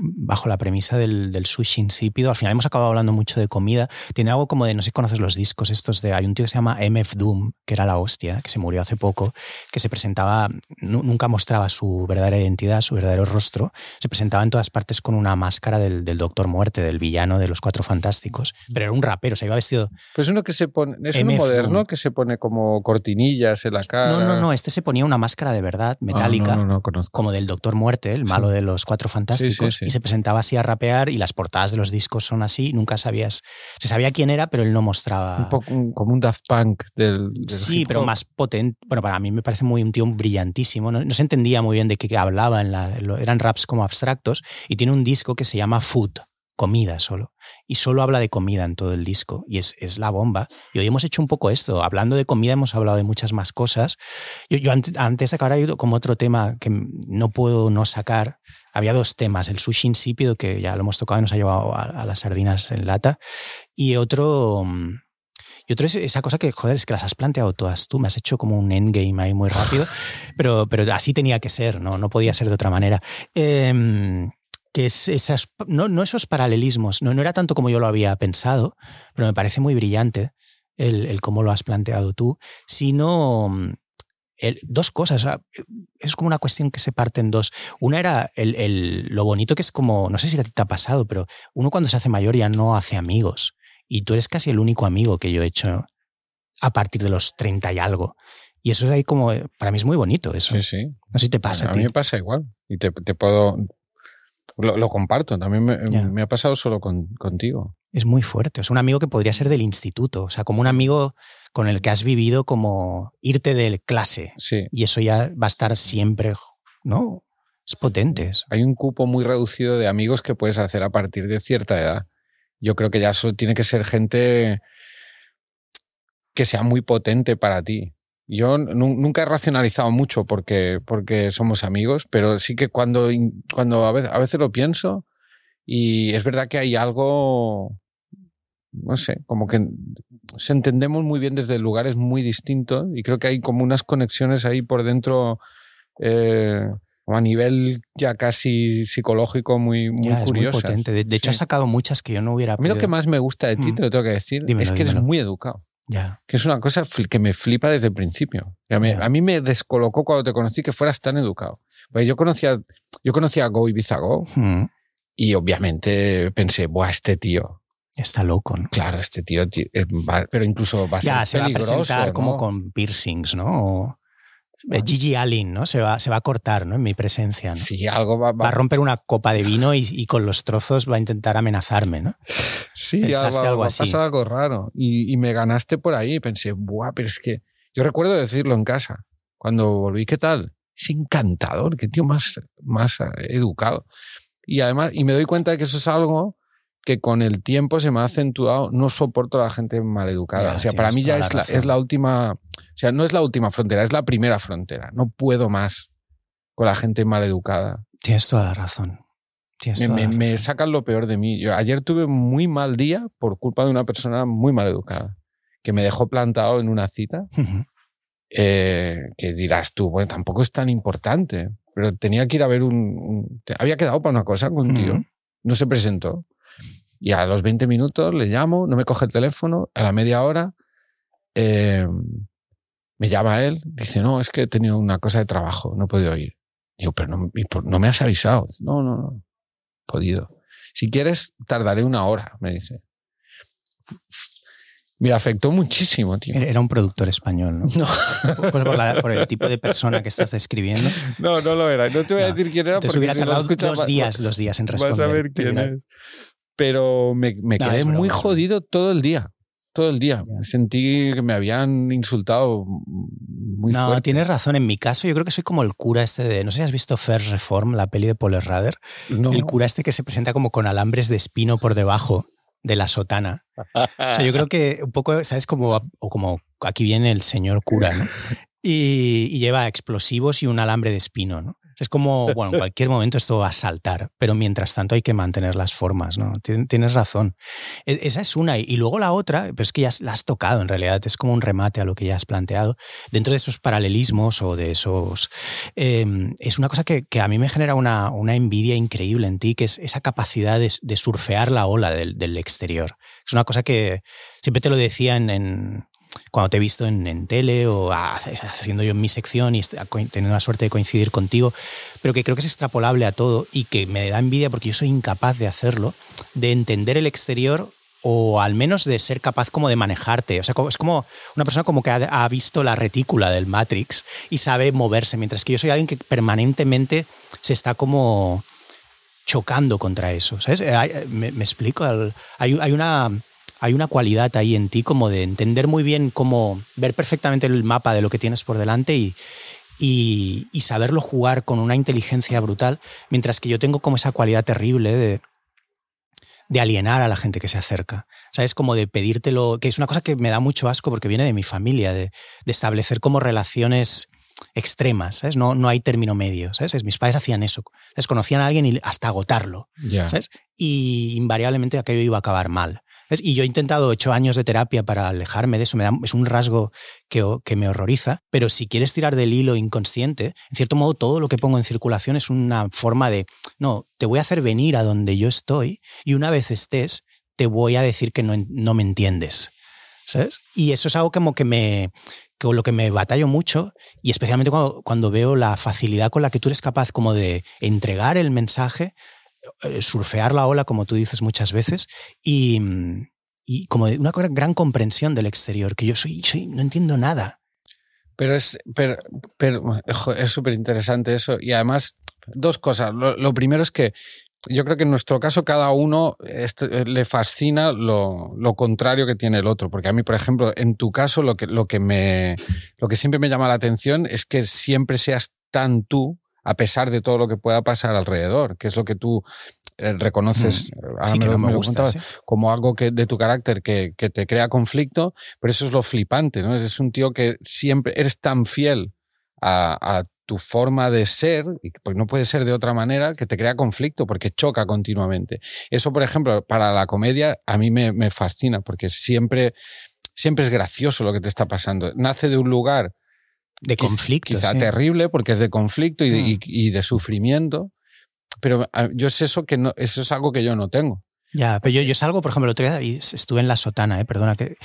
S1: bajo la premisa del, del sushi insípido, al final hemos acabado hablando mucho de comida. Tiene algo como de, no sé si conoces los discos estos de, hay un tío que se llama MF Doom, que era la hostia, que se murió hace poco, que se presentaba, nu- nunca mostraba su verdadera identidad, su verdadero rostro, se presentaba en todas partes con una máscara del, del Doctor Muerte, del villano de los Cuatro Fantásticos, pero era un rapero, o sea, iba vestido...
S3: Pero es uno que se pone, es uno
S1: MF
S3: moderno
S1: Doom.
S3: que se pone como cortinillas en la cara.
S1: No, no, no, este se ponía una máscara de verdad,
S3: Ah,
S1: metálica.
S3: no, no, no
S1: como del Doctor Muerte, el malo de los Cuatro Fantásticos,
S3: Sí, sí, sí.
S1: y se presentaba así a rapear y las portadas de los discos son así, nunca sabías, se sabía quién era, pero él no mostraba...
S3: Un poco como un Daft Punk del, del
S1: Sí, pero más potente. Bueno, para mí me parece muy un tío brillantísimo. No, no se entendía muy bien de qué hablaba. En la, lo- eran raps como abstractos. Y tiene un disco que se llama Food, comida solo. Y solo habla de comida en todo el disco. Y es, es la bomba. Y hoy hemos hecho un poco esto. Hablando de comida hemos hablado de muchas más cosas. Yo, yo antes, antes de acabar, hay como otro tema que no puedo no sacar. Había dos temas. El sushi insípido, que ya lo hemos tocado y nos ha llevado a, a las sardinas en lata. Y otro... mm, y otro es esa cosa que, joder, es que las has planteado todas tú, me has hecho como un endgame ahí muy rápido, pero, pero así tenía que ser, no, no podía ser de otra manera. Em, que es esas, no, no esos paralelismos, no, no era tanto como yo lo había pensado, pero me parece muy brillante el, el cómo lo has planteado tú, sino mm, el- dos cosas. es como una cuestión que se parte en dos. Una era el, el- lo bonito que es como, no sé si a ti te ha pasado, pero uno cuando se hace mayor ya no hace amigos. Y tú eres casi el único amigo que yo he hecho a partir de los 30 y algo. Y eso es ahí como, para mí es muy bonito eso.
S3: Sí, sí.
S1: No sé si te pasa a,
S3: mí me pasa igual. Y te, te puedo. Lo, lo comparto. También me, ha pasado solo con- contigo.
S1: Es muy fuerte. Es un amigo que podría ser del instituto. O sea, como un amigo con el que has vivido como irte de clase.
S3: Sí.
S1: Y eso ya va a estar siempre, ¿no? Es potente eso.
S3: Hay un cupo muy reducido de amigos que puedes hacer a partir de cierta edad. Yo creo que ya eso tiene que ser gente que sea muy potente para ti. Yo nu- nunca he racionalizado mucho porque, porque somos amigos, pero sí que cuando, cuando a, veces, a veces lo pienso y es verdad que hay algo, no sé, como que se entendemos muy bien desde lugares muy distintos y creo que hay como unas conexiones ahí por dentro eh, a nivel ya casi psicológico muy, muy
S1: Ya, es muy potente. De, de hecho,
S3: Sí.
S1: has sacado muchas que yo no hubiera
S3: A mí lo
S1: podido-
S3: que más me gusta de ti,
S1: Mm.
S3: te lo tengo que decir,
S1: Dímelo,
S3: es que eres
S1: dímelo.
S3: muy educado.
S1: Ya.
S3: Que es una cosa que me flipa desde el principio. Y A mí, me descolocó cuando te conocí que fueras tan educado. Pues yo conocía, yo conocía a Go Go
S1: Mm,
S3: y obviamente pensé, buah, este tío,
S1: Está loco, ¿no?
S3: claro, este tío, eh, va- pero incluso va a
S1: Ya,
S3: ser
S1: se va a
S3: peligroso.
S1: presentar como con piercings, ¿no? O-. Gigi Allen, ¿no? Se va, se va a cortar, ¿no? En mi presencia, ¿no?
S3: Sí, algo va,
S1: Va a romper una copa de vino y, y con los trozos va a intentar amenazarme, ¿no?
S3: Sí,
S1: Pensaste
S3: va, va-
S1: algo
S3: va
S1: así.
S3: pasar algo raro. Y, y me ganaste por ahí pensé, buah, pero es que. Yo recuerdo decirlo en casa. Cuando volví, ¿qué tal? es encantador, qué tío más, más educado. Y además, y me doy cuenta de que eso es algo que con el tiempo se me ha acentuado, no soporto a la gente maleducada. o sea, para mí ya es la, es la última, o sea, no es la última frontera, es la primera frontera. No puedo más con la gente maleducada.
S1: Tienes toda la razón.
S3: me, sacan lo peor de mí. Yo ayer tuve muy mal día por culpa de una persona muy maleducada que me dejó plantado en una cita. Eh, que dirás tú, bueno, tampoco es tan importante, pero tenía que ir a ver un. había quedado para una cosa contigo, no se presentó. Y a los 20 minutos le llamo, no me coge el teléfono, a la media hora eh, me llama él, dice, no, es que he tenido una cosa de trabajo, no he podido ir. Digo, pero no, no me has avisado. no, no, no, podido. Si quieres, tardaré una hora, me dice. Me afectó muchísimo, tío.
S1: Era un productor español, ¿no?
S3: No.
S1: Por, el tipo de persona que estás describiendo.
S3: No, no lo era. No te voy a decir quién era.
S1: Te hubiera tardado dos días, dos días en responder.
S3: Vas a ver quién es pero me, me quedé muy jodido todo el día. Todo el día. Sentí que me habían insultado muy no, fuerte.
S1: tienes razón. En mi caso, yo creo que soy como el cura este de. No sé si has visto First Reform, la peli de Paul Rader. El cura este que se presenta como con alambres de espino por debajo de la sotana. O sea, yo creo que un poco, ¿sabes? Como, o como aquí viene el señor cura, ¿no? Y, y, lleva explosivos y un alambre de espino, ¿no? Es como, bueno, en cualquier momento esto va a saltar, pero mientras tanto hay que mantener las formas, ¿no? Tienes razón. E, esa es una. Y luego la otra, pero es que ya la has tocado en realidad, es como un remate a lo que ya has planteado. Dentro de esos paralelismos o de esos... Em, es una cosa que, a mí me genera una, una, envidia increíble en ti, que es esa capacidad de, surfear la ola del, del, exterior. Es una cosa que siempre te lo decía en cuando te he visto en, tele o haciendo yo mi sección y teniendo la suerte de coincidir contigo, pero que creo que es extrapolable a todo y que me da envidia porque yo soy incapaz de hacerlo, de entender el exterior o al menos de ser capaz como de manejarte. O sea, es como una persona como que ha, visto la retícula del Matrix y sabe moverse, mientras que yo soy alguien que permanentemente se está como chocando contra eso. ¿sabes? Eh, me, explico. Hay, hay una hay una cualidad ahí en ti como de entender muy bien cómo ver perfectamente el mapa de lo que tienes por delante y, y, saberlo jugar con una inteligencia brutal, mientras que yo tengo como esa cualidad terrible de, de alienar a la gente que se acerca. ¿Sabes? Como de pedírtelo, que es una cosa que me da mucho asco porque viene de mi familia, de, de establecer como relaciones extremas, ¿sabes? No, no hay término medio, ¿sabes? Mis padres hacían eso, les conocían a alguien y hasta agotarlo, ¿sabes? Y invariablemente aquello iba a acabar mal. Y yo he intentado ocho años de terapia para alejarme de eso, me es un rasgo que, que, me horroriza, pero si quieres tirar del hilo inconsciente, en cierto modo todo lo que pongo en circulación es una forma de, no, te voy a hacer venir a donde yo estoy y una vez estés, te voy a decir que no, no me entiendes. ¿Sabes? Y eso es algo como que me, con lo que me batallo mucho y especialmente cuando, cuando, veo la facilidad con la que tú eres capaz como de entregar el mensaje surfear la ola, como tú dices muchas veces, y, y como una gran comprensión del exterior, que yo soy, soy no entiendo nada.
S3: Pero es pero, es súper interesante eso. Y además, dos cosas. Lo, primero es que yo creo que en nuestro caso cada uno este, le fascina lo, lo, contrario que tiene el otro. Porque a mí, por ejemplo, en tu caso, lo que, lo, que me, lo que siempre me llama la atención es que siempre seas tan tú a pesar de todo lo que pueda pasar alrededor, que es lo que tú reconoces, como algo que, de tu carácter que, te crea conflicto, pero eso es lo flipante, ¿no? Eres un tío que siempre eres tan fiel a, tu forma de ser, y pues no puede ser de otra manera, que te crea conflicto porque choca continuamente. Eso, por ejemplo, para la comedia a mí me, me fascina porque siempre, siempre es gracioso lo que te está pasando. Nace de un lugar
S1: de conflicto.
S3: Quizá terrible porque es de conflicto y de, mm. y, de, sufrimiento, pero ah, yo sé eso que no, eso es algo que yo no tengo.
S1: Ya, pero yo, yo salgo, por ejemplo, el otro día y estuve en la sotana, ¿eh? perdona que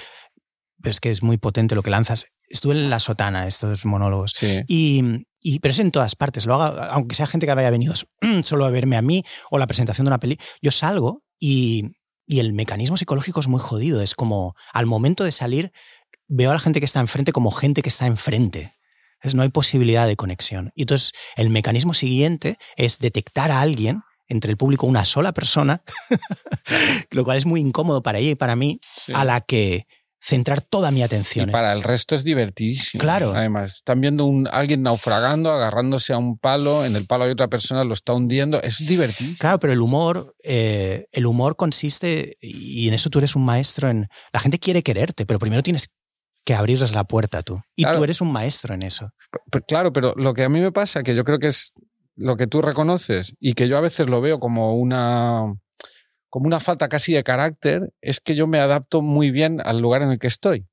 S1: pero es que es muy potente lo que lanzas. Estuve en la sotana, estos monólogos. Y, y, pero es en todas partes. Lo haga, aunque sea gente que haya venido solo a verme a mí o la presentación de una peli, yo salgo y, y el mecanismo psicológico es muy jodido. Es como al momento de salir, veo a la gente que está enfrente como gente que está enfrente no hay posibilidad de conexión. Y entonces el mecanismo siguiente es detectar a alguien entre el público, una sola persona, lo cual es muy incómodo para ella y para mí, a la que centrar toda mi atención.
S3: Y para el resto es divertidísimo.
S1: Claro.
S3: Además, están viendo un, alguien naufragando, agarrándose a un palo, en el palo hay otra persona, lo está hundiendo. Es divertido.
S1: Claro, pero el humor, eh, el humor consiste, y en eso tú eres un maestro, en la gente quiere quererte, pero primero tienes que abrirles la puerta tú. Y tú eres un maestro en eso.
S3: claro, pero lo que a mí me pasa, que yo creo que es lo que tú reconoces y que yo a veces lo veo como una como una falta casi de carácter, es que yo me adapto muy bien al lugar en el que estoy.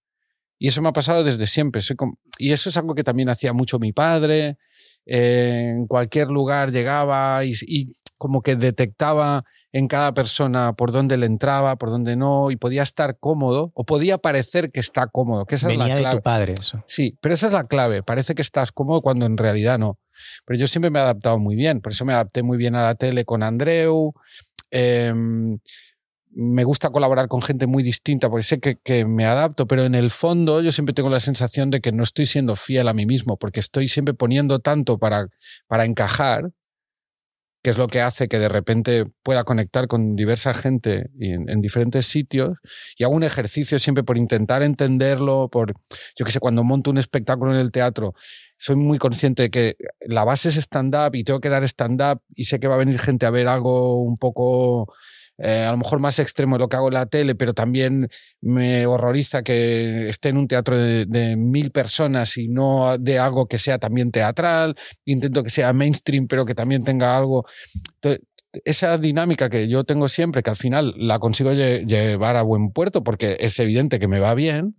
S3: Y eso me ha pasado desde siempre. Soy y eso es algo que también hacía mucho mi padre. en cualquier lugar llegaba y, y, como que detectaba en cada persona por dónde le entraba, por dónde no, y podía estar cómodo, o podía parecer que está cómodo. Que esa
S1: Venía
S3: es la clave.
S1: de tu padre eso.
S3: Sí, pero esa es la clave. Parece que estás cómodo cuando en realidad no. Pero yo siempre me he adaptado muy bien. Por eso me adapté muy bien a la tele con Andreu. Em, me gusta colaborar con gente muy distinta porque sé que, me adapto, pero en el fondo yo siempre tengo la sensación de que no estoy siendo fiel a mí mismo porque estoy siempre poniendo tanto para, para encajar, que es lo que hace que de repente pueda conectar con diversa gente en, en, diferentes sitios y hago un ejercicio siempre por intentar entenderlo, por, yo que sé, cuando monto un espectáculo en el teatro, soy muy consciente de que la base es stand-up y tengo que dar stand-up y sé que va a venir gente a ver algo un poco, eh, a lo mejor más extremo de lo que hago en la tele, pero también me horroriza que esté en un teatro de, de mil personas y no de algo que sea también teatral. Intento que sea mainstream, pero que también tenga algo. Entonces, esa dinámica que yo tengo siempre, que al final la consigo llevar a buen puerto porque es evidente que me va bien,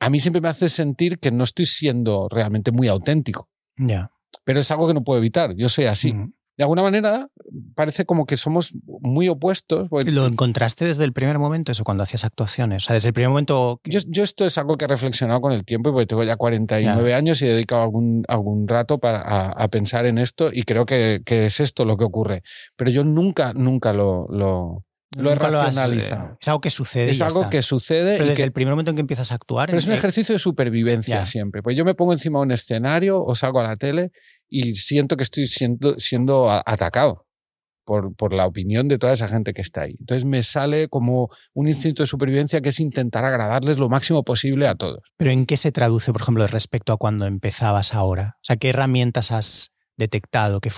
S3: a mí siempre me hace sentir que no estoy siendo realmente muy auténtico.
S1: Ya.
S3: Pero es algo que no puedo evitar. Yo soy así.
S1: Mm.
S3: De alguna manera, parece como que somos muy opuestos.
S1: ¿Lo encontraste desde el primer momento, eso, cuando hacías actuaciones? O sea, desde el primer momento.
S3: Yo, yo, esto es algo que he reflexionado con el tiempo, porque tengo ya 49 ya. años y he dedicado algún, algún rato para, a, a pensar en esto, y creo que, que, es esto lo que ocurre. Pero yo nunca, nunca lo, lo, lo he racionalizado.
S1: Lo has, es algo que sucede.
S3: Es algo
S1: está.
S3: que sucede.
S1: Pero
S3: y
S1: desde
S3: que,
S1: el primer momento en que empiezas a actuar.
S3: Pero es un
S1: eh,
S3: ejercicio de supervivencia siempre. Pues yo me pongo encima de un escenario o salgo a la tele y siento que estoy siendo, siendo atacado por, por la opinión de toda esa gente que está ahí. Entonces me sale como un instinto de supervivencia que es intentar agradarles lo máximo posible a todos.
S1: Pero ¿en qué se traduce, por ejemplo, respecto a cuando empezabas ahora? O sea, ¿qué herramientas has detectado? Que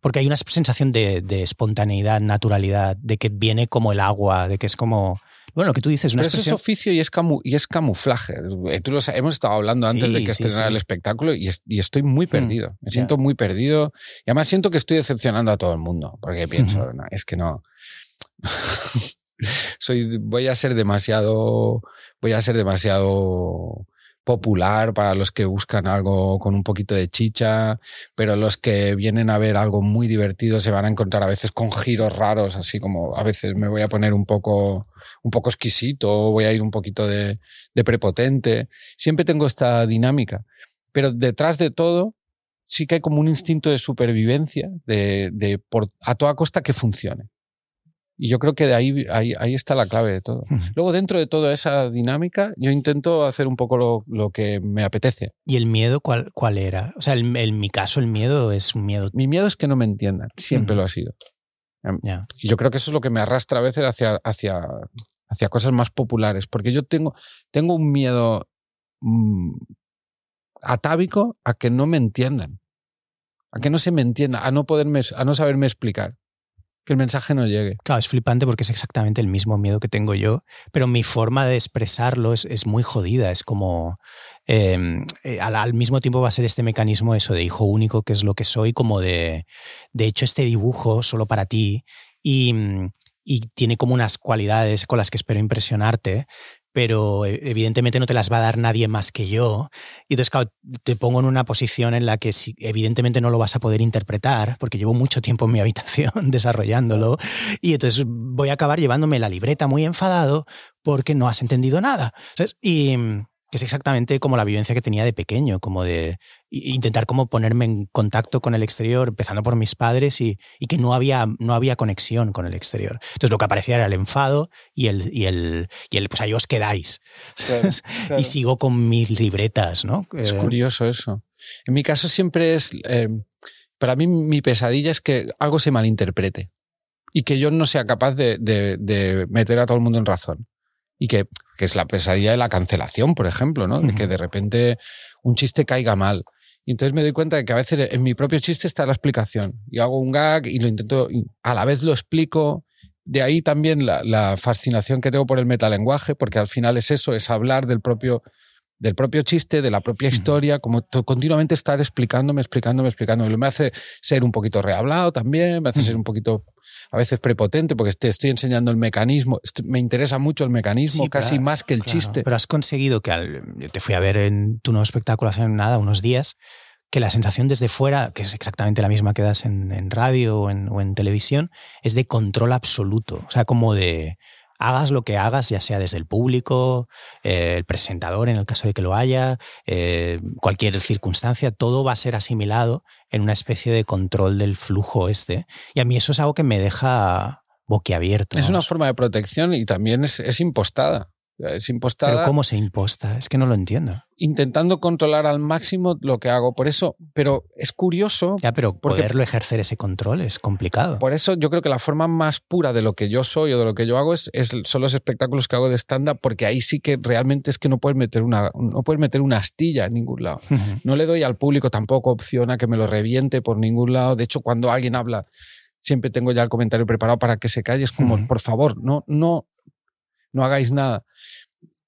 S1: porque hay una sensación de, de, espontaneidad, naturalidad, de que viene como el agua, de que es como. Bueno, lo que tú dices, una
S3: Pero eso es oficio y es, camu y es camuflaje. Eh, Tú lo sabes, hemos estado hablando antes
S1: Sí,
S3: de que
S1: sí,
S3: estrenara
S1: sí.
S3: el espectáculo y, es- y estoy muy perdido. Me siento muy perdido y además siento que estoy decepcionando a todo el mundo porque pienso. "No, es que no. Soy, voy a ser demasiado, voy a ser demasiado popular para los que buscan algo con un poquito de chicha, pero los que vienen a ver algo muy divertido se van a encontrar a veces con giros raros, así como a veces me voy a poner un poco, un poco exquisito, voy a ir un poquito de, prepotente. Siempre tengo esta dinámica, pero detrás de todo sí que hay como un instinto de supervivencia, de por, a toda costa que funcione. Y yo creo que de ahí, ahí, ahí está la clave de todo. Luego, dentro de toda esa dinámica, yo intento hacer un poco lo, lo que me apetece.
S1: ¿Y el miedo cuál, cuál era? O sea, el- en mi caso, el miedo es un miedo.
S3: Mi miedo es que no me entiendan. Siempre lo ha sido.
S1: Ya.
S3: Y yo creo que eso es lo que me arrastra a veces hacia, hacia, hacia cosas más populares. Porque yo tengo, tengo un miedo mm, atávico a que no me entiendan. A que no se me entienda, a no poderme, a no saberme explicar. Que el mensaje no llegue.
S1: Claro, es flipante porque es exactamente el mismo miedo que tengo yo, pero mi forma de expresarlo es, es muy jodida. Es como. eh, eh, al, mismo tiempo va a ser este mecanismo, eso de hijo único, que es lo que soy, como de. De hecho, este dibujo solo para ti y, y tiene como unas cualidades con las que espero impresionarte. Pero eh, evidentemente no te las va a dar nadie más que yo. Y entonces, claro, te pongo en una posición en la que evidentemente no lo vas a poder interpretar, porque llevo mucho tiempo en mi habitación desarrollándolo. Y entonces voy a acabar llevándome la libreta muy enfadado porque no has entendido nada. ¿sabes? Y mm, que es exactamente como la vivencia que tenía de pequeño, como de intentar como ponerme en contacto con el exterior, empezando por mis padres y, y que no había, no había conexión con el exterior. Entonces lo que aparecía era el enfado y el, y el, y el pues ahí os quedáis. Y sigo con mis libretas, ¿no?
S3: Es
S1: Eh,
S3: curioso eso. En mi caso siempre es, eh, para mí mi pesadilla es que algo se malinterprete y que yo no sea capaz de, de- de meter a todo el mundo en razón. Y que que es la pesadilla de la cancelación, por ejemplo, ¿no? De que de repente un chiste caiga mal. Y entonces me doy cuenta de que a veces en mi propio chiste está la explicación. Y hago un gag y lo intento, a la vez lo explico. De ahí también la, la fascinación que tengo por el metalenguaje, porque al final es eso, es hablar del propio, del propio chiste, de la propia historia, como continuamente estar explicándome, explicándome, explicándome. Me hace ser un poquito rehablado también, me hace ser un poquito a veces prepotente porque te estoy enseñando el mecanismo. Me interesa mucho el mecanismo, casi más que el chiste.
S1: Pero has conseguido que al, yo te fui a ver en tu nuevo espectáculo hace nada, unos días, que la sensación desde fuera, que es exactamente la misma que das en, en radio o en, o en televisión, es de control absoluto. O sea, como de hagas lo que hagas, ya sea desde el público, eh, el presentador en el caso de que lo haya, eh, cualquier circunstancia, todo va a ser asimilado en una especie de control del flujo este. Y a mí eso es algo que me deja boquiabierto.
S3: Es una forma de protección y también es, es impostada. Es impostada.
S1: Pero ¿cómo se imposta? Es que no lo entiendo.
S3: Intentando controlar al máximo lo que hago. Por eso, pero es curioso.
S1: Ya, pero poderlo ejercer ese control es complicado.
S3: Por eso yo creo que la forma más pura de lo que yo soy o de lo que yo hago es, son los espectáculos que hago de stand-up, porque ahí sí que realmente es que no puedes meter una, no puedes meter una astilla en ningún lado. No le doy al público tampoco opción a que me lo reviente por ningún lado. De hecho, cuando alguien habla, siempre tengo ya el comentario preparado para que se calle. Es como, por favor, no, no, no hagáis nada.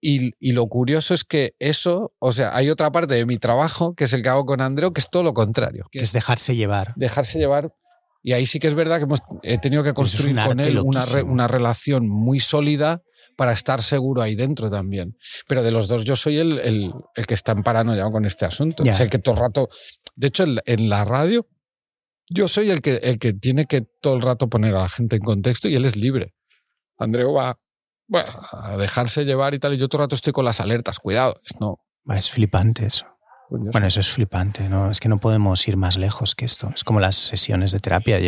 S3: Y, y, lo curioso es que eso, o sea, hay otra parte de mi trabajo, que es el que hago con Andreu, que es todo lo contrario.
S1: Que es dejarse llevar.
S3: Dejarse llevar. Y ahí sí que es verdad que hemos, he tenido que construir con él una, una, relación muy sólida para estar seguro ahí dentro también. Pero de los dos, yo soy el, el, el que está en paranoia con este asunto. Es el que todo el rato. De hecho, en, en la radio, yo soy el que, el que tiene que todo el rato poner a la gente en contexto y él es libre. Andreu va bueno, a dejarse llevar y tal. Y yo todo el rato estoy con las alertas. Cuidado, no.
S1: Es flipante eso. Bueno, eso es flipante, ¿no? Es que no podemos ir más lejos que esto. Es como las sesiones de terapia.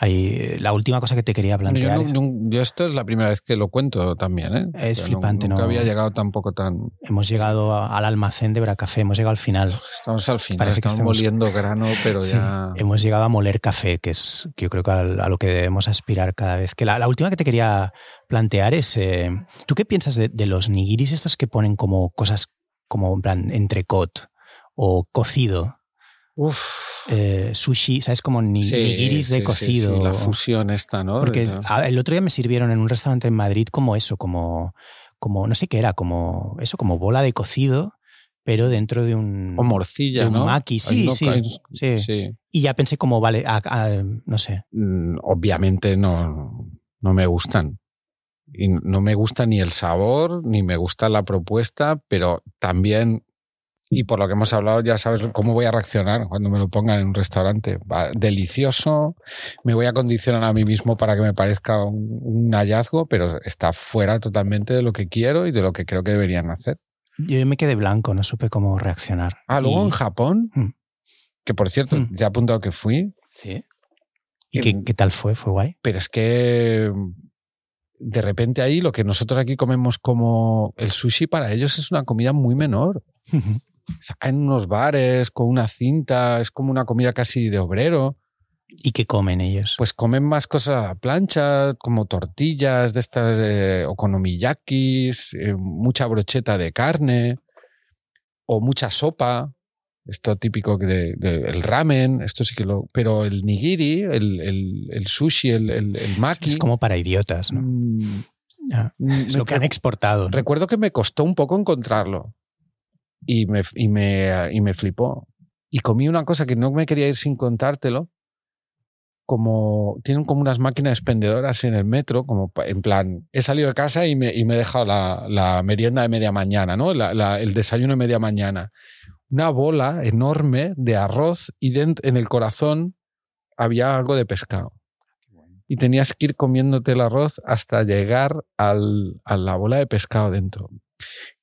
S1: Hay, la última cosa que te quería plantear.
S3: Yo, esto es la primera vez que lo cuento también, ¿eh?
S1: Es flipante,
S3: ¿no? había llegado tampoco tan.
S1: Hemos llegado al almacén de Bracafé, hemos llegado al final.
S3: Estamos al final, Parece estamos, moliendo grano, pero ya.
S1: Hemos llegado a moler café, que es que yo creo que a, lo que debemos aspirar cada vez. Que la, última que te quería plantear es. Eh, ¿Tú qué piensas de, de los nigiris estos que ponen como cosas como en plan entrecot? O cocido.
S3: Uf.
S1: Eh, sushi, ¿sabes? Como nigiris de cocido.
S3: la fusión esta, ¿no?
S1: Porque el otro día me sirvieron en un restaurante en Madrid como eso, como, como no sé qué era, como eso, como bola de cocido, pero dentro de un.
S3: O morcilla,
S1: de un
S3: ¿no?
S1: Maki, sí, sí, sí, Y ya pensé como, vale, no sé.
S3: Mm, obviamente no, no me gustan. Y no me gusta ni el sabor, ni me gusta la propuesta, pero también y por lo que hemos hablado ya sabes cómo voy a reaccionar cuando me lo pongan en un restaurante. delicioso, me voy a condicionar a mí mismo para que me parezca un, hallazgo, pero está fuera totalmente de lo que quiero y de lo que creo que deberían hacer.
S1: Yo me quedé blanco, no supe cómo reaccionar.
S3: Ah, luego en Japón, mm. que por cierto, mm. ya he apuntado que fui.
S1: Sí. ¿Y qué, qué tal fue? ¿Fue guay?
S3: Pero es que de repente ahí lo que nosotros aquí comemos como el sushi para ellos es una comida muy menor en unos bares con una cinta, es como una comida casi de obrero.
S1: ¿Y qué comen ellos?
S3: Pues comen más cosas a la plancha, como tortillas de estas eh, okonomiyakis, eh, mucha brocheta de carne o mucha sopa. Esto típico del de, el ramen, esto sí que lo. Pero el nigiri, el, el, el sushi, el, el, maki.
S1: Es como para idiotas, ¿no?
S3: Mm,
S1: es lo que han exportado.
S3: Recuerdo que me costó un poco encontrarlo y me, y me, y me flipó. Y comí una cosa que no me quería ir sin contártelo. Como tienen como unas máquinas expendedoras en el metro, como en plan, he salido de casa y me, y me he dejado la, la merienda de media mañana, ¿no? La, el desayuno de media mañana. Una bola enorme de arroz y dentro, en el corazón había algo de pescado. Y tenías que ir comiéndote el arroz hasta llegar al, a la bola de pescado dentro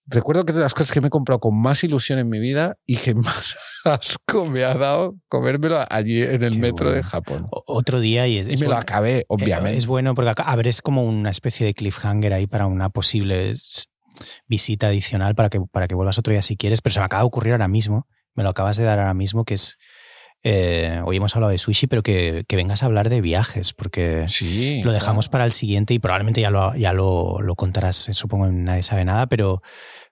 S3: recuerdo que es de las cosas que me he comprado con más ilusión en mi vida y que más asco me ha dado comérmelo allí en el metro de Japón.
S1: otro día y,
S3: me lo acabé, eh, obviamente.
S1: Es bueno porque abres como una especie de cliffhanger ahí para una posible visita adicional para que, para que vuelvas otro día si quieres, pero se me acaba de ocurrir ahora mismo, me lo acabas de dar ahora mismo, que es eh, hoy hemos hablado de sushi, pero que, vengas a hablar de viajes, porque
S3: sí,
S1: lo dejamos para el siguiente y probablemente ya lo, ya lo, contarás, eh, supongo, en Nadie sabe nada, pero,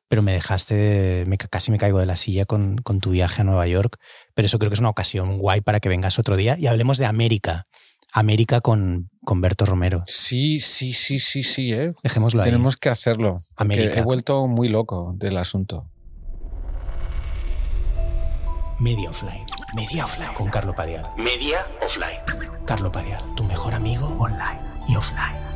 S1: pero me dejaste, me, casi me caigo de la silla con, con, tu viaje a Nueva York, pero eso creo que es una ocasión guay para que vengas otro día y hablemos de América. América con, con Berto Romero.
S3: Sí, sí, sí, sí, sí, ¿eh?
S1: Dejémoslo
S3: ahí. Tenemos que hacerlo. América. He vuelto muy loco del asunto.
S1: Media Offline. Media Offline. Con Carlo Padial.
S2: Media Offline.
S1: Carlo Padial, tu mejor amigo online y offline.